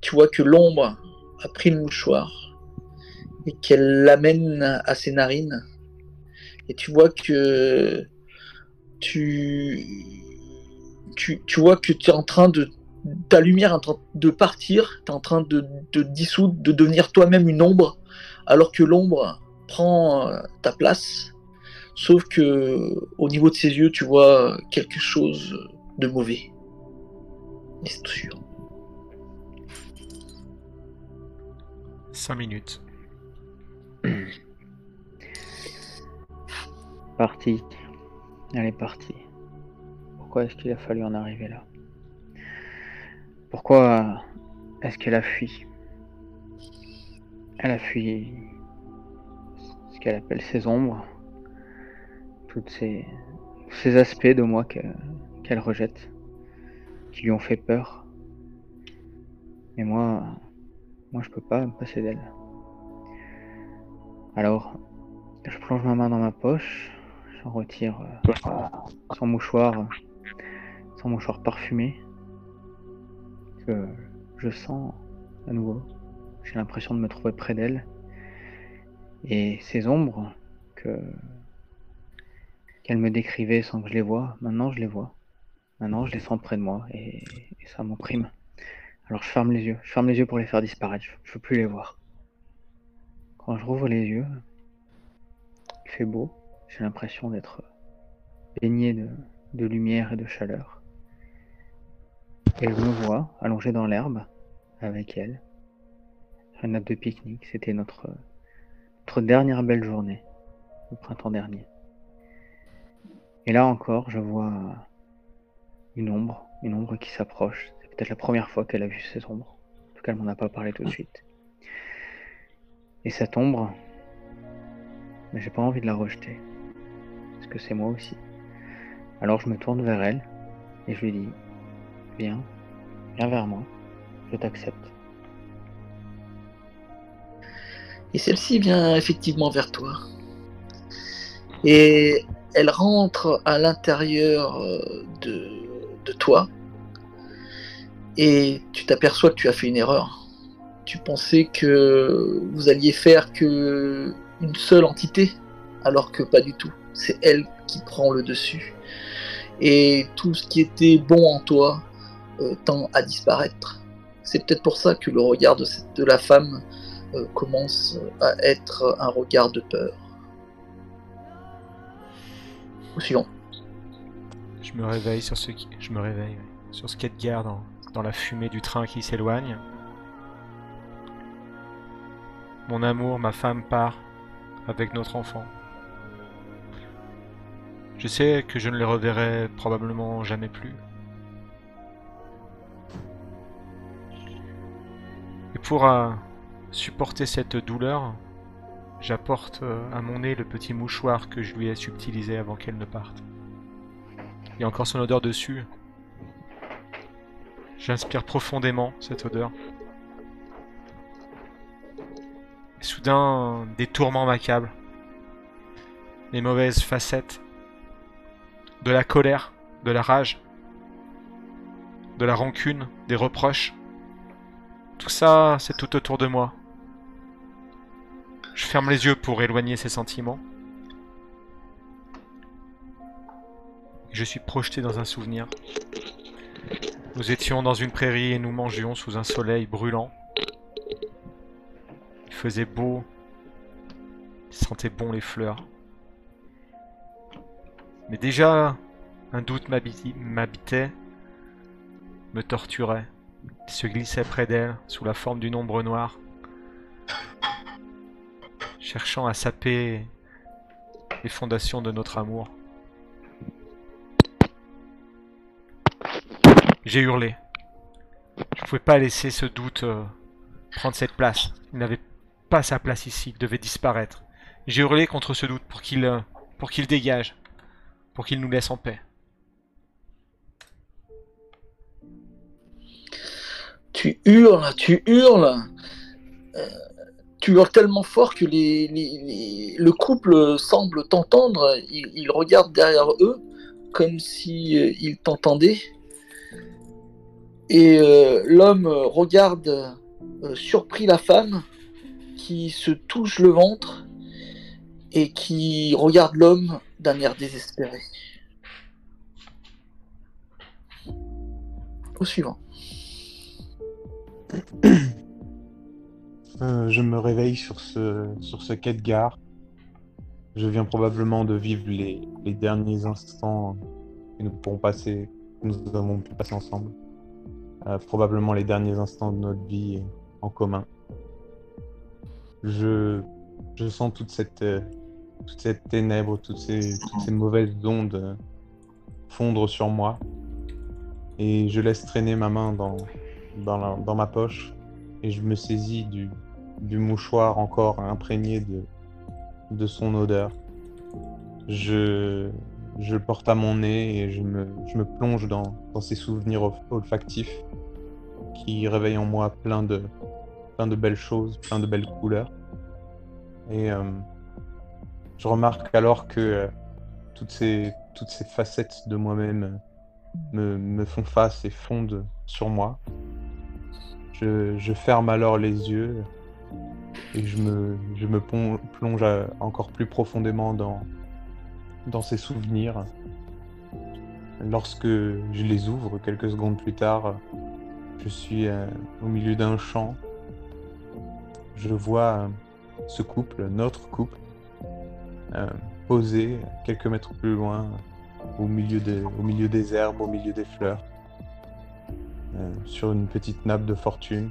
tu vois que l'ombre a pris le mouchoir et qu'elle l'amène à ses narines. Et tu vois que tu, tu, tu vois que tu es en train de ta lumière est en train de partir, tu es en train de te dissoudre, de devenir toi-même une ombre, alors que l'ombre prend euh, ta place. Sauf que au niveau de ses yeux, tu vois quelque chose de mauvais. Mais c'est tout sûr. 5 minutes. Partie. Elle est partie. Pourquoi est-ce qu'il a fallu en arriver là? Pourquoi est-ce qu'elle a fui? Elle a fui ce qu'elle appelle ses ombres, toutes ces, aspects de moi que- qu'elle rejette, qui lui ont fait peur. Mais moi, moi je peux pas me passer d'elle. Alors, je plonge ma main dans ma poche, j'en retire euh, son mouchoir, son mouchoir parfumé, je sens à nouveau. J'ai l'impression de me trouver près d'elle. Et ces ombres que qu'elle me décrivait sans que je les vois, maintenant je les vois. Maintenant je les sens près de moi et, ça m'opprime. Alors je ferme les yeux, je ferme les yeux pour les faire disparaître, je, veux plus les voir. Quand je rouvre les yeux, il fait beau, j'ai l'impression d'être baigné de lumière et de chaleur. Et je me vois allongé dans l'herbe avec elle, sur une nappe de pique-nique. C'était notre, notre dernière belle journée, le printemps dernier. Et là encore, je vois une ombre, une ombre qui s'approche. C'est peut-être la première fois qu'elle a vu cette ombre. En tout cas, elle m'en a pas parlé tout de suite. Et cette ombre, mais j'ai pas envie de la rejeter. Parce que c'est moi aussi. Alors je me tourne vers elle et je lui dis Viens, viens vers moi, je t'accepte. Et celle-ci vient effectivement vers toi. Et elle rentre à l'intérieur euh, de, de toi. Et tu t'aperçois que tu as fait une erreur. Tu pensais que vous alliez faire que une seule entité, alors que pas du tout. C'est elle qui prend le dessus. Et tout ce qui était bon en toi euh, tend à disparaître. C'est peut-être pour ça que le regard de, la femme euh, commence à être un regard de peur. Au suivant. Je me réveille sur ce qui... Je me réveille sur ce quai de gare dans la fumée du train qui s'éloigne. Mon amour, ma femme part avec notre enfant. Je sais que je ne les reverrai probablement jamais plus. Et pour euh, supporter cette douleur, j'apporte euh, à mon nez le petit mouchoir que je lui ai subtilisé avant qu'elle ne parte. Il y a encore son odeur dessus. J'inspire profondément cette odeur. Et soudain, des tourments m'accablent. Les mauvaises facettes. De la colère, de la rage. De la rancune, des reproches. Tout ça, c'est tout autour de moi. Je ferme les yeux pour éloigner ces sentiments. Je suis projeté dans un souvenir. Nous étions dans une prairie et nous mangions sous un soleil brûlant. Il faisait beau. Il sentait bon les fleurs. Mais déjà, un doute m'habitait, me torturait. Il se glissait près d'elle sous la forme d'une ombre noire, cherchant à saper les fondations de notre amour. J'ai hurlé. Je pouvais pas laisser ce doute euh, prendre cette place. Il n'avait pas sa place ici, il devait disparaître. J'ai hurlé contre ce doute pour qu'il euh, pour qu'il dégage, pour qu'il nous laisse en paix. Tu hurles, tu hurles. Euh, tu hurles tellement fort que le couple semble t'entendre. Ils, regardent derrière eux comme si euh, t'entendaient. Et euh, l'homme regarde surpris la femme qui se touche le ventre et qui regarde l'homme d'un air désespéré. Au suivant. Euh, je me réveille sur ce, sur ce quai de gare. Je viens probablement de vivre les, les derniers instants que nous pourrons passer, que nous avons pu passer ensemble. Euh, probablement les derniers instants de notre vie en commun. Je, je sens toute cette, euh, toute cette ténèbre, toutes ces, toutes ces mauvaises ondes fondre sur moi. Et je laisse traîner ma main dans, dans, ma poche et je me saisis du, mouchoir encore imprégné de, son odeur. Je, le porte à mon nez et je me, plonge dans, dans ces souvenirs olf- olfactifs qui réveillent en moi plein de, belles choses, plein de belles couleurs. Et euh, je remarque alors que euh, toutes, ces, facettes de moi-même me, me font face et fondent sur moi. Je, ferme alors les yeux et je me, plonge encore plus profondément dans, ces souvenirs. Lorsque je les ouvre quelques secondes plus tard, je suis euh, au milieu d'un champ. Je vois euh, ce couple, notre couple, euh, posé quelques mètres plus loin, au milieu des herbes, au milieu des fleurs, euh, sur une petite nappe de fortune.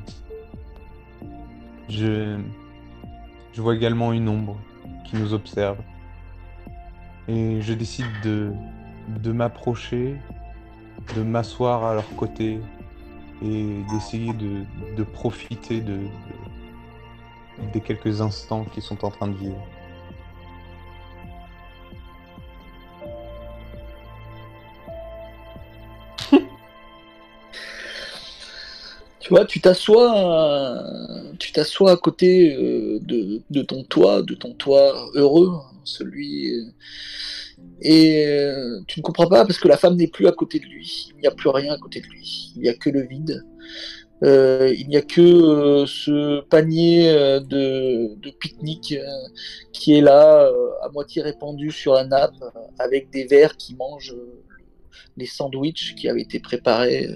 Je, vois également une ombre qui nous observe. Et je décide de, m'approcher, de m'asseoir à leur côté et d'essayer de, profiter de, de- des quelques instants qu'ils sont en train de vivre. Tu vois, tu t'assois, à côté euh, de, ton toit, de ton toit heureux, celui, euh, et euh, tu ne comprends pas parce que la femme n'est plus à côté de lui. Il n'y a plus rien à côté de lui. Il n'y a que le vide. Il n'y a que ce panier de, pique-nique qui est là, à moitié répandu sur la nappe, avec des vers qui mangent les sandwichs qui avaient été préparés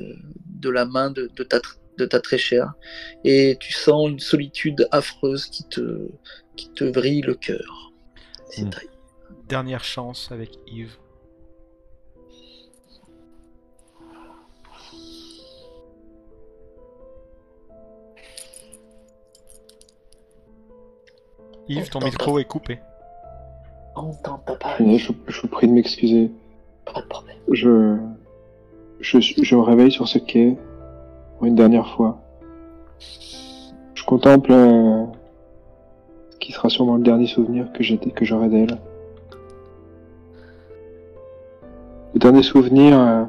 de la main de, de ta, de ta chère, et tu sens une solitude affreuse qui te, qui te le cœur. Hmm. Dernière chance avec Yves. Yves, ton micro est coupé. Pas. Je, vous prie de m'excuser. Je, je, je me réveille sur ce quai une dernière fois. Je contemple euh, ce qui sera sûrement le dernier souvenir que j'aurai d'elle. Le dernier souvenir euh,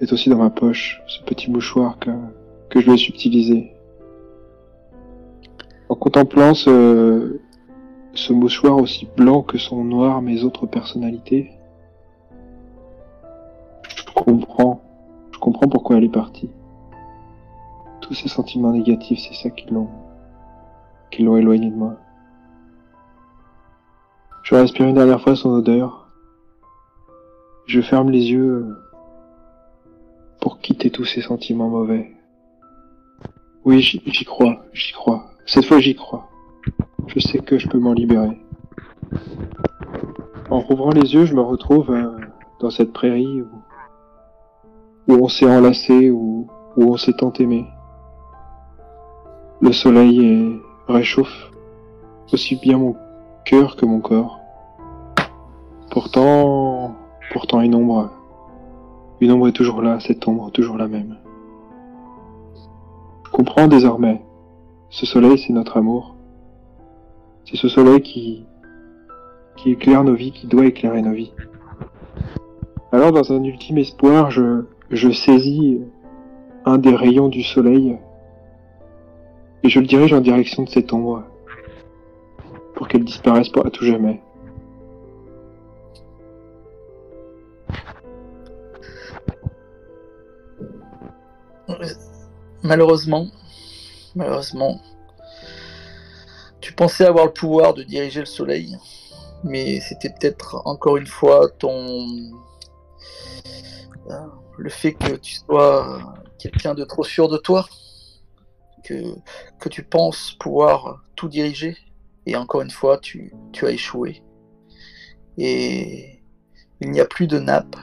est aussi dans ma poche, ce petit mouchoir que, je vais subtiliser. En contemplant ce, ce mouchoir aussi blanc que sont noires mes autres personnalités, je comprends. Je comprends pourquoi elle est partie. Tous ces sentiments négatifs, c'est ça qui l'ont, qui l'ont éloignée de moi. Je respire une dernière fois son odeur. Je ferme les yeux pour quitter tous ces sentiments mauvais. Oui, j'y crois, j'y crois. Cette fois, j'y crois. Je sais que je peux m'en libérer. En rouvrant les yeux, je me retrouve euh, dans cette prairie où, où on s'est enlacé, où, où on s'est tant aimé. Le soleil réchauffe aussi bien mon cœur que mon corps. Pourtant, pourtant une ombre, une ombre est toujours là, cette ombre toujours la même. Je comprends désormais. Ce soleil, c'est notre amour. C'est ce soleil qui, qui éclaire nos vies, qui doit éclairer nos vies. Alors, dans un ultime espoir, je, je saisis un des rayons du soleil et je le dirige en direction de cette ombre pour qu'elle disparaisse pour à tout jamais. Malheureusement, malheureusement, tu pensais avoir le pouvoir de diriger le soleil, mais c'était peut-être encore une fois ton euh, le fait que tu sois quelqu'un de trop sûr de toi, que, tu penses pouvoir tout diriger, et encore une fois tu, tu as échoué. Et il n'y a plus de nappe,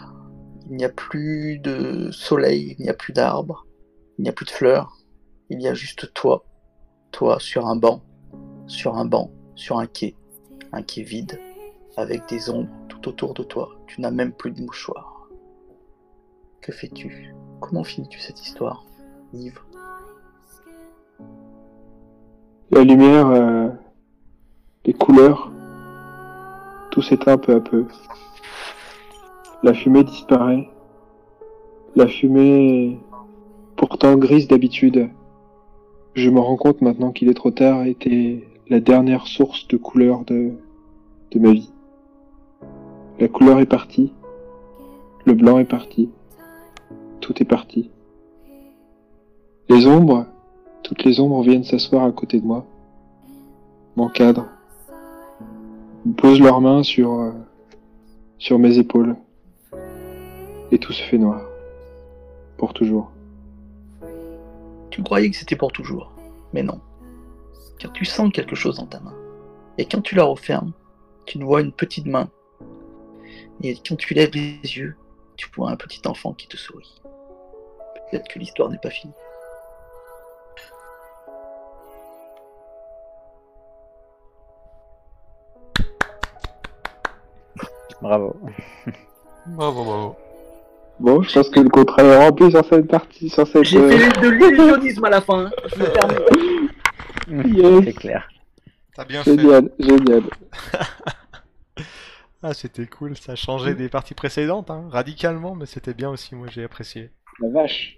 il n'y a plus de soleil, il n'y a plus d'arbres. Il n'y a plus de fleurs, il y a juste toi, toi sur un banc, sur un banc, sur un quai, un quai vide, avec des ombres tout autour de toi. Tu n'as même plus de mouchoir. Que fais-tu? Comment finis-tu cette histoire, Yves La lumière, euh, les couleurs, tout s'éteint peu à peu. La fumée disparaît. La fumée, pourtant grise d'habitude, je me rends compte maintenant qu'il est trop tard, était la dernière source de couleur de, de ma vie. La couleur est partie. Le blanc est parti. Tout est parti. Les ombres, toutes les ombres viennent s'asseoir à côté de moi, m'encadrent, me posent leurs mains sur, euh, sur mes épaules, et tout se fait noir, pour toujours. Tu croyais que c'était pour toujours, mais non. Car tu sens quelque chose dans ta main. Et quand tu la refermes, tu vois une petite main. Et quand tu lèves les yeux, tu vois un petit enfant qui te sourit. Peut-être que l'histoire n'est pas finie. Bravo. Bravo, bravo. Bon, je pense que le contrat est rempli sur cette partie, sur cette... J'ai euh, fait de l'illusionnisme à la fin. hein. Je me permets. yes. C'est clair. T'as bien fait. Génial, génial. Ah, c'était cool, ça a changé des parties précédentes, hein, radicalement, mais c'était bien aussi, moi j'ai apprécié. La vache.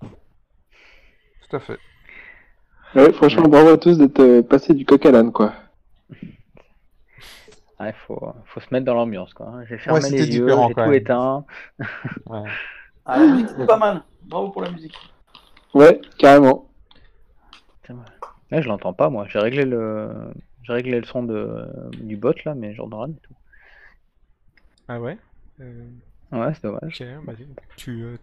Tout à fait. Ouais, franchement, bravo à tous d'être euh, passés du coq à l'âne, quoi. Il faut, faut se mettre dans l'ambiance. quoi. hein. J'ai fermé c'était les yeux, j'ai tout éteint. Ah, la musique, c'était pas mal. Bravo pour la musique. Ouais, carrément. Je l'entends pas, moi. J'ai réglé le, j'ai réglé le son de... du bot là, mais j'entends rien du tout. Ah ouais Euh, Ouais, c'est dommage. Bah, tu, euh,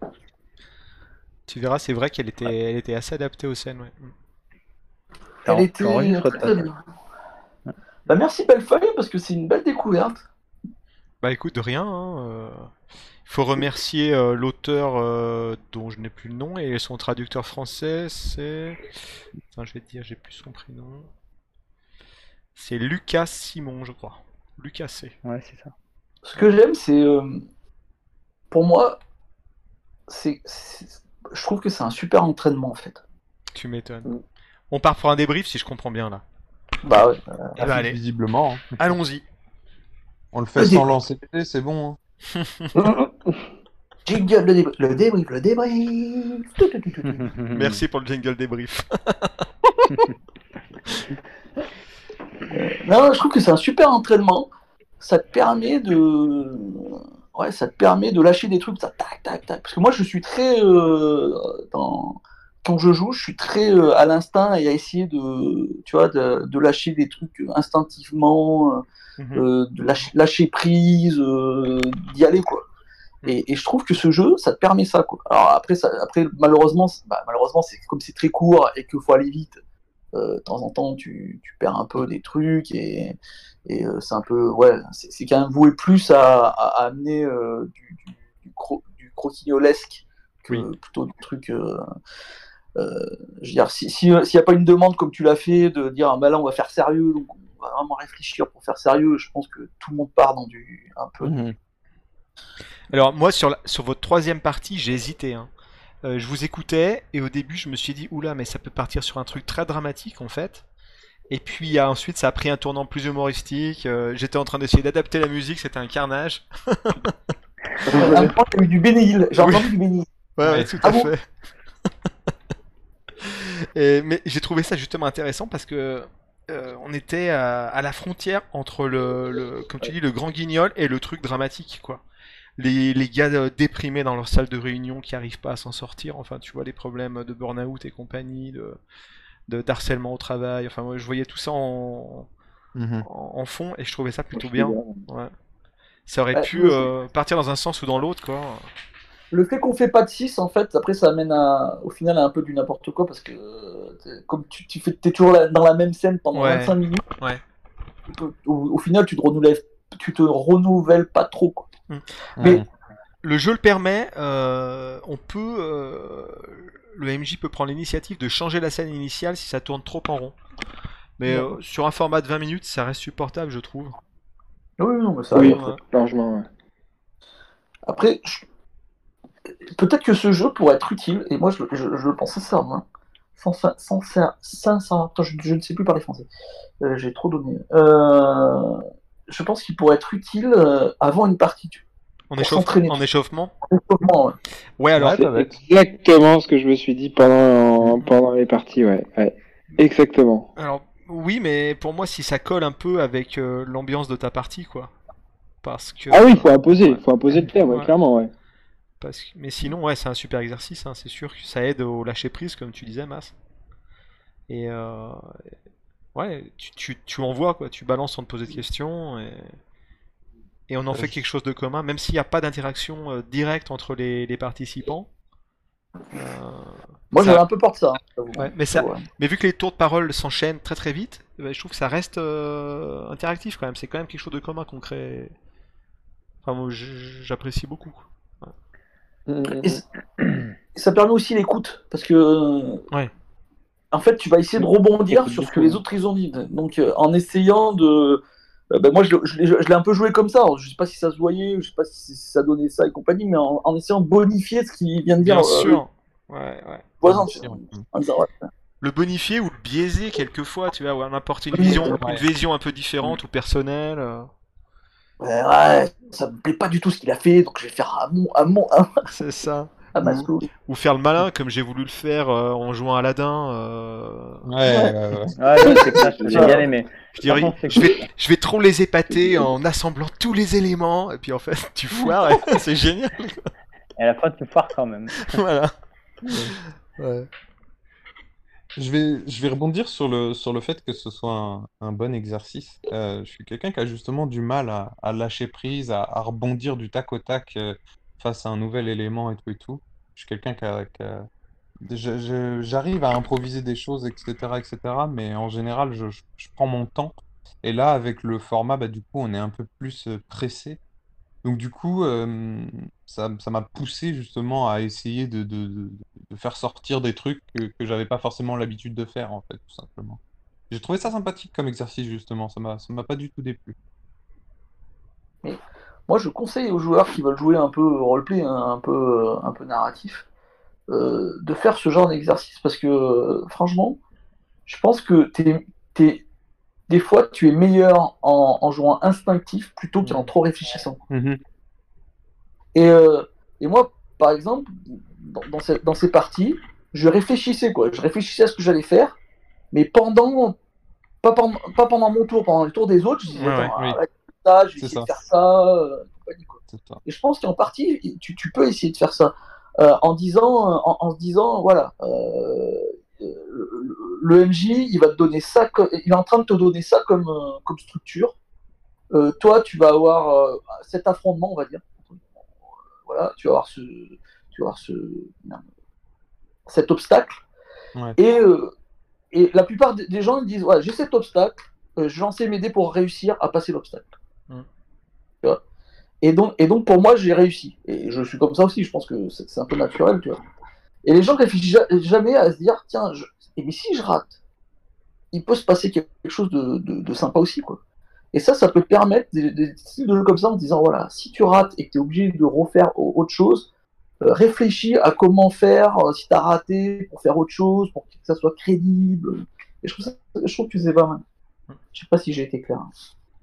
tu verras, c'est vrai qu'elle était, elle était assez adaptée aux scènes, ouais. Elle était t'enregistres très, ta- très bien. Bah merci Bellefeuille parce que c'est une belle découverte. Bah écoute, de rien, hein, euh, Il faut remercier euh, l'auteur euh, dont je n'ai plus le nom et son traducteur français, c'est... Enfin, je vais te dire, j'ai plus son prénom. C'est Lucas Simon, je crois. Lucas C. Ouais, c'est ça. Ce que j'aime, c'est. euh, pour moi, c'est, c'est- je trouve que c'est un super entraînement en fait. Tu m'étonnes. Mm. On part pour un débrief si je comprends bien là. Bah ouais. Eh ben, allez, Visiblement. hein. allons-y. On le fait Vas-y. sans lancer c'est bon. hein. Jingle, le débrief, le débrief, le débrief. Tout, tout, tout, tout, tout. Merci pour le jingle débrief. Non, je trouve que c'est un super entraînement. Ça te permet de. Ouais, ça te permet de lâcher des trucs, ça, tac, tac, tac. Parce que moi, je suis très. euh, dans... Quand je joue, je suis très euh, à l'instinct et à essayer de, tu vois, de, de lâcher des trucs instinctivement, euh, Mhm. euh, de lâcher, lâcher prise, euh, d'y aller, quoi. Et, et je trouve que ce jeu, ça te permet ça, quoi. Alors après, ça, après malheureusement, bah, malheureusement, c'est comme c'est très court et qu'il faut aller vite. euh, de temps en temps, tu, tu perds un peu des trucs et, et euh, c'est un peu, ouais, c'est quand même voué plus à, à- à amener euh, du, du, du, cro- du croquignolesque que Oui. plutôt du truc. Euh, euh, je veux dire, si- si- s'il n'y a pas une demande comme tu l'as fait de dire, ah, bah là, on va faire sérieux, donc on va vraiment réfléchir pour faire sérieux, je pense que tout le monde part dans du un peu. Mhm. Alors moi sur, la- sur votre troisième partie j'ai hésité. hein. Euh, je vous écoutais et au début je me suis dit oula mais ça peut partir sur un truc très dramatique en fait. Et puis ah, ensuite ça a pris un tournant plus humoristique. euh, J'étais en train d'essayer d'adapter la musique, c'était un carnage. À un moment, il y a eu du Bénéil, j'ai entendu du Bénéil. Ouais, ouais, Ouais. tout Ah à bon? fait. Et- mais j'ai trouvé ça justement intéressant parce que euh, on était à, à la frontière entre le, le- comme tu dis, le grand guignol et le truc dramatique, quoi. Les, les gars euh, déprimés dans leur salle de réunion qui arrivent pas à s'en sortir, enfin, tu vois, les problèmes de burn-out et compagnie, de, de d'harcèlement au travail, enfin, moi, je voyais tout ça en, Mhm. en, en fond et je trouvais ça plutôt bien. Ouais. Ça aurait pu euh, partir dans un sens ou dans l'autre, quoi. Le fait qu'on fait pas de 6, en fait, après, ça amène à, au final à un peu du n'importe quoi parce que euh, comme tu, tu fais, t'es toujours dans la même scène pendant Ouais. 25 minutes, Ouais. au, au final, tu te renouvelles, tu te renouvelles pas trop. Quoi. Mais- Mhm. Le jeu le permet, euh, on peut, euh, le MJ peut prendre l'initiative de changer la scène initiale si ça tourne trop en rond. Mais euh, sur un format de 20 minutes, ça reste supportable, je trouve. Oui, non, mais ça Oui, arrive. ouais. largement, ouais. Après, je- peut-être que ce jeu pourrait être utile, et moi je, je, je le pense sincèrement. Sans, sans, sans, sans- attends, je, je ne sais plus parler français. Euh, J'ai trop donné. Euh, je pense qu'il pourrait être utile euh, avant une partie. tu En, échauffe- en échauffement? Vois. Complètement, ouais. Ouais, alors, être- Exactement ce que je me suis dit pendant, pendant les parties, ouais. ouais. Exactement. alors, oui, mais pour moi, si ça colle un peu avec euh, l'ambiance de ta partie, quoi. Parce que. Ah oui, il faut imposer, il faut imposer le terme, clairement, ouais. Parce Mais sinon, ouais, c'est un super exercice, hein, c'est sûr que ça aide au lâcher prise, comme tu disais, Mas. Et euh, ouais, tu, tu, tu envoies, quoi, tu balances sans te poser de questions, et, et on en fait quelque chose de commun, même s'il n'y a pas d'interaction euh, directe entre les, les participants. Euh, Moi Ça- j'avais un peu peur de ça. hein, ouais, mais, ça, Ouais. mais vu que les tours de parole s'enchaînent très très vite, ben, je trouve que ça reste interactif quand même, c'est quand même quelque chose de commun qu'on crée. Enfin, moi, j'apprécie beaucoup. Et et ça permet aussi l'écoute, parce que euh, Ouais. en fait, tu vas essayer de rebondir sur ce que les autres ils ont dit. Donc, euh, en essayant de. euh, ben, moi, je, l'ai- je l'ai je l'ai un peu joué comme ça. Alors, je sais pas si ça se voyait, je sais pas si, si ça donnait ça et compagnie, mais en, en essayant de bonifier ce qu'il vient de dire. Bien euh, sûr. Ouais, ouais. voisin, le bonifier ou le biaiser quelquefois, tu vois, ou en apporter une vision, une vision un peu différente ou personnelle. Euh. Ouais, ça me plaît pas du tout ce qu'il a fait, donc je vais faire à mon, à mon, à, C'est ça. à ma sauce. Ou faire le malin comme j'ai voulu le faire euh, en jouant à Aladdin. euh, Ouais, ouais, ouais. Ouais, ouais, c'est clair, j'ai bien aimé. Je dirais, Par contre, c'est je vais, je vais trop les épater en assemblant tous les éléments, et puis en fait, tu foires, et c'est génial. Et à la fin, tu foires quand même. voilà. Ouais. Je vais, je vais rebondir sur le, sur le fait que ce soit un, bon exercice. Euh, je suis quelqu'un qui a justement du mal à, lâcher prise, à, rebondir du tac au tac euh, face à un nouvel élément et tout et tout. Je suis quelqu'un qui a, j'arrive à improviser des choses, etc., etc., mais en général, je, je- je prends mon temps. Et là, avec le format, bah, du coup, on est un peu plus euh, pressé. Donc du coup, euh, ça, m'a poussé justement à essayer de, faire sortir des trucs que, j'avais pas forcément l'habitude de faire, en fait, tout simplement. J'ai trouvé ça sympathique comme exercice, justement. Ça m'a, m'a pas du tout déplu. Moi, je conseille aux joueurs qui veulent jouer un peu roleplay, hein, un peu, un peu narratif, euh, de faire ce genre d'exercice parce que, euh, franchement, je pense que t'es- des fois, tu es meilleur en, en jouant instinctif plutôt qu'en trop réfléchissant. Et, euh, et moi, par exemple, dans, dans ces, dans ces parties, je réfléchissais quoi. Je réfléchissais à ce que j'allais faire, mais pendant, pas pendant, pas pendant mon tour, pendant le tour des autres, je disais Ouais, attends, oui. ah, je vais essayer ça. de faire ça, euh, quoi. Ça. Et je pense qu'en partie, tu, tu peux essayer de faire ça euh, en disant, en, en se disant, voilà, le, MJ, il va te donner ça, il est en train de te donner ça comme, euh, comme structure. Euh, toi, tu vas avoir euh, cet affrontement, on va dire. Voilà, tu vas avoir ce, tu vas avoir ce, cet obstacle. Ouais. Et, et la plupart des- gens ils disent, ouais, j'ai cet obstacle, je vais lancer mes dés pour réussir à passer l'obstacle. Mm. Tu vois? Et donc, et donc pour moi, j'ai réussi. Et je suis comme ça aussi, je pense que c'est c'est un peu naturel, tu vois. Et les gens réfléchissent ja- jamais à se dire, tiens, je... et mais si je rate, il peut se passer quelque chose de, de, de sympa aussi, quoi. Et ça, ça peut permettre des, des styles de jeux comme ça en disant, voilà, si tu rates et que tu es obligé de refaire au- autre chose, euh, réfléchis à comment faire euh, si tu as raté pour faire autre chose, pour que ça soit crédible. Et je trouve, ça, je trouve que c'est pas mal. Je sais pas si j'ai été clair.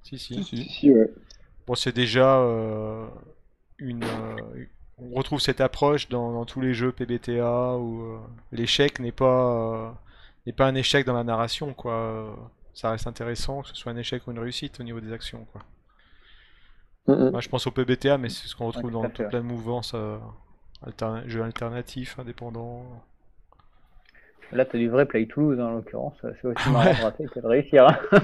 Si, si. Si, si. Si, si, ouais. Bon, c'est déjà euh, une. On retrouve cette approche dans, dans tous les jeux PBTA où euh, l'échec n'est pas euh, n'est pas un échec dans la narration, quoi. Ça reste intéressant que ce soit un échec ou une réussite au niveau des actions, quoi. Mm. Moi, je pense au PBTA, mais c'est ce qu'on retrouve Ouais, dans toute la mouvance euh, alterna- jeux alternatifs, indépendants. Là, t'as du vrai Play Toulouse, hein, en l'occurrence. C'est aussi marrant de rater que de réussir. hein.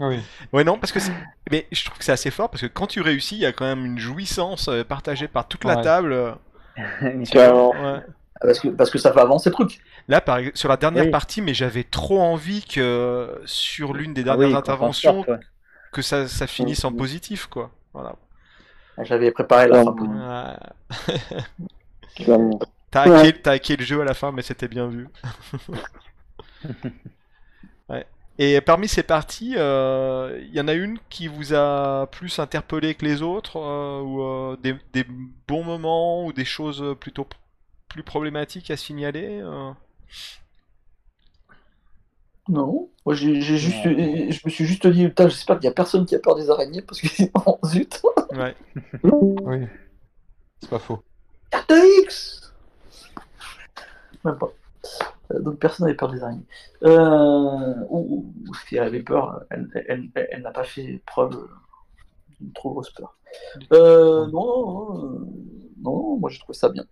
Oui. Ouais, non, parce que c'est... Mais je trouve que c'est assez fort, parce que quand tu réussis, il y a quand même une jouissance euh, partagée par toute la Ouais. table. ouais. Parce que, parce que ça fait avancer le truc. Là, par... sur la dernière Oui. partie, mais j'avais trop envie que sur l'une des Ah dernières oui, interventions, sorte, ouais. que ça, ça finisse en positif, quoi. Voilà. J'avais préparé la fin. hacké, t'as hacké le jeu à la fin, mais c'était bien vu. Et parmi ces parties, euh, il y en a une qui vous a plus interpellé que les autres, euh, ou euh, des, des bons moments, ou des choses plutôt plus problématiques à signaler euh? Non, moi j'ai juste, je me suis juste dit, putain, j'espère qu'il y a personne qui a peur des araignées parce que oh, zut, Ouais. Oui. C'est pas faux. carte X Même pas. Euh, Donc personne n'avait peur des araignées. Euh, ou, ou si elle avait peur, elle, elle, elle- elle n'a pas fait preuve d'une trop grosse peur. Euh, non, non, non, non, moi j'ai trouvé ça bien.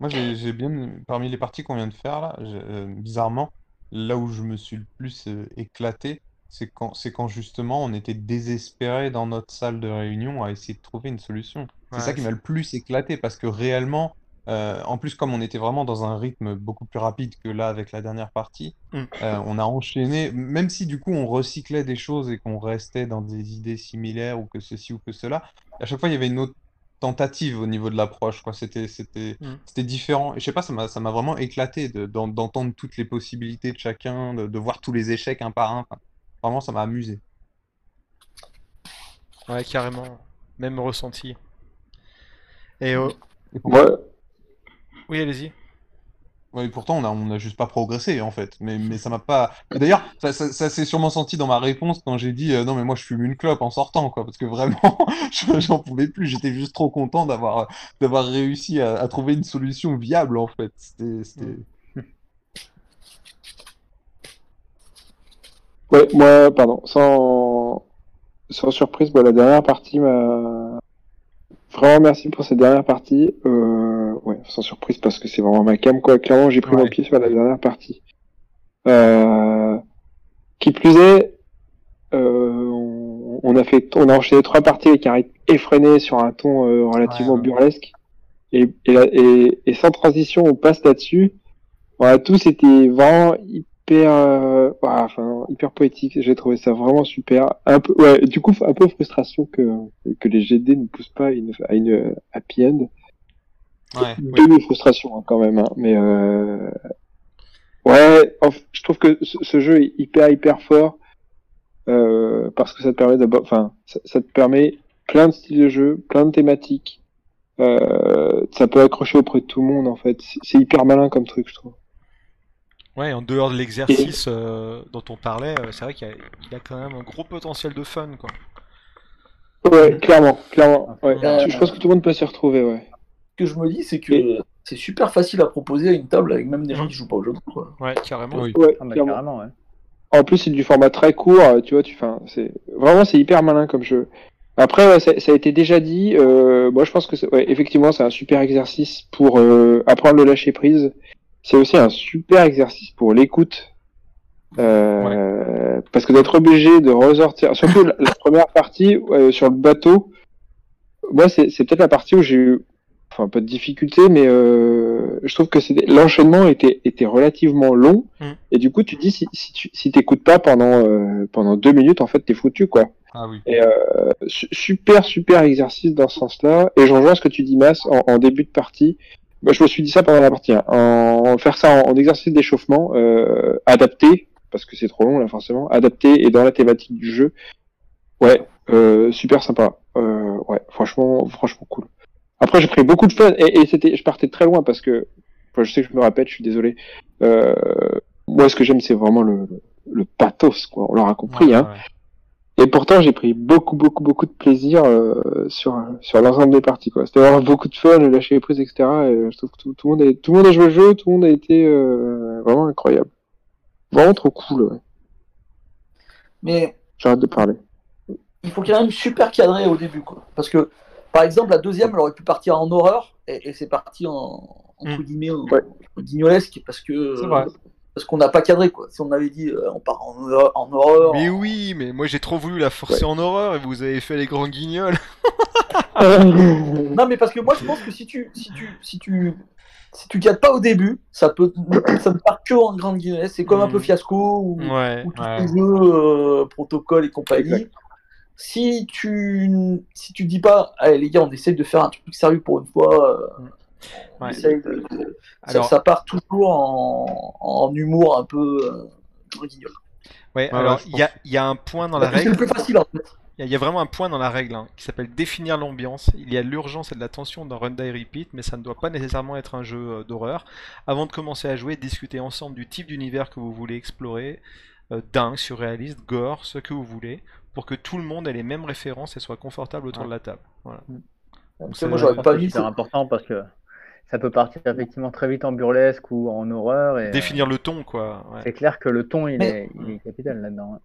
Moi, j'ai bien, parmi les parties qu'on vient de faire là, euh, bizarrement, là où je me suis le plus euh, éclaté, c'est quand, justement on était désespéré dans notre salle de réunion à essayer de trouver une solution. C'est Ouais, ça qui m'a le plus éclaté parce que réellement, euh, en plus comme on était vraiment dans un rythme beaucoup plus rapide que là avec la dernière partie, Mm. euh, on a enchaîné, même si du coup on recyclait des choses et qu'on restait dans des idées similaires ou que ceci ou que cela, à chaque fois il y avait une autre tentative au niveau de l'approche, quoi. C'était, c'était, Mm. c'était différent. Et je sais pas, ça m'a, vraiment éclaté de, d'en- d'entendre toutes les possibilités de chacun, de, de voir tous les échecs un par un. Enfin, vraiment, ça m'a amusé. Ouais, carrément. Même ressenti. Et Et pour- Moi, oui, allez-y. ouais, et pourtant, on a, on a juste pas progressé, en fait. Mais, mais ça m'a pas. D'ailleurs, ça, ça, ça s'est sûrement senti dans ma réponse quand j'ai dit euh, non, mais moi, je fume une clope en sortant, quoi. Parce que vraiment, je- j'en pouvais plus. J'étais juste trop content d'avoir, d'avoir réussi à, à trouver une solution viable, en fait. C'était, ouais, moi, pardon, sans, sans surprise, moi, la dernière partie m'a. Vraiment merci pour cette dernière partie. Euh, ouais, sans surprise parce que c'est vraiment ma cam, quoi. Clairement, j'ai pris mon pied sur la dernière partie. Euh, qui plus est, euh, on, a fait, on a enchaîné trois parties avec un rythme effréné sur un ton euh, relativement Ouais, ouais. burlesque. Et, et, là- et, et sans transition, on passe là-dessus. On a tous été vraiment hyper, euh, voilà, enfin, hyper poétique. J'ai trouvé ça vraiment super. Un peu, ouais, du coup, un peu frustration que, que les GD ne poussent pas à une, à une happy end. Ouais. Demi frustration hein, quand même, hein, mais euh... Ouais, je trouve que ce, ce jeu est hyper hyper fort euh, parce que ça te permet d'abord, enfin, ça, ça te permet plein de styles de jeu, plein de thématiques. Euh, ça peut accrocher auprès de tout le monde en fait. C'est hyper malin comme truc, je trouve. Ouais, en dehors de l'exercice euh, dont on parlait, euh, c'est vrai qu'il y a, il a quand même un gros potentiel de fun, quoi. Ouais, clairement, clairement. Ouais. Euh, Je pense que tout le monde peut s'y retrouver, ouais. Ce que je me dis, c'est que c'est super facile à proposer à une table avec même des gens Mhm. qui jouent pas au jeu. Quoi. Ouais, carrément. Oui. Ouais, Ah, bah, carrément, ouais. En plus, c'est du format très court, euh, tu vois, tu, c'est vraiment c'est hyper malin comme jeu. Après, ouais, ça, ça a été déjà dit. Euh, moi, je pense que c'est- ouais, effectivement, c'est un super exercice pour euh, apprendre le lâcher prise. C'est aussi un super exercice pour l'écoute, euh, parce que d'être obligé de ressortir, surtout la, la première partie euh, sur le bateau. Moi, c'est c'est peut-être la partie où j'ai eu, enfin, un peu de difficulté, mais euh, je trouve que l'enchaînement était était relativement long. Mm. Et du coup, tu dis si, si tu si t'écoutes pas pendant euh, pendant deux minutes, en fait, t'es foutu quoi. Ah oui. Et euh, su- super super exercice dans ce sens-là. Et je rejoins ce que tu dis, Mas, en, en début de partie. Moi, je me suis dit ça pendant la partie. hein. En faire ça en, en exercice d'échauffement, euh, adapté, parce que c'est trop long là forcément, adapté et dans la thématique du jeu. Ouais, euh, super sympa. Euh, ouais, franchement, franchement cool. Après, j'ai pris beaucoup de fun et, et c'était, je partais très loin parce que, enfin, je sais que je me répète, je suis désolé. Euh, moi, ce que j'aime, c'est vraiment le, le, le pathos, quoi. On l'aura compris, Ouais, hein. ouais. Et pourtant, j'ai pris beaucoup, beaucoup, beaucoup de plaisir euh, sur sur l'ensemble des parties. quoi. C'était vraiment beaucoup de fun, lâcher les prises, etc. Et je trouve que tout, tout le monde a, tout le monde a joué le jeu, tout le monde a été euh, vraiment incroyable. Vraiment trop cool. Ouais. Mais J'arrête de parler. il faut quand même super cadrer au début. Quoi. Parce que, par exemple, la deuxième, elle aurait pu partir en horreur et, et c'est parti en, entre Mm. guillemets, en, Ouais. en guignolesque parce que. C'est vrai. Parce qu'on n'a pas cadré, quoi. Si on avait dit euh, on part en horreur, en horreur, Mais en- oui, mais moi j'ai trop voulu la forcer en horreur et vous avez fait les grands guignols. Non, mais parce que moi, je pense que si tu, si tu, si tu, si tu cadres pas au début, ça peut, ça ne part que en grande guignolesque. C'est comme un peu Mm. fiasco ou, Ouais, ou tous ouais. les jeux euh, protocole et compagnie. Si tu, si tu dis pas, allez les gars, on essaye de faire un truc sérieux pour une fois. euh, on Ouais. essaye de- de- ça, Alors- ça part toujours en, en humour un peu euh, guignol. Ouais, Ouais, alors il y a, il y a un point dans la que C'est règle. le plus facile en fait. Il y a- il y a vraiment un point dans la règle hein, qui s'appelle définir l'ambiance. Il y a de l'urgence et de la tension dans Run Die Repeat, mais ça ne doit pas nécessairement être un jeu euh, d'horreur. Avant de commencer à jouer, discutez ensemble du type d'univers que vous voulez explorer, euh, dingue, surréaliste, gore, ce que vous voulez, pour que tout le monde ait les mêmes références et soit confortable autour de la table. Voilà. Donc, c'est- moi, Je j'aurais pas que mis. C'est important parce que ça peut partir effectivement très vite en burlesque ou en horreur. Et, Définir le ton, quoi. ouais. C'est clair que le ton, il, Mais- est, il est capital là-dedans. hein.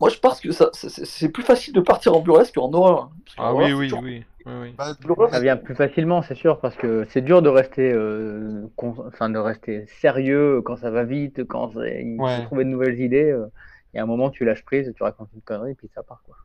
Moi, je pense que ça, c'est- plus facile de partir en burlesque qu'en horreur. hein. Parce Ah horreur, oui, oui, toujours- oui, oui, oui. Bah, Ça vient plus facilement, c'est sûr, parce que c'est dur de rester, euh, con- enfin, de rester sérieux quand ça va vite, quand il Ouais. faut trouver de nouvelles idées. euh, Il y a un moment, tu lâches prise, tu racontes une connerie, puis ça part. Quoi.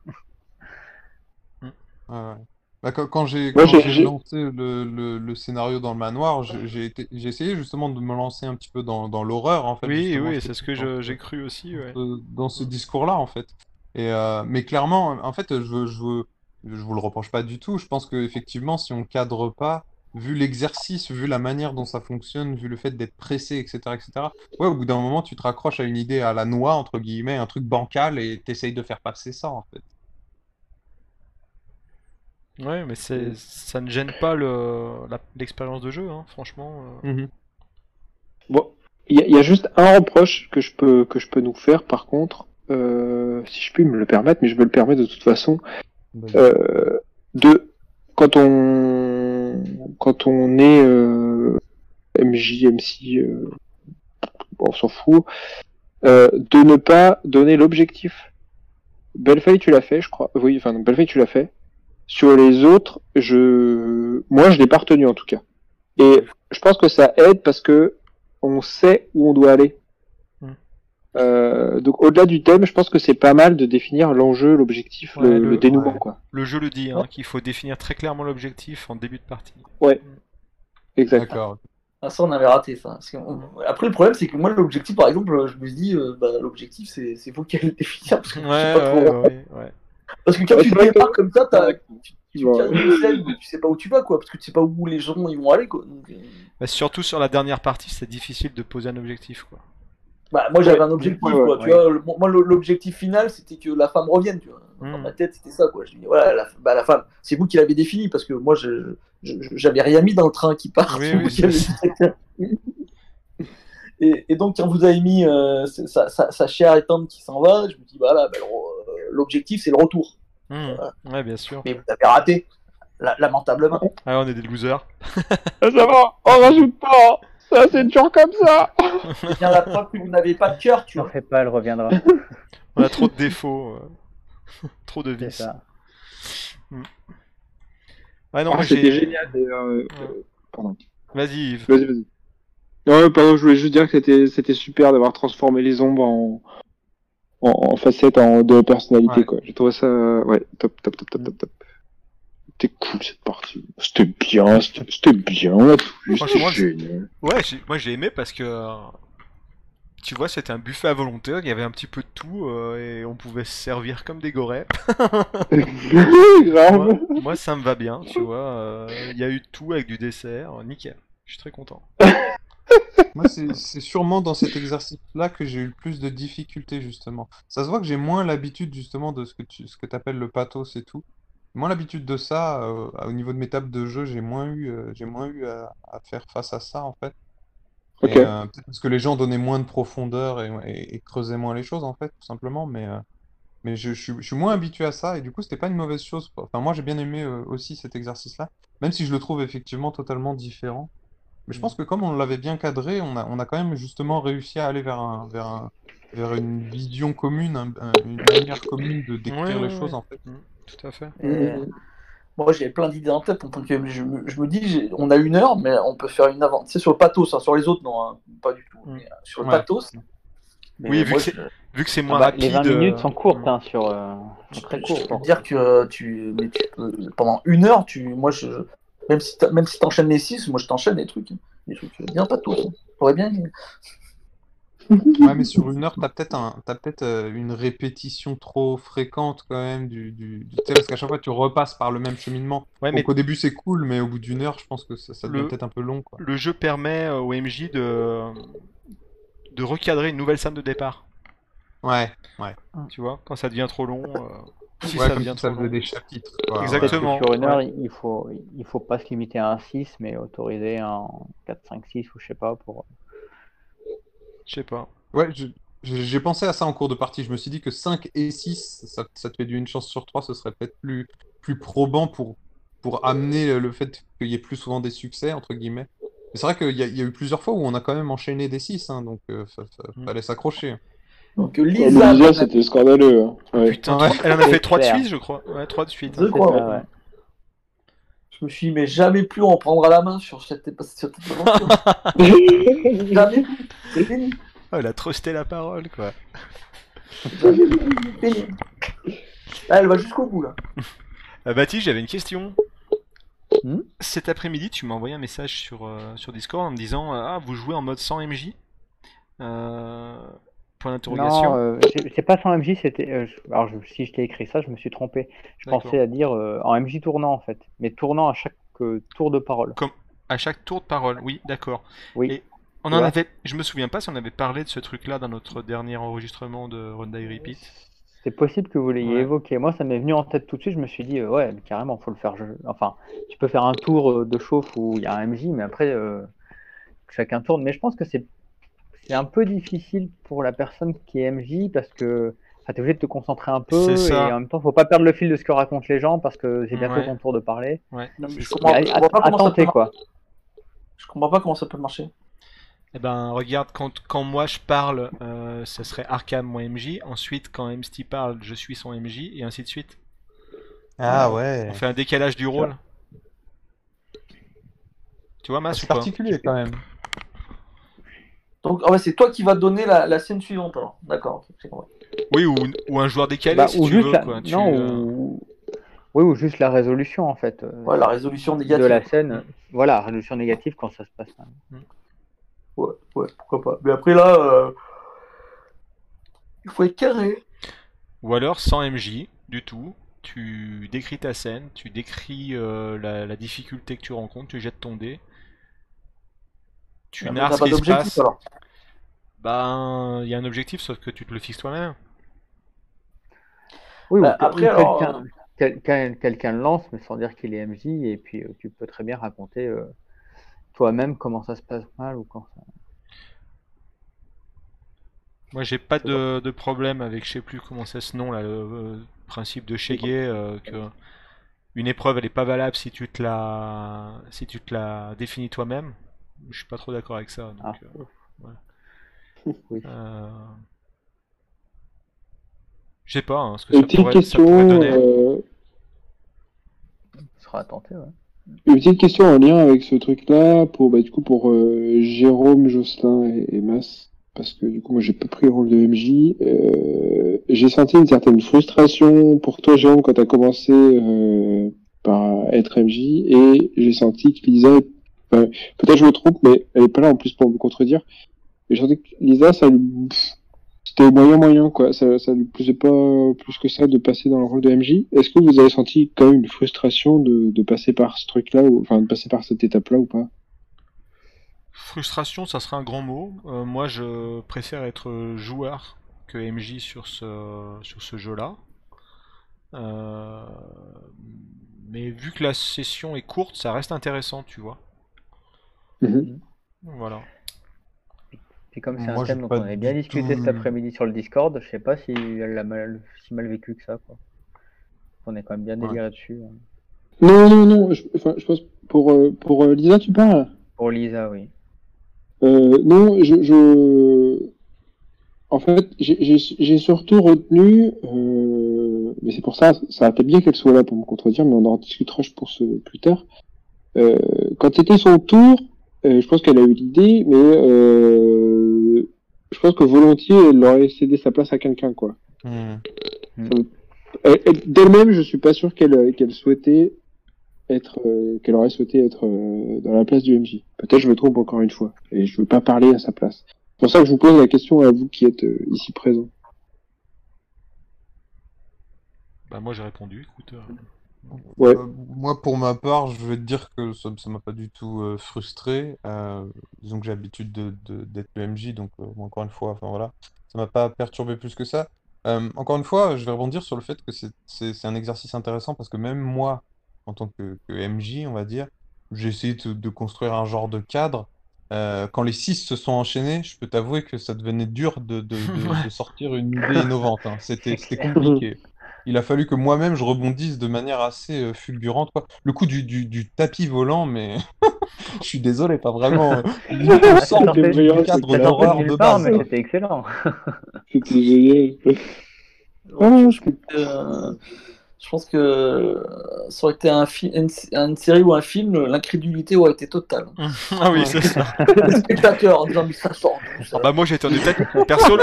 Ouais, ouais. Bah, quand, quand j'ai lancé le, le, le scénario dans le manoir, j'ai essayé justement de me lancer un petit peu dans, dans l'horreur en fait. Oui, oui, c'est ce que j'ai cru aussi. ouais. dans ce discours-là en fait. Et euh, mais clairement, en fait, je veux, je veux, je vous le reproche pas du tout. Je pense que effectivement, si on cadre pas, vu l'exercice, vu la manière dont ça fonctionne, vu le fait d'être pressé, etc., etc. Ouais, au bout d'un moment, tu te raccroches à une idée à la noix entre guillemets, un truc bancal, et t'essayes de faire passer ça en fait. Ouais, mais c'est, ça ne gêne pas le, la- l'expérience de jeu, hein, franchement. euh. Bon, il y, a- il y a juste un reproche que je peux que je peux nous faire par contre, euh, si je puis me le permettre, mais je me le permets de toute façon. Euh, de quand on quand on est euh, MJ, MC, euh, on s'en fout, euh, de ne pas donner l'objectif. Bellefeuille, tu l'as fait, je crois. Oui, enfin Bellefeuille, tu l'as fait. Sur les autres, je, moi, je l'ai pas retenu en tout cas. Et je pense que ça aide parce que on sait où on doit aller. Hmm. Euh, donc au-delà du thème, je pense que c'est pas mal de définir l'enjeu, l'objectif, Ouais, le, le- le dénouement, ouais. quoi. Le jeu le dit, hein, qu'il faut définir très clairement l'objectif en début de partie. Exact. D'accord. Ah, ça, on avait raté ça. Parce que, on- Après, le problème, c'est que moi, l'objectif, par exemple, je me suis dit, euh, bah, l'objectif, c'est c'est vous qui allez le définir. Parce que, je sais Ouais, pas ouais, trop. Parce que quand Ouais, tu démarres que- comme ça, t'as- tu, tu Ouais. cadres une scène, mais tu sais pas où tu vas, quoi. Parce que tu sais pas où les gens ils vont aller, quoi. Donc, euh, Bah, surtout sur la dernière partie, c'est difficile de poser un objectif, quoi. Bah, moi j'avais Ouais. un objectif, Ouais, quoi. ouais. Tu vois, le- moi l'objectif final c'était que la femme revienne, tu vois. Dans Hmm. ma tête c'était ça, quoi. Je dis, voilà, la, bah, la femme, c'est vous qui l'avez défini parce que moi j'avais rien mis dans le train qui part. Oui, oui, qui et, et donc quand vous avez mis euh, sa, sa, sa chère et tendre qui s'en va, je me dis, voilà, bah, le- l'objectif c'est le retour. Hmm. Ouais, bien sûr. Mais vous avez raté, la- lamentablement. Ah, on est des losers. Ah, ça va, on rajoute pas. Ça, c'est toujours comme ça. C'est bien la preuve que vous n'avez pas de cœur, tu N'en vois. fais pas, elle reviendra. On a trop de défauts. euh. trop de C'est vices. ça. Ouais, non, Ah, c'était génial. d'ailleurs, euh, euh, Pardon. Vas-y, Yves. Vas-y, vas-y. Non, ouais, pardon, je voulais juste dire que c'était, c'était super d'avoir transformé les ombres en, en, en facettes en, de personnalité, Ouais. quoi. J'ai trouvé ça, ouais, top, top, top, top, top, top. C'était cool cette partie. C'était bien, c'était bien, on a tout vu, c'était Franchement, génial. Ouais, j'ai- moi j'ai aimé parce que. Tu vois, c'était un buffet à volonté, il y avait un petit peu de tout euh, et on pouvait se servir comme des gorées. Grave. moi, moi, ça me va bien, tu vois. euh, Il y a eu tout avec du dessert, nickel. Je suis très content. Moi, c'est sûrement dans cet exercice-là que j'ai eu le plus de difficultés, justement. Ça se voit que j'ai moins l'habitude, justement, de ce que tu ce que appelles le pathos et tout. Moins l'habitude de ça, euh, au niveau de mes tables de jeu, j'ai moins eu, euh, j'ai moins eu à, à faire face à ça, en fait. Ok. Et, euh, peut-être parce que les gens donnaient moins de profondeur et, et- et creusaient moins les choses, en fait, tout simplement. Mais, mais je, je suis, je suis moins habitué à ça, et du coup, c'était pas une mauvaise chose. Enfin, moi, j'ai bien aimé aussi cet exercice-là, même si je le trouve effectivement totalement différent. Mais je pense que comme on l'avait bien cadré, on a, on a quand même justement réussi à aller vers un, vers un, vers une vision commune, un- un- une manière commune de décrire Ouais, les ouais, choses, ouais. en fait. Tout à fait. Et, Moi, j'ai plein d'idées en tête en tant que je me, je me dis, on a une heure, mais on peut faire une avant. Tu sais, sur le pathos, hein, sur les autres, non, hein, pas du tout. Mm. Mais, euh, sur le Ouais. pathos. mais Oui, vu moi, que c'est- je- Vu que c'est Ah moins bah, rapide. les 20 minutes euh, sont courtes hein, sur. euh, je, sont très je courtes. peux te dire que euh, tu, mais tu peux, pendant une heure, tu, moi, je, je- même si même si t'enchaînes les six, moi, je t'enchaîne les trucs, hein. des trucs bien pathos. hein. J'aurais bien. Ouais, mais sur une heure, t'as peut-être un, t'as peut-être euh, une répétition trop fréquente quand même du, du, du- tu sais, parce qu'à chaque fois tu repasses par le même cheminement. Ouais, mais Donc au début c'est cool, mais au bout d'une heure, je pense que ça, ça devient Le- peut-être un peu long, quoi. le jeu permet euh, au MJ de de recadrer une nouvelle scène de départ. Ouais, ouais. Tu vois, quand ça devient trop long. euh, Si Ouais, ça comme devient si ça faisait des chapitres, quoi. Exactement, sur une heure, ouais. il faut, il faut pas se limiter à un 6, mais autoriser un 4, 5, 6 ou je sais pas pour. Je sais pas. Ouais, j'ai pensé à ça en cours de partie. Je me suis dit que 5 et 6, ça, ça te fait du une chance sur 3, ce serait peut-être plus, plus probant pour, pour amener le fait qu'il y ait plus souvent des succès, entre guillemets. Mais c'est vrai qu'il y, y a eu plusieurs fois où on a quand même enchaîné des 6, hein, donc euh, fa- fa- Mm. fallait s'accrocher. Donc euh, Oh, Lisa, Lisa, c'était scandaleux. hein. Ouais. Putain, Ouais. elle en a fait 3 de suite, je crois. Ouais, 3 de suite. je crois. Ouais, ouais. Je me suis dit, mais jamais plus on prendra la main sur cette, sur cette aventure. jamais plus. C'est fini. Oh, elle a trusté la parole, quoi. Fini. Là, elle va jusqu'au bout là. Euh, Baptiste, j'avais une question. Hmm Cet après-midi, tu m'as envoyé un message sur, euh, sur Discord en me disant euh, Ah, vous jouez en mode 100 MJ euh, Point d'interrogation. Non, euh, c'est pas sans MJ, c'était. euh, alors, je- si je t'ai écrit ça, je me suis trompé. Je pensais à dire euh, en MJ tournant en fait, mais tournant à chaque tour de parole. À chaque tour de parole, oui, d'accord. Oui. Et on en avait. Je me souviens pas si on avait parlé de ce truc-là dans notre dernier enregistrement de Run Die Repeat. C'est possible que vous l'ayez Ouais. évoqué. Moi, ça m'est venu en tête tout de suite. Je me suis dit, euh, ouais, carrément, faut le faire. je- Enfin, tu peux faire un tour de chauffe où il y a un MJ, mais après, euh, chacun tourne. Mais je pense que c'est c'est un peu difficile pour la personne qui est MJ parce que tu es obligé de te concentrer un peu et en même temps, faut pas perdre le fil de ce que racontent les gens parce que c'est bientôt Ouais. ton tour de parler. Non, mais je comprends, je pas comment ça peut quoi. Je comprends pas comment ça peut marcher. Eh ben, regarde, quand, quand moi je parle, euh, ça serait Arkham, mon MJ. Ensuite, quand MST parle, je suis son MJ, et ainsi de suite. Ah ouais. On fait un décalage du rôle. Tu vois, Mas, C'est ou pas? particulier quand même. Donc, ah ouais, c'est toi qui vas donner la, la scène suivante alors. D'accord. Oui, ou, ou un joueur décalé, Bah, si ou tu juste veux. la... Quoi. Non, euh, ou... Oui, ou juste la résolution en fait. euh, Ouais, la résolution négative. de la scène. Voilà, résolution négative quand ça se passe. mal. Ouais, ouais, pourquoi pas. Mais après là, euh, il faut être carré. Ou alors sans MJ, du tout. Tu décris ta scène, tu décris euh, la, la difficulté que tu rencontres, tu jettes ton dé. Tu Mais narres ce pas qui se d'objectif passe. alors. Ben, il y a un objectif, sauf que tu te le fixes toi-même. Oui, Bah, ou- après, alors, quelqu'un quel- lance, mais sans dire qu'il est MJ, et puis euh, tu peux très bien raconter euh, toi-même comment ça se passe mal ou quand ça. Moi, j'ai pas de, de problème avec, je sais plus comment c'est ce nom là, le euh, principe de Shege, euh, que une épreuve elle est pas valable si tu te la, si tu te la définis toi-même. Je suis pas trop d'accord avec ça. donc, Ah, euh, ouais. oui. euh, Je sais pas hein, ce que Une ça petite pourrait, ça question, pourrait donner. euh, Ce sera tenté, ouais. une petite question en lien avec ce truc-là pour bah, du coup pour euh, Jérôme, Jocelyn et, et Mas, parce que du coup moi j'ai pas pris le rôle de MJ. Euh, j'ai senti une certaine frustration pour toi Jérôme quand t'as commencé euh, par être MJ et j'ai senti que Lisa, peut-être je me trompe, mais elle est pas là en plus pour me contredire. Mais j'ai que Lisa, ça lui, c'était moyen moyen quoi. Ça, ça lui plaisait pas plus que ça de passer dans le rôle de MJ. Est-ce que vous avez senti quand même une frustration de, de passer par ce truc-là, ou enfin de passer par cette étape-là ou pas? Frustration, ça serait un grand mot. Euh, moi, je préfère être joueur que MJ sur ce, sur ce jeu-là. Euh, mais vu que la session est courte, ça reste intéressant, tu vois. Mhm. Voilà. Puis comme c'est un thème dont on avait bien discuté tout- cet après-midi sur le Discord, je sais pas si elle l'a mal, si mal vécu que ça, quoi. On est quand même bien Ouais. déliré dessus. hein. Non, non, non. Je, enfin, je pense pour euh, pour euh, Lisa, tu parles? Pour Lisa, oui. Euh, non, je, je... En fait, j'ai- surtout retenu, euh, mais c'est pour ça, ça a été bien qu'elle soit là pour me contredire, mais on en discutera je pense plus tard. Euh, quand c'était son tour, euh, je pense qu'elle a eu l'idée, mais euh, je pense que volontiers, elle aurait cédé sa place à quelqu'un, quoi. Hmm. Elle- elle- D'elle-même, je suis pas sûr qu'elle qu'elle souhaitait être, euh, qu'elle aurait souhaité être euh, dans la place du MJ. Peut-être je me trompe encore une fois, et je veux pas parler à sa place. C'est pour ça que je vous pose la question à vous qui êtes euh, ici présents. Bah, moi, j'ai répondu. Écoute, euh, Ouais. Euh, moi, pour ma part, je vais te dire que ça, ça m'a pas du tout euh, frustré. Euh, disons que j'ai l'habitude de, de- d'être le MJ, donc euh, encore une fois, enfin voilà, ça m'a pas perturbé plus que ça. Encore une fois, je vais rebondir sur le fait que c'est un exercice intéressant parce que même moi, en tant que, que MJ, on va dire, j'ai essayé de, de construire un genre de cadre. Quand les six se sont enchaînés, je peux t'avouer que ça devenait dur de, de- de- de sortir une idée innovante. hein. C'était compliqué. Il a fallu que moi-même je rebondisse de manière assez euh, fulgurante, quoi. Le coup du, du, du tapis volant, mais je suis désolé, pas vraiment. euh, On sort du cadre d'horreur de base. c'était excellent. C'était génial. Non, je- Euh, je pense que euh, ça aurait été un une, une série ou un film, l'incrédulité aurait été totale. ah oui, c'est ça. Les spectateurs en disant mais ça sort Ah bah moi j'étais en tapis. Perso, le,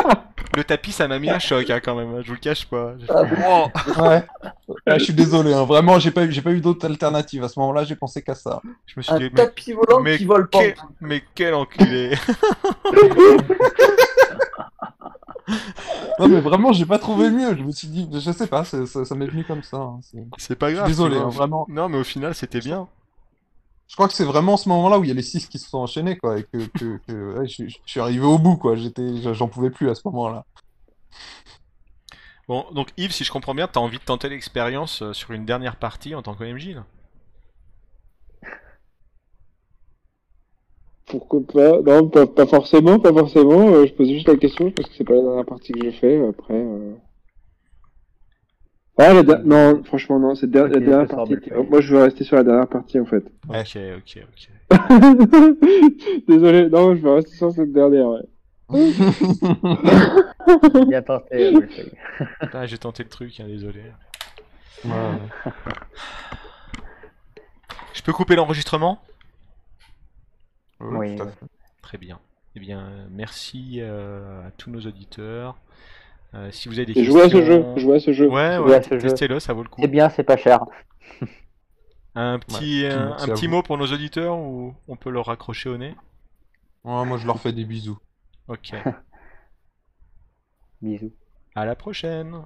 le tapis ça m'a mis un choc hein, quand même, hein, je vous le cache pas. Ah bon Wow Ouais. Je suis désolé, hein, Vraiment, j'ai pas eu, j'ai pas eu d'autre alternative. À ce moment-là, j'ai pensé qu'à ça. Je me suis Un dit, mais, tapis volant mais qui vole pas. quel, mais quel enculé Non, mais vraiment, j'ai pas trouvé mieux. Je me suis dit, je sais pas, ça, ça m'est venu comme ça. hein, c'est- pas grave. désolé, hein, vraiment. Non mais au final c'était bien. Je crois que c'est vraiment ce moment-là où il y a les six qui se sont enchaînés, quoi, et que, que, que- ouais, je, je suis arrivé au bout, quoi. J'étais, j'en pouvais plus à ce moment-là. Bon, donc Yves, si je comprends bien, t'as envie de tenter l'expérience euh, sur une dernière partie en tant qu'OMJ là? Pourquoi pas? Non, pas, pas forcément, pas forcément. euh, je pose juste la question parce que c'est pas la dernière partie que je fais. Après. Euh... Ah, la non, franchement non, c'est der- la dernière partie. Euh, Moi, je veux rester sur la dernière partie en fait. Ok, ok, ok. Désolé, non, je veux rester sur cette dernière. Ouais. Bien tenté. Ah, j'ai tenté le truc, hein, désolé. Ouais. Je peux couper l'enregistrement? Oui, tout à ouais. fait. Très bien. Eh bien, euh, merci euh, à tous nos auditeurs. Euh, si vous avez des questions... jouer à ce jeu, jouer à ce jeu. Ouais, ouais, testez-le, ça vaut le coup. C'est bien, c'est pas cher. Un petit, Ouais, un, petit mot pour nos auditeurs ou on peut leur raccrocher au nez? Ouais, moi, je leur fais des bisous. Ok. Bisous. À la prochaine